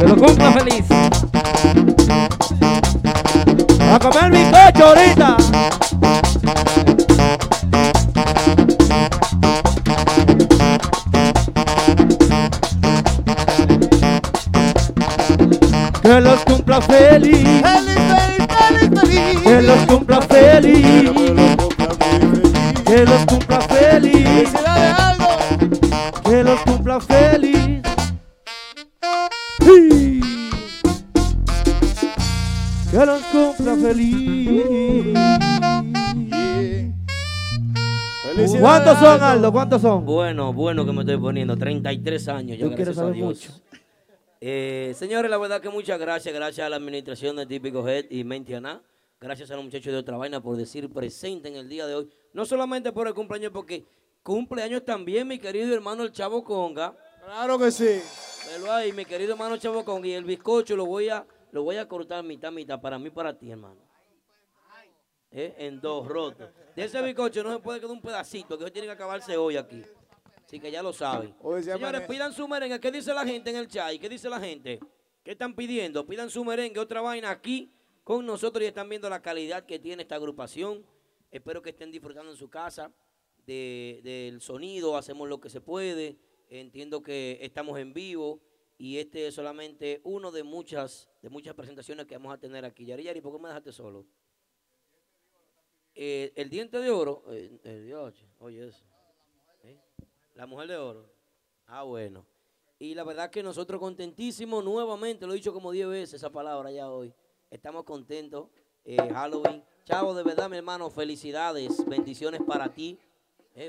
Que lo cumpla feliz. A comer mi cocho ahorita. Que los cumpla feliz. ¿Cuántos son, Aldo? ¿Cuántos son? Bueno, bueno que me estoy poniendo. 33 años ya, Yo quiero gracias a saber Dios. mucho. Eh, señores, la verdad que muchas gracias. Gracias a la administración de Típico Head y Mentiana. Gracias a los muchachos de otra vaina por decir presente en el día de hoy. No solamente por el cumpleaños, porque cumpleaños también mi querido hermano el Chavo Conga. Claro que sí. Velo ahí, mi querido hermano Chabocón. Y el bizcocho lo voy a, lo voy a cortar mitad, mitad, para mí y para ti, hermano. ¿Eh? En dos rotos. De ese bizcocho no se puede quedar un pedacito, que eso tiene que acabarse hoy aquí. Así que ya lo saben. Hoy se Señores, amane- pidan su merengue. ¿Qué dice la gente en el chat? ¿Qué dice la gente? ¿Qué están pidiendo? Pidan su merengue, otra vaina aquí con nosotros y están viendo la calidad que tiene esta agrupación. Espero que estén disfrutando en su casa de- del sonido. Hacemos lo que se puede. Entiendo que estamos en vivo y este es solamente uno de muchas, de muchas presentaciones que vamos a tener aquí. Yari, Yari, ¿por qué me dejaste solo? Eh, el diente de oro, eh, Dios, oye eso. ¿Eh? La mujer de oro. Ah, bueno. Y la verdad que nosotros contentísimos nuevamente, lo he dicho como 10 veces esa palabra ya hoy. Estamos contentos. eh, Halloween. Chavo, de verdad, mi hermano, felicidades. Bendiciones para ti.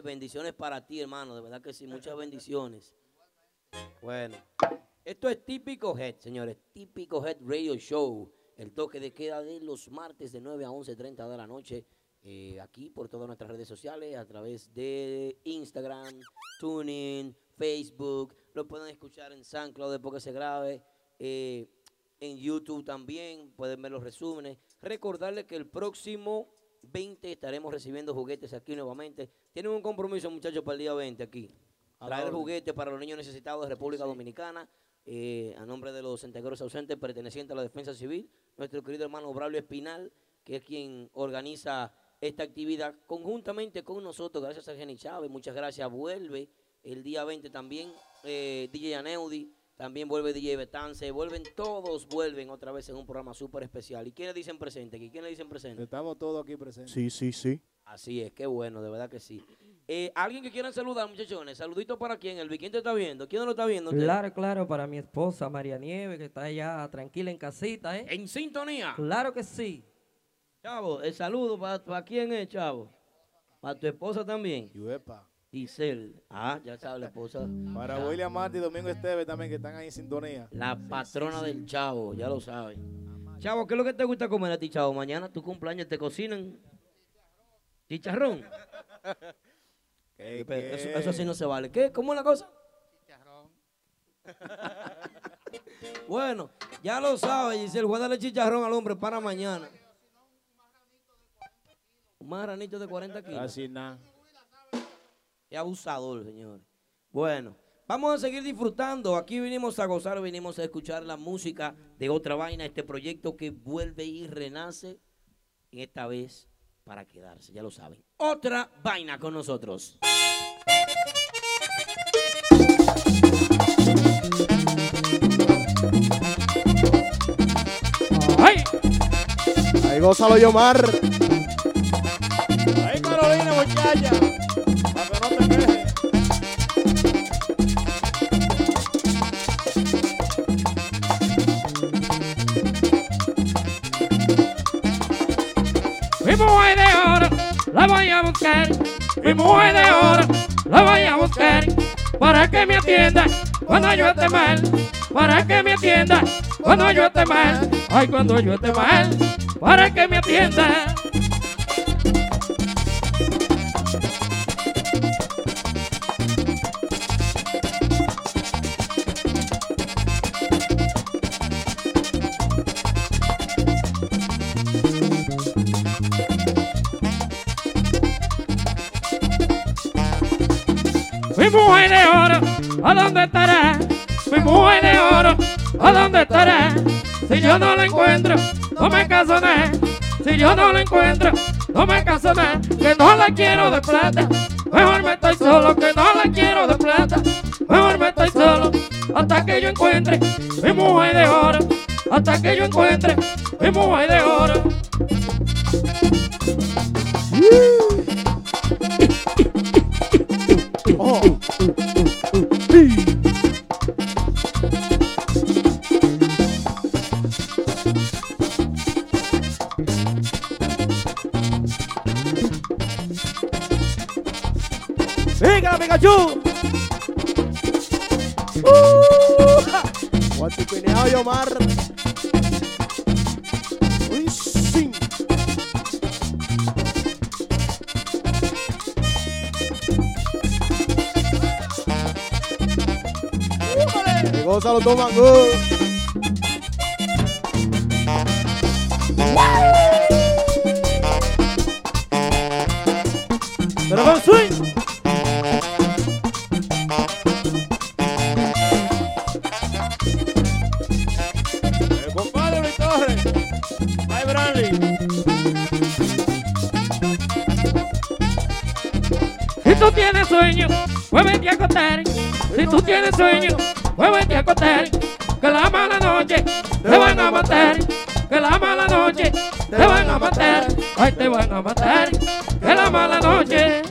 bendiciones para ti, hermano. De verdad que sí, muchas bendiciones. Bueno. Esto es Típico Head, señores. Típico Head Radio Show. El toque de queda de los martes de 9 a 11.30 de la noche. Eh, aquí por todas nuestras redes sociales, a través de Instagram, TuneIn, Facebook. Lo pueden escuchar en SoundCloud después que se grabe. eh, en YouTube también pueden ver los resúmenes. Recordarles que el próximo 20 estaremos recibiendo juguetes aquí nuevamente. Tienen un compromiso, muchachos, para el día 20 aquí. A Traer juguetes para los niños necesitados de República Dominicana. eh, a nombre de los integros ausentes pertenecientes a la Defensa Civil, nuestro querido hermano Braulio Espinal, que es quien organiza esta actividad conjuntamente con nosotros, gracias a Jenny Chávez, muchas gracias, vuelve el día 20 también eh, DJ Aneudi, también vuelve DJ Betance, vuelven todos, vuelven otra vez en un programa súper especial. ¿Y quiénes dicen presente? aquí? ¿Quiénes dicen presente? Estamos todos aquí presentes. Sí, sí, sí. Así es, qué bueno, de verdad que sí. Eh, ¿Alguien que quieran saludar, muchachones? Saludito para quién, el ¿quién te está viendo? ¿Quién no lo está viendo? usted? Claro, claro, para mi esposa María Nieve, que está allá tranquila en casita, ¿eh? En sintonía. Claro que sí. Chavo, el saludo para quién es, chavo. Para tu esposa también. Giselle. Ah, ya sabe la esposa. Para Ya. William Martí y Domingo Esteves también que están ahí en sintonía. La patrona del chavo, ya lo sabe. Chavo, ¿qué es lo que te gusta comer a ti, chavo? Mañana tu cumpleaños te cocinan chicharrón. ¿Qué? Eso, eso así no se vale. ¿Qué? ¿Cómo es la cosa? bueno, ya lo sabe, Giselle. Voy a darle chicharrón al hombre para mañana. Un marranito de 40 kilos. Así nada. Qué abusador, señor. Bueno, vamos a seguir disfrutando. Aquí vinimos a gozar, vinimos a escuchar la música de otra vaina, este proyecto que vuelve y renace, y esta vez para quedarse, ya lo saben. Otra vaina con nosotros. ¡Ay! Ahí gózalo, Yomar. Ahí, Carolina, muchacha. Para que no te quejes. Mi mujer de oro, la voy a buscar. Mi mujer de oro, la voy a buscar. Para que me atienda cuando yo esté mal. Para que me atienda cuando yo esté mal. Ay, cuando yo esté mal. Para que me atienda. Mi mujer de oro, ¿a dónde estará? Mi mujer de oro, ¿a dónde estará? Si yo no la encuentro, no me caso nada. Si yo no la encuentro, no me caso nada. Que no la quiero de plata. Mejor me estoy solo, que no la quiero de plata. Mejor me estoy solo, hasta que yo encuentre mi mujer de oro. Hasta que yo encuentre mi mujer de oro. Pikachu! ¡Uh! Guachipineado, Yomar. Uy, sí. Gózalo, toma, go. Pero con swing. Si tú tienes sueño, muévete a acostar. Que la mala noche te van a matar. Que la mala noche te van a matar. Ay, te van a matar. Que la mala noche.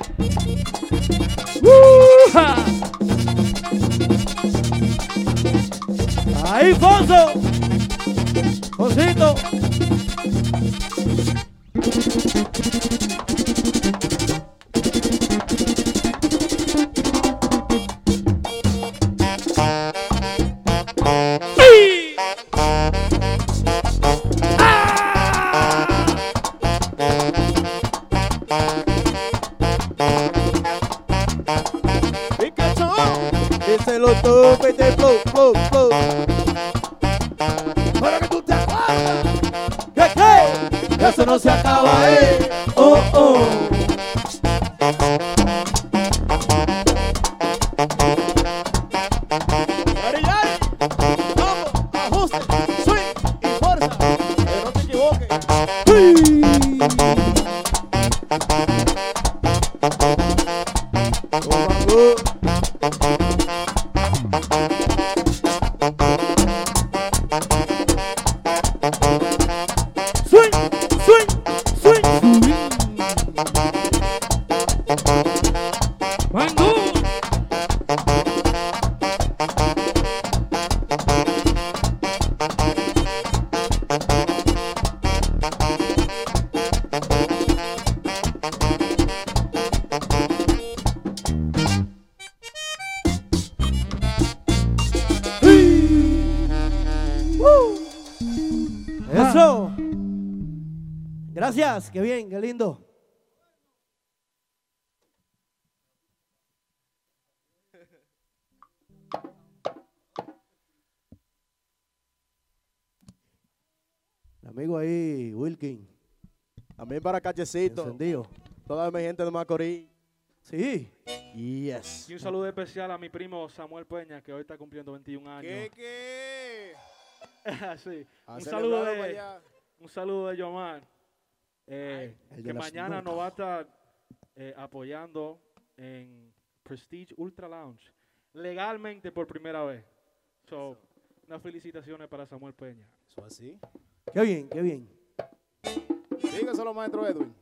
Encendido. Toda mi gente de Macorís. Sí. Yes. Y un saludo especial a mi primo Samuel Peña, que hoy está cumpliendo 21 años. ¿Qué, qué? sí. Un saludo, de, un saludo de Yomar, eh, de que mañana nos va a estar eh, apoyando en Prestige Ultra Lounge, legalmente por primera vez. So, unas felicitaciones para Samuel Peña. Eso así. Qué bien, qué bien. Dígaselo, maestro Edwin.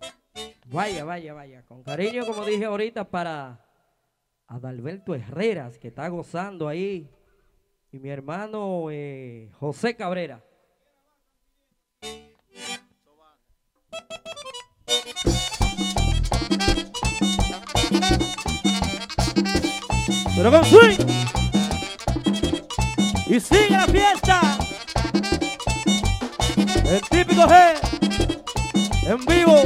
Vaya, vaya, vaya. Con cariño, como dije ahorita, para Adalberto Herreras, que está gozando ahí. Y mi hermano eh, José Cabrera. Pero con swing. Y sigue la fiesta. El típico G. En vivo.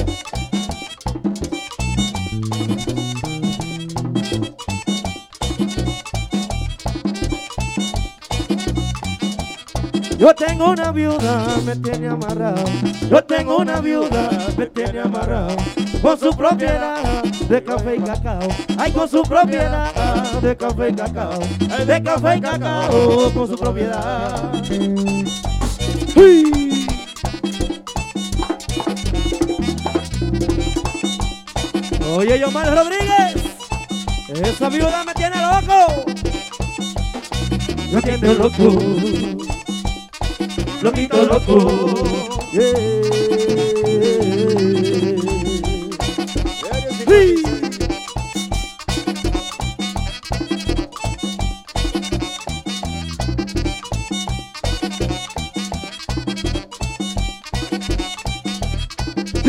Yo tengo una viuda, me tiene amarrado. Yo tengo una viuda, me tiene amarrado. Con su propiedad de café y cacao. Ay, con su propiedad de café y cacao. De café y cacao, con su propiedad. Oye, Yomar Rodríguez, esa viuda me tiene loco. Me tiene loco. Loquito loco. Sí.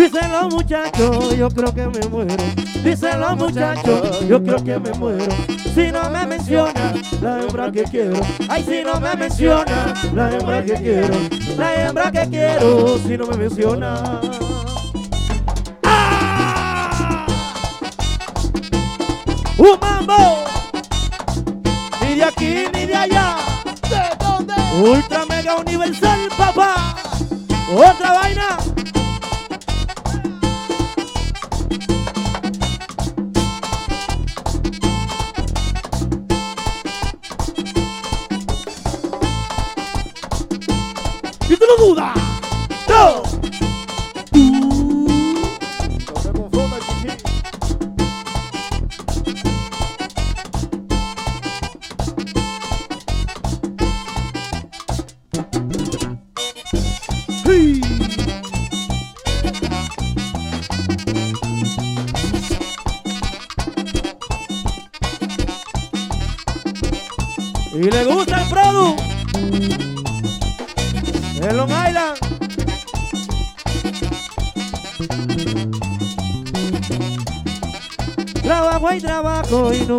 Dicen los muchachos, yo creo que me muero. Dicen los muchachos, yo creo que me muero. Si no me menciona la hembra que quiero. Ay, si no me menciona la hembra que quiero. La hembra que quiero, si no me menciona. ¡Ah! ¡Un mambo! Ni de aquí ni de allá. Ultra mega universal, papá. Otra vaina.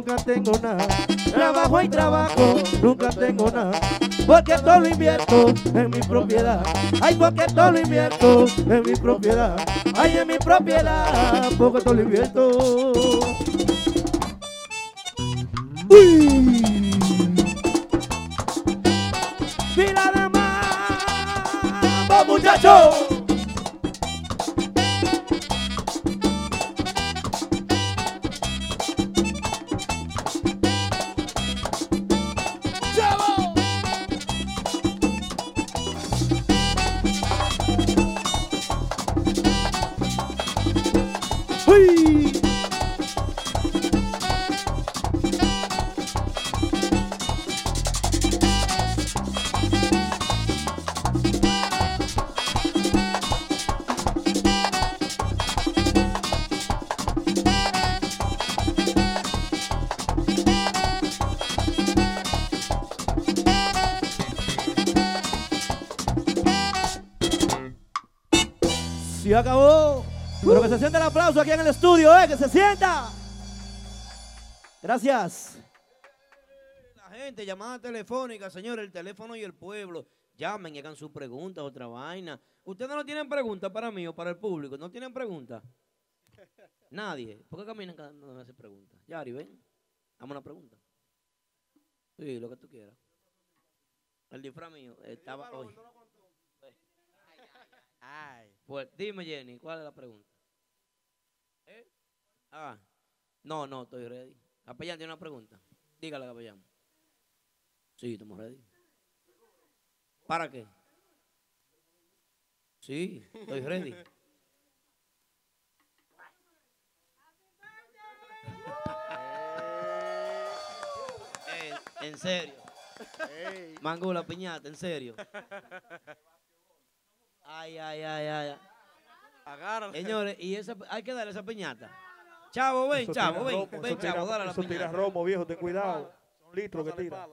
Nunca tengo nada. Trabajo y trabajo, nunca tengo nada. Porque todo lo invierto en mi propiedad. Ay, porque todo lo invierto en mi propiedad. Ay, en mi propiedad, porque todo lo invierto. Aplauso aquí en el estudio, ¿eh? Que se sienta. Gracias. La gente, llamada telefónica, señor, el teléfono y el pueblo. Llamen y hagan sus preguntas, otra vaina. ¿Ustedes no tienen preguntas para mí o para el público? ¿No tienen preguntas? Nadie. ¿Por qué caminan cada uno me hace preguntas? Yari, ven. Dame una pregunta. Sí, lo que tú quieras. El disfraz mío estaba hoy. Pues dime, Jenny, ¿cuál es la pregunta? ¿Eh? Ah, no, no, estoy ready. Capellán tiene una pregunta. Dígale, capellán. Sí, estamos ready. ¿Para qué? Sí, estoy ready. Eh, en serio. Mango la piñata, en serio. Ay, ay, ay, ay. Agárrala. Señores, y esa, hay que darle esa piñata. Chavo, ven, Eso chavo, ven, romo, ven, eso tira- chavo, dale la Eso tira piñata. romo, viejo, ten cuidado. Son litros que tira.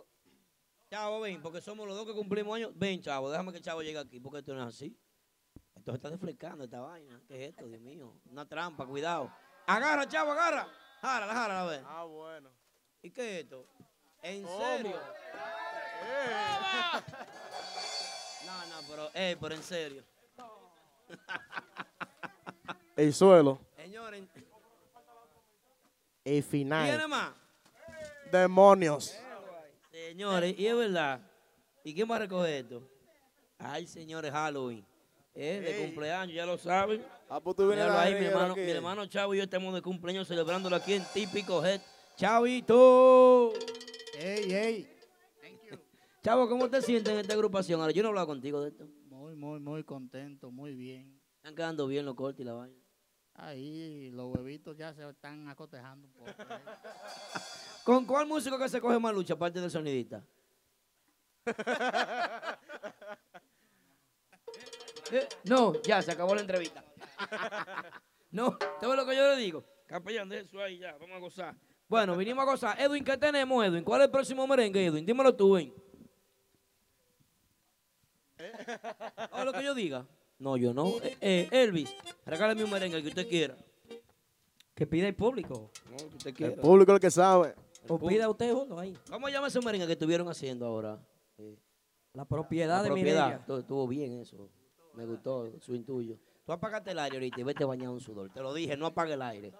Chavo, ven, porque somos los dos que cumplimos años. Ven, chavo, déjame que el chavo llegue aquí, porque esto no es así. Esto se está desflecando, esta vaina. ¿Qué es esto, Dios mío? Una trampa, cuidado. Agarra, chavo, agarra. Járala, járala, a ver. Ah, bueno. ¿Y qué es esto? ¿En ¿Cómo? serio? Eh. No, no, pero, eh, pero en serio. El suelo. Señores, El final. ¿tiene más? Demonios. Señores, y es verdad. ¿Y quién va a recoger esto? Ay, señores, Halloween. Es de Ey. cumpleaños, ya lo saben. Ah, pues tú vienes Míralo a ahí, la mi hermano, aquí. mi hermano Chavo y yo estamos de cumpleaños celebrándolo aquí en Típico Head. Chavito. Ey, ey. Chavo, ¿cómo te sientes en esta agrupación? Ahora, yo no he hablado contigo de esto. Muy, muy, muy contento, muy bien. Están quedando bien los cortes y la vaina. Ahí los huevitos ya se están acotejando un poco. ¿eh? ¿Con cuál músico que se coge más lucha, aparte del sonidista? Eh, No, ya, se acabó la entrevista. No, ¿te ves lo que yo le digo? Capellán, de eso ahí ya, vamos a gozar. Bueno, vinimos a gozar. Edwin, ¿qué tenemos, Edwin? ¿Cuál es el próximo merengue, Edwin? Dímelo tú, Edwin. ¿O lo que yo diga? No, yo no. Eh, eh, Elvis, regálame un merengue el que usted quiera. Que pida el público. No, el que usted El quiera. público es el que sabe. O pida usted uno ahí. ¿Cómo llama ese merengue que estuvieron haciendo ahora? La propiedad La de propiedad. Estuvo, estuvo bien eso. Me gustó su intuyo. Tú apagaste el aire ahorita y vete bañado en sudor. Te lo dije, no apague el aire.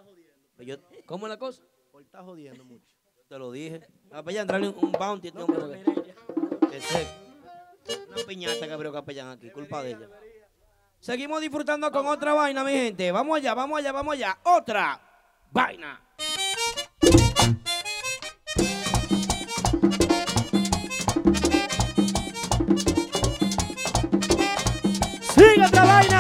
Yo- ¿Cómo es la cosa? Por estar jodiendo mucho. Te lo dije. Ah, para allá entrarle un, un bounty. este hombre, porque- que se- Una piñata que abrió Capellán aquí, culpa de ella. Seguimos disfrutando con otra vaina, mi gente. Vamos allá, vamos allá, vamos allá. Otra vaina. ¡Sigue otra vaina!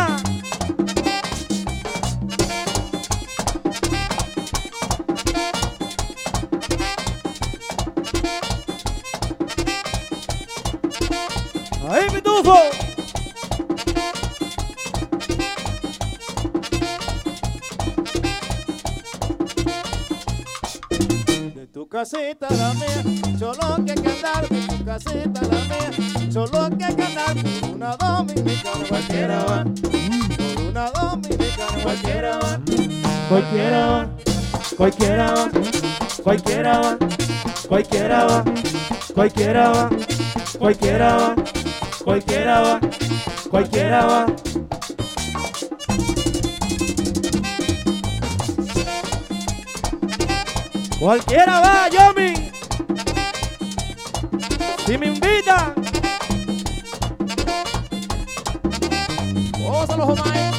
Casita la mía, solo que cantar de tu casita la mía, solo que cantar por una dominicana cualquiera va, por una dominicana cualquiera va, Cualquiera va, cualquiera va, cualquiera va, cualquiera va, cualquiera va, cualquiera va, cualquiera va, cualquiera va. Cualquiera va, Yomi. Si me invitan. Gózalo, Jomai.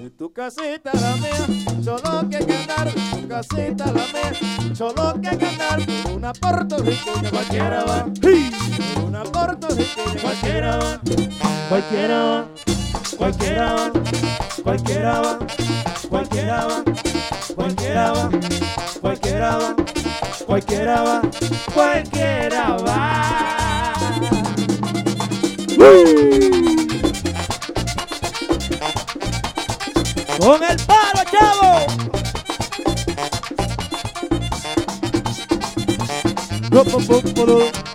De tu casita a la mía, solo que cantar, tu casita a la mía, solo que cantar, una puertorriqueña cualquiera va, Cualquiera va, cualquiera va, cualquiera va, cualquiera va, cualquiera va, cualquiera va, cualquiera va, cualquiera va. Con el palo, chavo. Ro,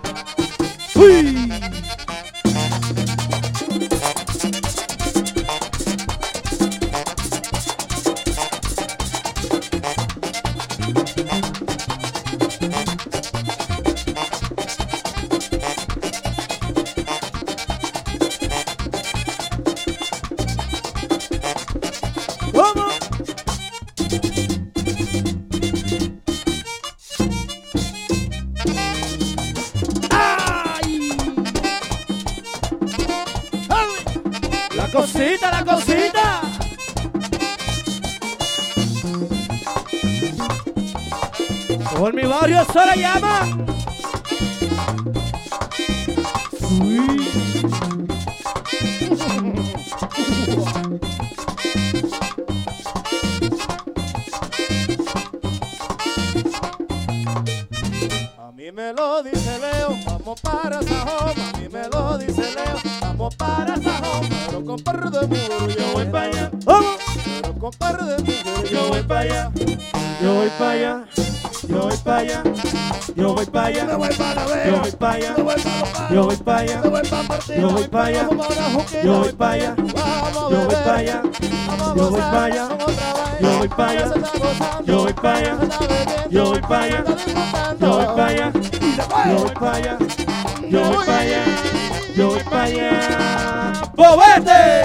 Me voy para la yo voy para allá, yo voy para allá, yo voy para allá, yo voy para allá, yo voy para allá, yo voy para allá, yo voy para allá, yo voy para allá, yo voy para allá, yo voy para allá, yo voy para allá, yo voy para allá, yo voy para allá. ¡Bobete!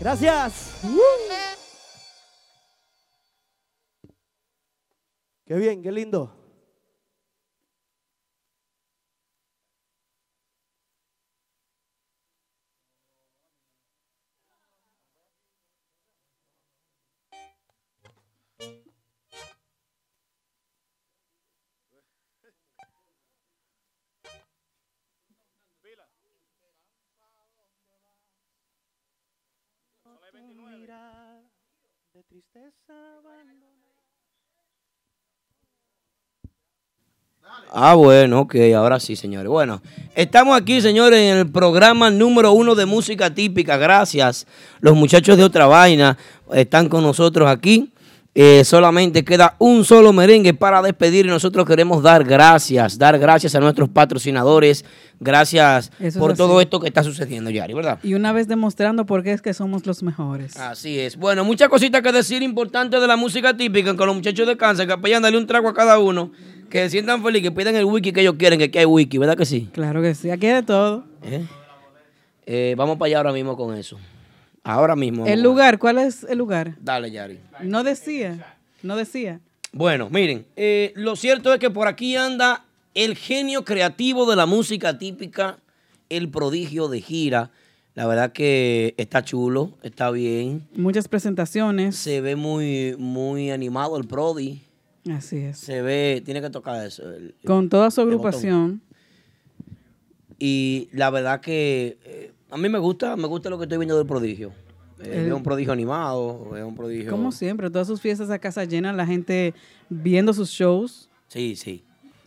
Gracias. Qué bien, qué lindo. Ah, bueno, ok, ahora sí, señores. Bueno, estamos aquí, señores, en el programa número uno de música típica. Gracias. Los muchachos de otra vaina están con nosotros aquí. Eh, solamente queda un solo merengue para despedir y nosotros queremos dar gracias, dar gracias a nuestros patrocinadores, gracias Eso es por así. todo esto que está sucediendo, Yari, ¿verdad? Y una vez demostrando por qué es que somos los mejores. Así es. Bueno, muchas cositas que decir importantes de la música típica con los muchachos de Kansas, que apoyan darle un trago a cada uno, que se sientan felices, que pidan el wiki que ellos quieren, que aquí hay wiki, ¿verdad que sí? Claro que sí, aquí hay de todo. ¿Eh? Eh, vamos para allá ahora mismo con eso. Ahora mismo. El lugar, ¿cuál es el lugar? Dale, Yari. No decía, no decía. Bueno, miren, eh, lo cierto es que por aquí anda el genio creativo de la música típica, el prodigio de gira. La verdad que está chulo, está bien. Muchas presentaciones. Se ve muy, muy animado el Prodi. Así es. Se ve, tiene que tocar eso. el- Con toda su agrupación. Y la verdad que eh, a mí me gusta, me gusta lo que estoy viendo del prodigio. Eh, es un prodigio animado, es un prodigio. Como siempre, todas sus fiestas a casa llena, la gente viendo sus shows. Sí, sí.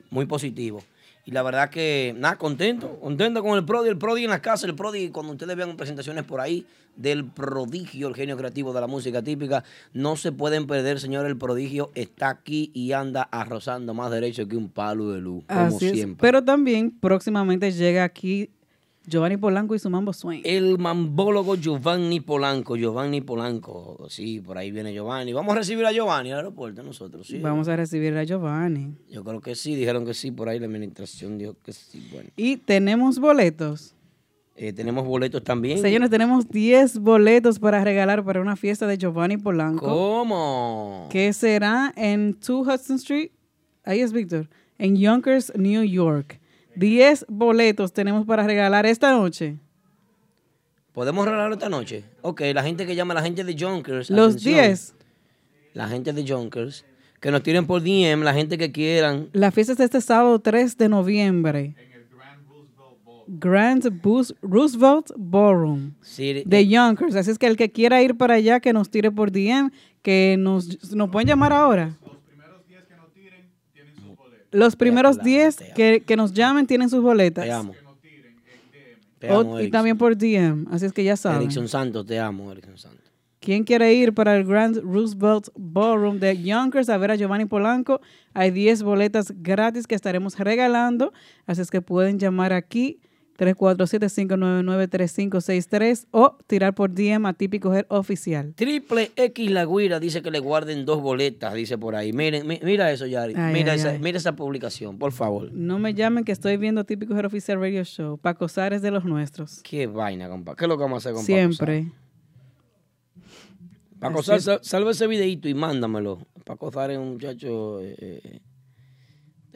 Muy positivo. Y la verdad que, nada, contento. Contento con el Prodi. El Prodi en la casa, el Prodi, cuando ustedes vean presentaciones por ahí del prodigio, el genio creativo de la música típica, no se pueden perder, señor. El prodigio está aquí y anda arrozando más derecho que un palo de luz, como es. siempre. Pero también próximamente llega aquí Giovanni Polanco y su Mambo Swing. El mambólogo Giovanni Polanco, Giovanni Polanco. Sí, por ahí viene Giovanni. Vamos a recibir a Giovanni al aeropuerto nosotros, sí. Vamos a recibir a Giovanni. Yo creo que sí, dijeron que sí, por ahí la administración dijo que sí. Bueno, Y tenemos boletos. Eh, tenemos boletos también. Señores, tenemos 10 boletos para regalar para una fiesta de Giovanni Polanco. ¿Cómo? Que será en 2 Hudson Street. Ahí es Víctor. En Yonkers, New York. 10 boletos tenemos para regalar esta noche. ¿Podemos regalarlo esta noche? Ok, la gente que llama, la gente de Junkers. Los atención. 10. La gente de Junkers. Que nos tiren por DM, la gente que quieran. La fiesta es este sábado 3 de noviembre. Grand Bus- Roosevelt Ballroom Sí, de Yonkers. Así es que el que quiera ir para allá, que nos tire por DM, que nos, nos pueden llamar ahora. Los primeros 10 que, que nos llamen tienen sus boletas. Te amo. Te O- y también por DM. Así es que ya saben. Erickson Santos, te amo, Erickson Santos. ¿Quién quiere ir para el Grand Roosevelt Ballroom de Yonkers a ver a Giovanni Polanco? Hay 10 boletas gratis que estaremos regalando. Así es que pueden llamar aquí 347-599-3563 o tirar por DM a Típico Her Oficial. Triple X La Guira dice que le guarden dos boletas, dice por ahí. Miren, mi- mira eso, Yari. Ay, mira, ay, esa, ay. mira esa publicación, por favor. No me llamen que estoy viendo Típico Her Oficial Radio Show. Paco Sares de los nuestros. Qué vaina, compa. ¿Qué es lo que vamos a hacer con Paco Siempre. Paco Así Sar, es. sal- salva ese videito y mándamelo. Paco Zar es un muchacho. Eh,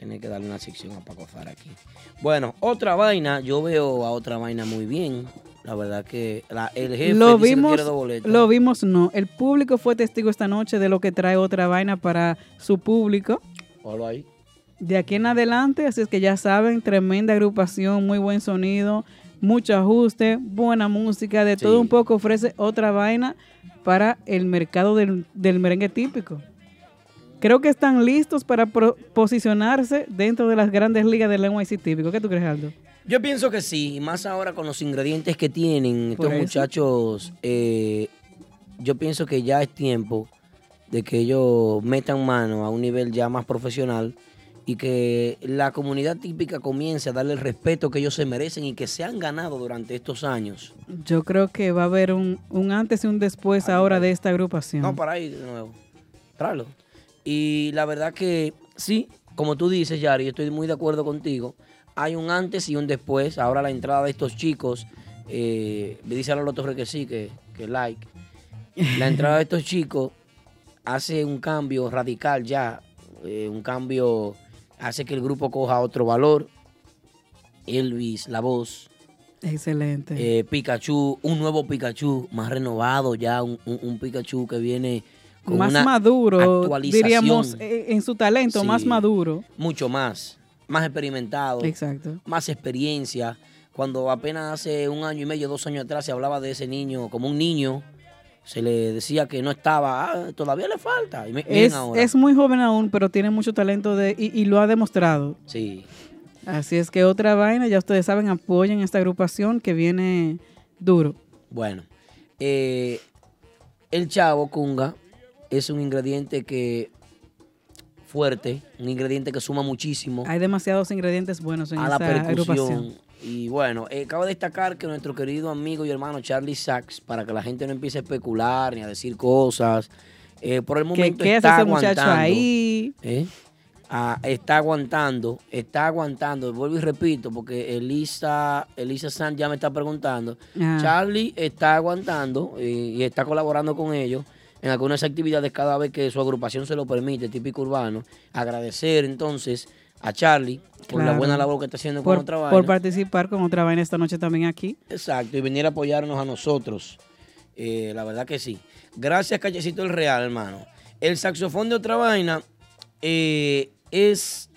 tiene que darle una sección a Paco Zar aquí. Bueno, otra vaina. Yo veo a otra vaina muy bien. La verdad que la- el jefe Lo dice que vimos, quiere boletas. lo vimos, no. El público fue testigo esta noche de lo que trae otra vaina para su público. Ponlo ahí. De aquí en adelante, así es que ya saben, tremenda agrupación, muy buen sonido, mucho ajuste, buena música, de todo un poco ofrece otra vaina para el mercado del, del merengue típico. Creo que están listos para posicionarse dentro de las grandes ligas del NYC típico. ¿Qué tú crees, Aldo? Yo pienso que sí, y más ahora con los ingredientes que tienen estos eso. muchachos. eh, yo pienso que ya es tiempo de que ellos metan mano a un nivel ya más profesional y que la comunidad típica comience a darle el respeto que ellos se merecen y que se han ganado durante estos años. Yo creo que va a haber un, un antes y un después ahora de esta agrupación. No, para ahí de nuevo. Tráelo. Y la verdad que sí, como tú dices, Yari, yo estoy muy de acuerdo contigo. Hay un antes y un después. Ahora la entrada de estos chicos eh, me dice a Torres que sí, que, que like. La entrada de estos chicos hace un cambio radical ya, eh, un cambio, hace que el grupo coja otro valor. Elvis, la voz, Excelente. eh, Pikachu, un nuevo Pikachu más renovado ya, un, un- un Pikachu que viene más maduro, diríamos, eh, en su talento, Sí. más maduro. mucho más, más experimentado, Exacto. más experiencia. Cuando apenas hace un año y medio, dos años atrás se hablaba de ese niño como un niño, se le decía que no estaba, "Ah, todavía le falta. Y Es, ahora. es muy joven aún, pero tiene mucho talento de, y, y lo ha demostrado. Sí. Así es que otra vaina, ya ustedes saben, apoyen esta agrupación que viene duro. Bueno, eh, el chavo Kunga es un ingrediente que fuerte, un ingrediente que suma muchísimo Hay demasiados ingredientes buenos en a la percusión. agrupación. Y bueno, eh, cabe destacar que nuestro querido amigo y hermano Charlie Sachs, para que la gente no empiece a especular ni a decir cosas, eh, por el ¿Qué, momento qué está ese muchacho aguantando. ahí? ¿eh? Ah, está aguantando, está aguantando. Vuelvo y repito, porque Elisa, Elisa San ya me está preguntando. Ah. Charlie está aguantando eh, y está colaborando con ellos en algunas actividades cada vez que su agrupación se lo permite, típico urbano. Agradecer entonces a Charlie por la buena labor que está haciendo por, con otra vaina. por participar con otra vaina esta noche también aquí. Exacto, y venir a apoyarnos a nosotros. Eh, la verdad que sí. Gracias, Callecito el Real, hermano. El saxofón de otra vaina eh, es.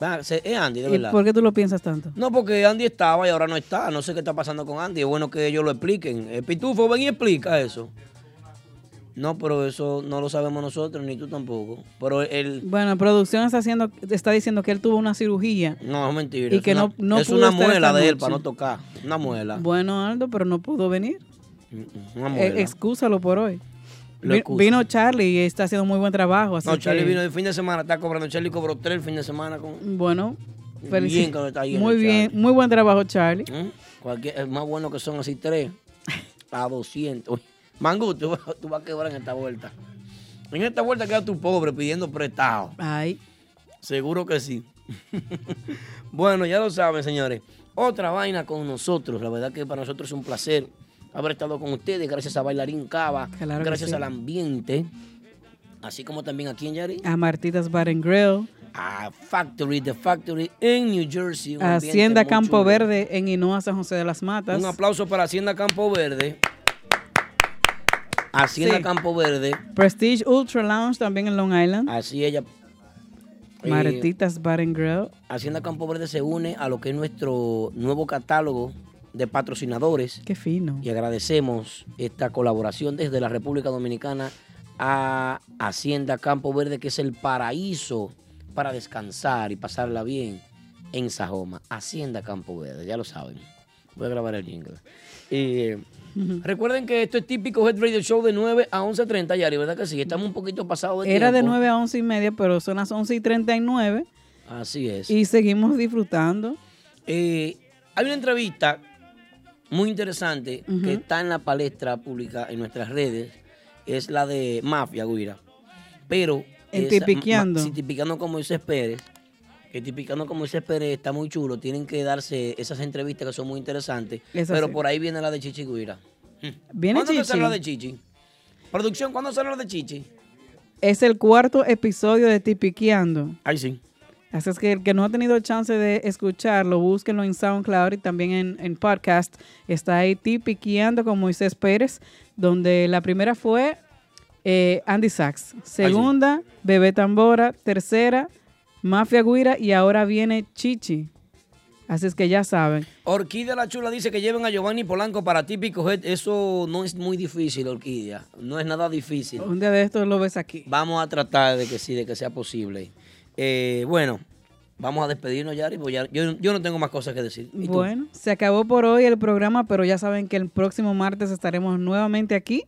Es Andy, de ¿Y verdad. por qué tú lo piensas tanto? No, porque Andy estaba y ahora no está. No sé qué está pasando con Andy. Es bueno que ellos lo expliquen. Eh, Pitufo, ven y explica eso. No, pero eso no lo sabemos nosotros, ni tú tampoco. Pero el. Bueno, producción está haciendo, está diciendo que él tuvo una cirugía. No, es mentira. Y es que una, no, no es pudo una muela de él para no tocar. Una muela. Bueno, Aldo, pero no pudo venir. Una Eh, muela. excúsalo por hoy. Lo vino Charlie y está haciendo muy buen trabajo. Así No, Charlie que, vino el fin de semana, está cobrando. Charlie cobró tres el fin de semana con. Bueno, Bien que lo está yendo, Muy bien, muy buen trabajo, Charlie. Cualquier, es más bueno que son así tres a 200. Uy, Mangu, tú, vas- tú vas a quebrar en esta vuelta. En esta vuelta queda tu pobre pidiendo prestado. Ay. Seguro que sí. bueno, ya lo saben, señores. Otra vaina con nosotros. La verdad que para nosotros es un placer haber estado con ustedes. Gracias a Bailarín Cava. Claro gracias sí. al ambiente. Así como también aquí en Yari. A Martitas Bar and Grill. A Factory, The Factory en New Jersey. Hacienda Campo chulo. Verde en Hinoa, San José de las Matas. Un aplauso para Hacienda Campo Verde. Hacienda Sí. Campo Verde. Prestige Ultra Lounge también en Long Island. Así ella. eh, Martitas Bar and Grill. Hacienda Campo Verde se une a lo que es nuestro nuevo catálogo de patrocinadores. Qué fino. Y agradecemos esta colaboración desde la República Dominicana a Hacienda Campo Verde, que es el paraíso para descansar y pasarla bien en Sajoma. Hacienda Campo Verde, ya lo saben. Voy a grabar el jingle. Eh, recuerden que esto es típico Head Radio Show de 9 a 11.30, Yari, ¿verdad que sí? Estamos un poquito pasados de Era de tiempo. 9 a 11 y media, pero son las 11 y 39 Así es. y seguimos disfrutando. Eh, hay una entrevista muy interesante que está en la palestra pública en nuestras redes. Es la de Mafia, Guira. Pero. En Tipiqueando. Sí, tipiqueando como Moisés Pérez. Que tipiquando como Moisés Pérez está muy chulo. Tienen que darse esas entrevistas que son muy interesantes. Eso pero sí. por ahí viene la de Chichi Guira. Viene ¿Cuándo Chichi. sale la de Chichi? Producción, ¿cuándo sale la de Chichi? Es el cuarto episodio de Tipiqueando. Ay, sí. Así es que el que no ha tenido chance de escucharlo, búsquenlo en SoundCloud y también en, en podcast. Está ahí Tipiqueando con Moisés Pérez, donde la primera fue eh, Andy Sachs. Segunda, Bebé Tambora. Tercera, Mafia Guira. Y ahora viene Chichi. Así es que ya saben. Orquídea la Chula dice que lleven a Giovanni Polanco para típico. Eso no es muy difícil, Orquídea. No es nada difícil. Un día de estos lo ves aquí. Vamos a tratar de que sí, de que sea posible. Eh, bueno, vamos a despedirnos, Yari, porque ya- yo, yo no tengo más cosas que decir. Bueno, se acabó por hoy el programa, pero ya saben que el próximo martes estaremos nuevamente aquí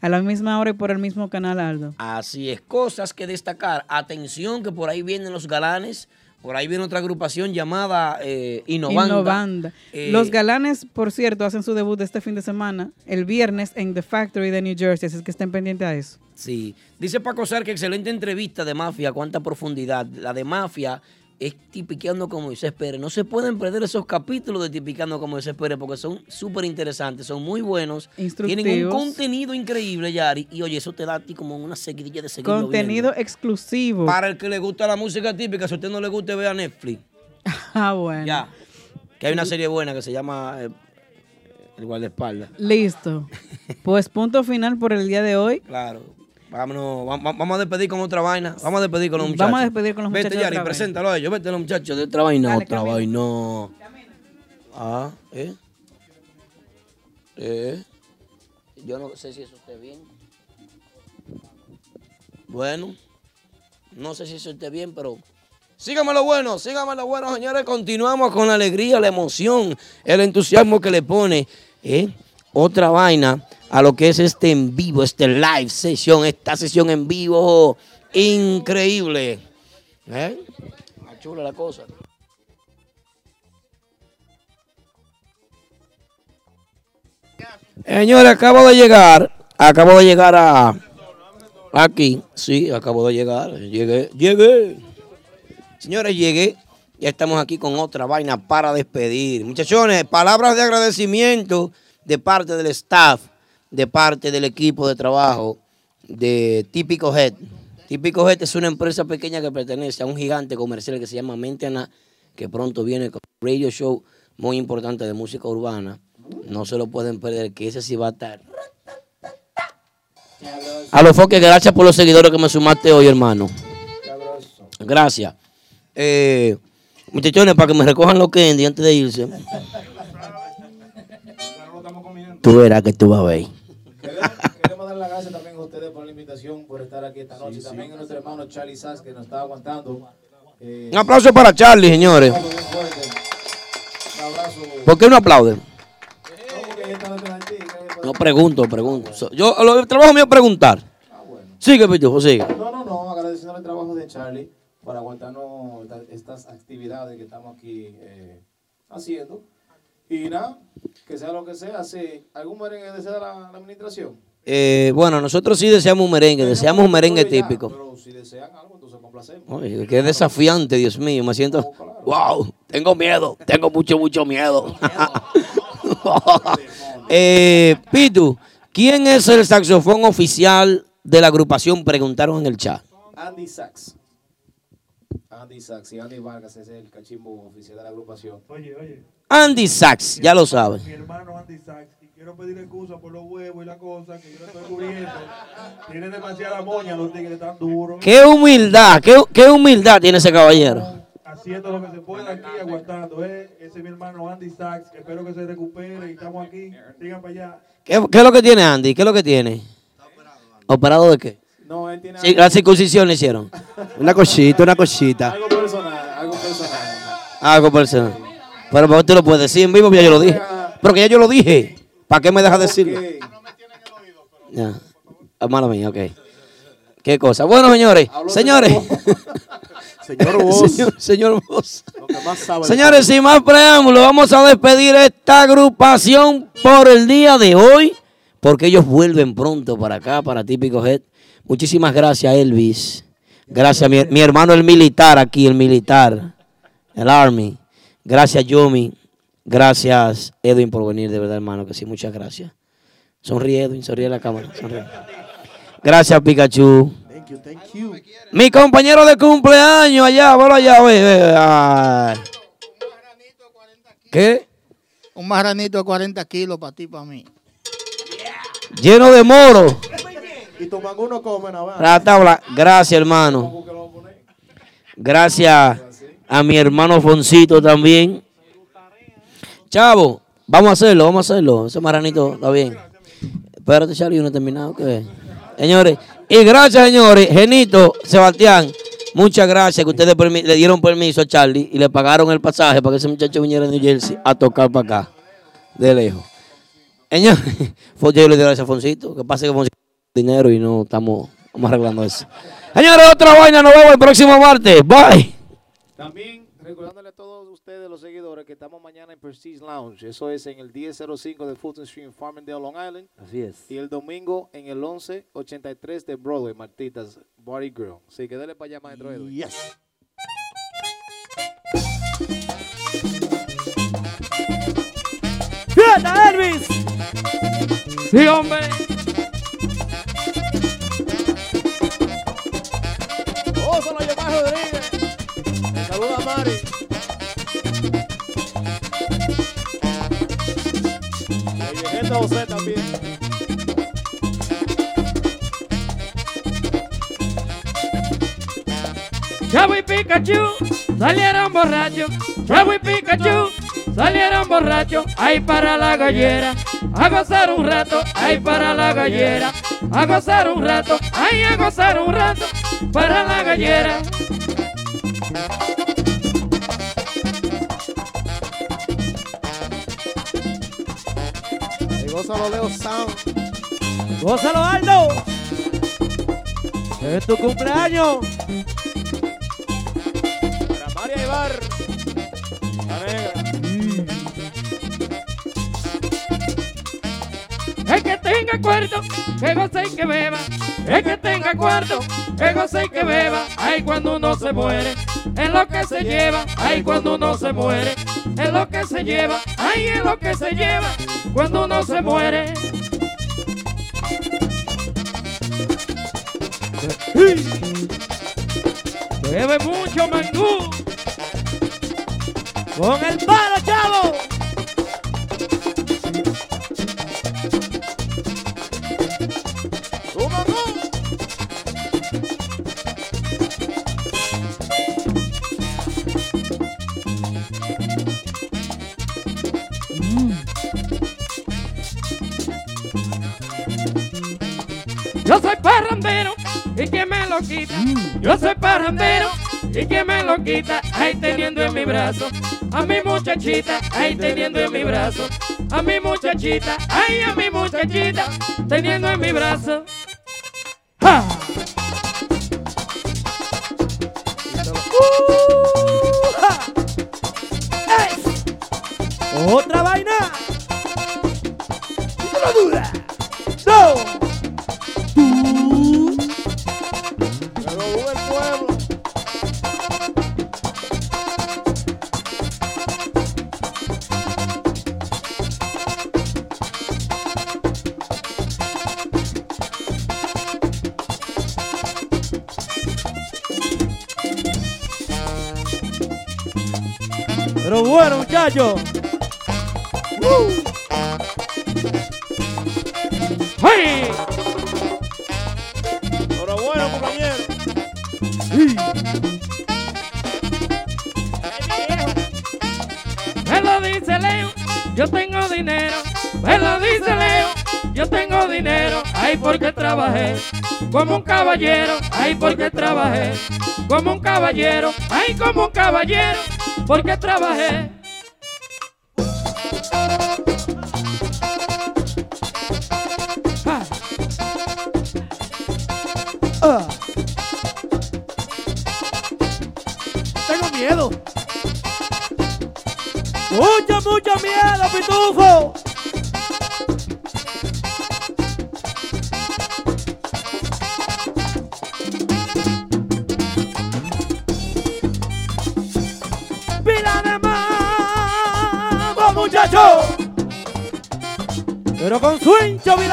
a la misma hora y por el mismo canal Aldo. Así es, cosas que destacar. Atención, que por ahí vienen los galanes. Por ahí viene otra agrupación llamada eh, Innovanda. Innovanda. Eh, Los galanes, por cierto, hacen su debut este fin de semana, el viernes, en The Factory de New Jersey, así es que estén pendientes a eso. Sí. Dice Paco Sar que excelente entrevista de Mafia, cuánta profundidad. La de Mafia es Tipiqueando con Moisés Pérez. No se pueden perder esos capítulos de Tipiqueando con Moisés Pérez porque son súper interesantes, son muy buenos. Tienen un contenido increíble, Yari. Y oye, eso te da a ti como una seguidilla de seguirlo Contenido viendo. exclusivo. Para el que le gusta la música típica, si a usted no le gusta, vea Netflix. Ah, bueno. Ya. Que hay una serie buena que se llama eh, El Guardaespaldas. Listo. Pues punto final por el día de hoy. Claro. Vámonos, va- va- vamos a despedir con otra vaina. Vamos a despedir con los muchachos. Vamos a despedir con los Vete, muchachos Yari, otra vez. preséntalo a ellos. Vete los muchachos de otra vaina. Dale, otra camina. vaina. Ah, ¿eh? ¿Eh? Yo no sé si eso esté bien. Bueno, no sé si eso esté bien, pero sígame lo bueno, sígame lo bueno, señores. Continuamos con la alegría, la emoción, el entusiasmo que le pone ¿eh? otra vaina a lo que es este en vivo, este live sesión, esta sesión en vivo increíble. ¿Eh? Chula la cosa. Señores, acabo de llegar, acabo de llegar a aquí, sí, acabo de llegar, llegué, llegué. Señores, llegué, ya estamos aquí con otra vaina para despedir. Muchachones, palabras de agradecimiento de parte del staff, de parte del equipo de trabajo de Típico Head. Típico Head es una empresa pequeña que pertenece a un gigante comercial que se llama Mentena, que pronto viene con un radio show muy importante de música urbana. No se lo pueden perder, que ese sí va a estar. A los foques, gracias por los seguidores que me sumaste hoy, hermano. Gracias. Eh, muchachones, para que me recojan los candy antes de irse. Tú verás que tú vas a ver. Queremos dar las gracias también a ustedes por la invitación, por estar aquí esta noche. También a nuestro hermano Charlie Sass, que nos está aguantando. Eh, Un aplauso para Charlie, señores. Un abrazo. ¿Por qué no aplauden? No pregunto, pregunto. So- Yo, lo- el trabajo mío es preguntar. Sigue, Pitufo, sigue. No, no, no, agradeciendo el trabajo de Charlie por aguantarnos esta- estas actividades que estamos aquí eh, haciendo. Y nada, que sea lo que sea, si algún merengue desea la, la administración. Eh, bueno, nosotros sí deseamos un merengue, deseamos un merengue típico. Pero si desean algo, entonces complacemos. Oye, qué desafiante, Dios mío. Me siento. ¡Wow! Tengo miedo. Tengo mucho, mucho miedo. eh, Pitu, ¿quién es el saxofón oficial de la agrupación? Preguntaron en el chat. Andy Sachs. Andy Sachs y Andy Vargas es el cachimbo oficial de la agrupación. Oye, oye. Andy Sachs, ya lo saben. Mi hermano Andy Sachs, y quiero pedir excusa por los huevos y la cosa, que yo no estoy cubriendo. Tiene demasiada moña los tigres tan duros. ¡Qué humildad! ¡Qué, qué humildad tiene ese caballero! Haciendo lo que se pueda aquí, aguantando. ¿eh? Ese es mi hermano Andy Sachs, espero que se recupere y estamos aquí. Sigan para allá. ¿Qué, qué es lo que tiene Andy? ¿Qué es lo que tiene? ¿Operado de qué? No, él tiene Sí, la circuncisión le hicieron. Una cosita, una cosita. algo personal, algo personal. Algo personal. Pero ¿por qué tú lo puedes decir en vivo? Ya yo lo dije. Pero que ya yo lo dije. ¿Para qué me dejas decirlo? Ya. Ah, Mala mía, ok. ¿Qué cosa? Bueno, señores. Señores. Señor Voz. Señor, señor sabe. Señores, sin más preámbulos, vamos a despedir esta agrupación por el día de hoy, porque ellos vuelven pronto para acá, para Típico Head. Muchísimas gracias, Elvis. Gracias, mi, mi hermano el militar aquí, el militar, el Army. Gracias, Yomi. Gracias, Edwin, por venir, de verdad, hermano, que sí, muchas gracias. Sonríe, Edwin, sonríe a la cámara. sonríe. Gracias, Pikachu. Thank you, thank you. Mi compañero de cumpleaños allá, bueno allá, ve, ve, ay. ¿Qué? Un marranito de 40 kilos para ti, para mí. Lleno de moro. Y toman uno comen a La tabla. Gracias, hermano. Gracias a mi hermano Foncito también. Chavo, vamos a hacerlo, vamos a hacerlo. Ese marranito está bien. Espérate, Charlie, yo no terminado. ¿qué? Señores, y gracias, señores. Genito, Sebastián, muchas gracias que ustedes le dieron permiso a Charlie y le pagaron el pasaje para que ese muchacho viniera de New Jersey a tocar para acá, de lejos. Señores, yo le doy gracias a Foncito, que pase que Foncito dinero y no estamos, estamos arreglando eso. Señores, otra vaina, nos vemos el próximo martes. Bye. También recordándole a todos ustedes, los seguidores, que estamos mañana en Prestige Lounge. Eso es en el 1005 de Fulton Street, Farmingdale, Long Island. Así es. Y el domingo en el 1183 de Broadway, Martitas Body Grill. Así que dale para allá, maestro Edwin. Yes. ¡Fiesta, Elvis! Sí, hombre. Chavo y Pikachu salieron borrachos. Chavo y Pikachu salieron borrachos. Ahí para la gallera. A gozar un rato. Ahí para la gallera. A gozar un rato. Ahí a gozar un rato. Para la gallera. Gózalo Leo Sound. ¡Gózalo, Aldo! ¡Es tu cumpleaños! Para María Ibar. La negra. El que tenga cuarto, que goce y que beba. El que tenga cuarto, que goce y que beba. Ay, cuando uno se muere, es lo que se lleva. Ay, cuando uno se muere, es lo que se lleva. Ay, es lo que se lleva cuando uno se muere. Bebe mucho mangú. ¡Con el palo, Yo soy parrandero y que me lo quita. Ahí teniendo en mi brazo a mi muchachita. Ahí teniendo en mi brazo a mi muchachita. Ay, a mi muchachita teniendo en mi brazo. Bueno, muchachos. ¡Ay! Enhorabuena, compañero. Me lo dice Leo, yo tengo dinero. Me lo dice Leo, yo tengo dinero. Ay, porque trabajé como un caballero. Ay, porque trabajé como un caballero. Ay, como un caballero, porque trabajé. Pitufo. Pila de mambo, muchacho. Pero con su hincho vi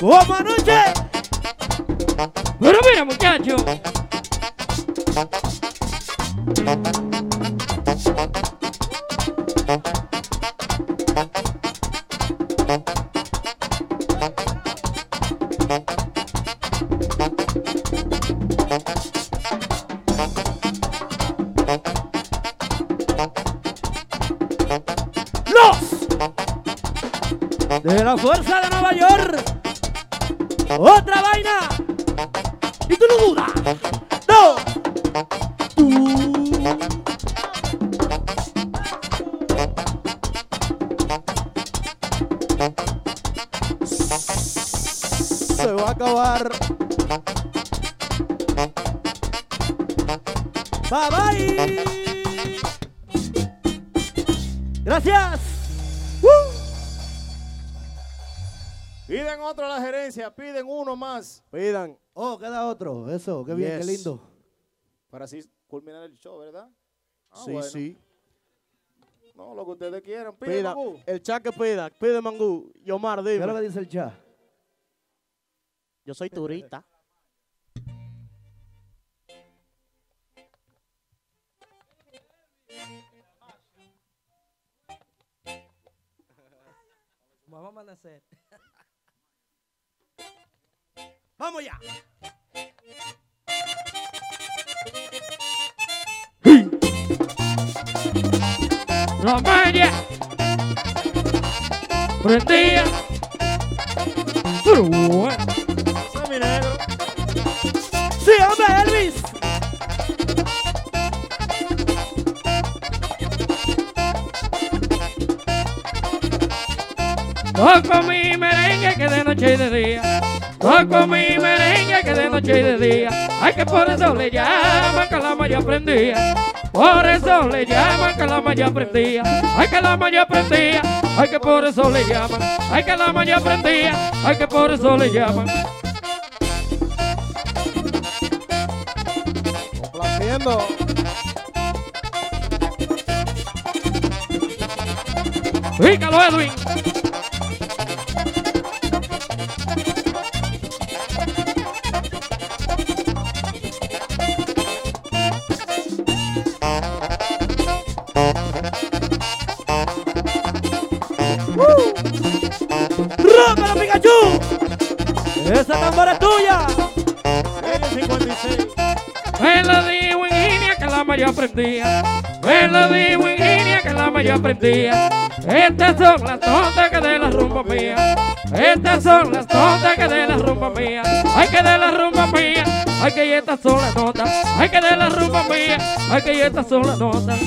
¡Como anoche! Pero mira, muchacho. La fuerza de Nueva York. Otra Eso, qué bien, qué Yes. lindo. Para así culminar el show, ¿verdad? Ah, sí, bueno. sí. No, lo que ustedes quieran. Piden, Pida. Mangú. El chat que pida. Pide Mangú. Yomar, dime. ¿Qué es lo que dice el chat? Yo soy turista. Vamos a amanecer. Vamos ya. La media prendía. Pero bueno. Sí, hombre, Elvis. Toco mi merengue que de noche y de día. Toco mi merengue que de noche y de día. Ay, que por eso le llaman que la maya prendía. Por eso le llaman que la maya prendía. Ay, que la maya prendía. Ay, que por eso le llaman. Ay, que la maya prendía. Ay, que por eso le llaman. Complaciendo. Pícalo, Edwin. Me lo digo en línea que la maya prendía. Estas son las notas que de la rumba mía. Estas son las notas que de la rumba mía. Hay que de la rumba mía. Hay que estas son las notas. Hay que de la rumba mía. Hay que estas son las notas.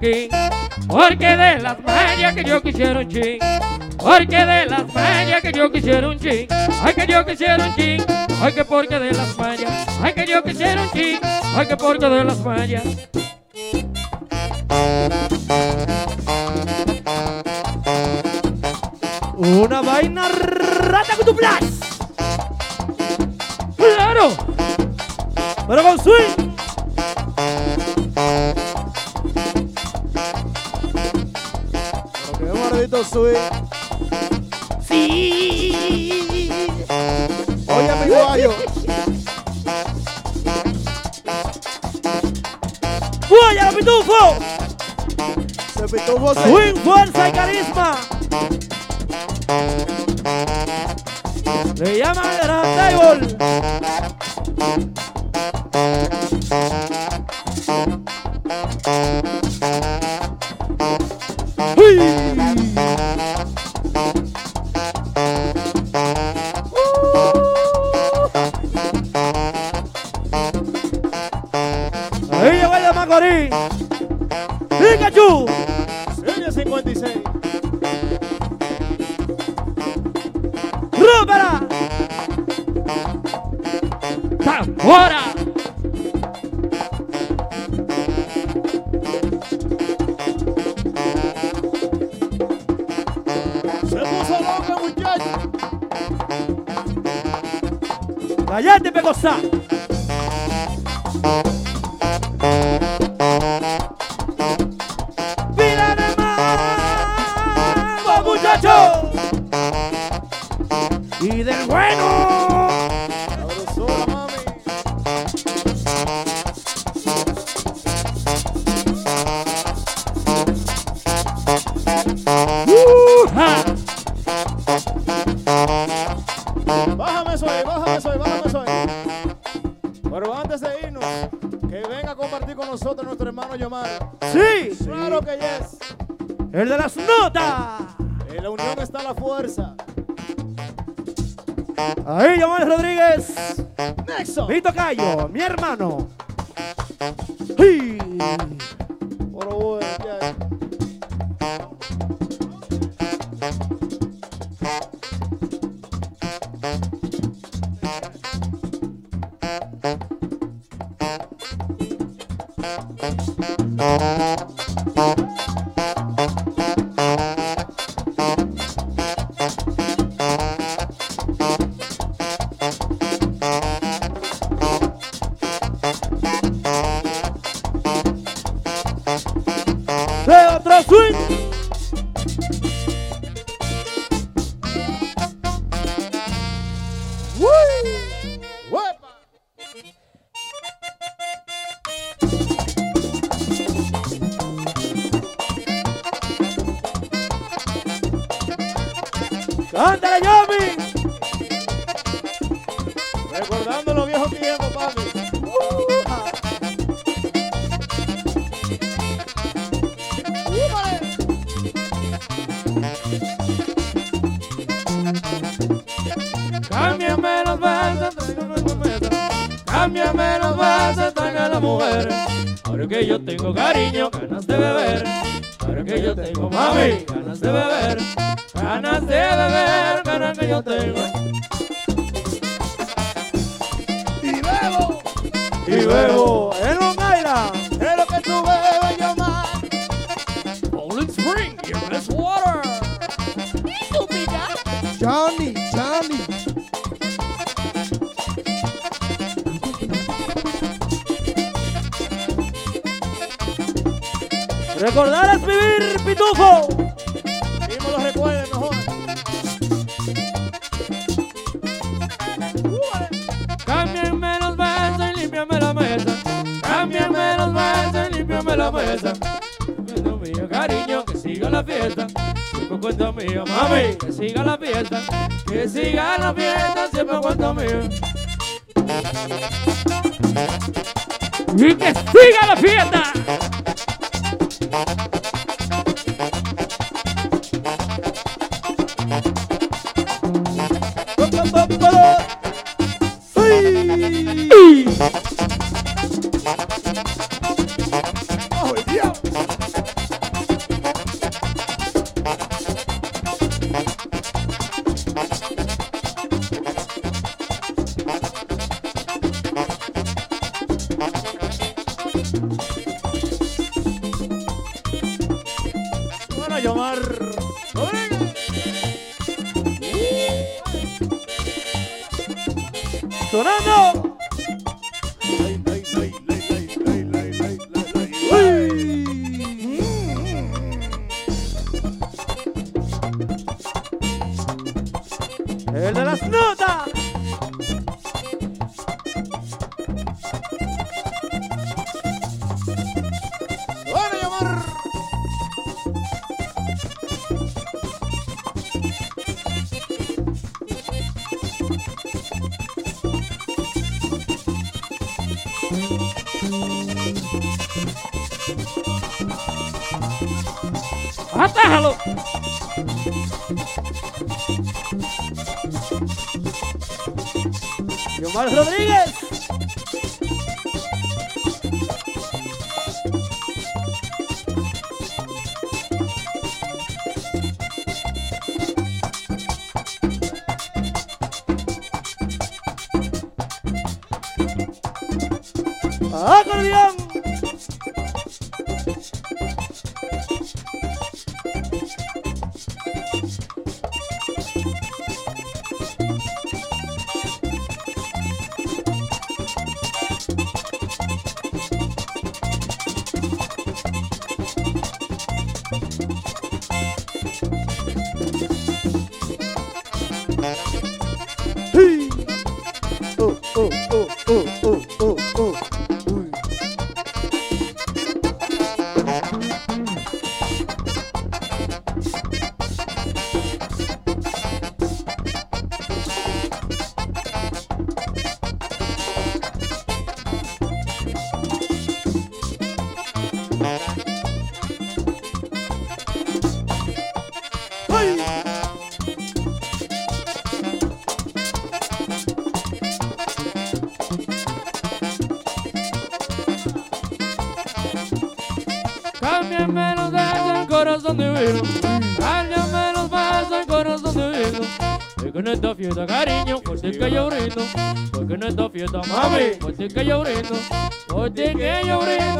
Pekín. Porque de las mallas que yo quisiera un chin. Porque de las mallas que yo quisiera un chin. Ay, que yo quisiera un chin. Ay, que porque de las mallas. Ay, que yo quisiera un chin. Ay, que porque de las mallas. Una vaina rata con tu plus. ¡Claro! Pero con swing. Sí. Oye. ¡Guaya, pitufo! Se pitufo se... Swing, fuerza y carisma. Le llaman el table. Yomar Rodríguez. Ti que yo brindo. Porque en esta fiesta, mami, por ti que yo brindo. Por ti que yo brindo,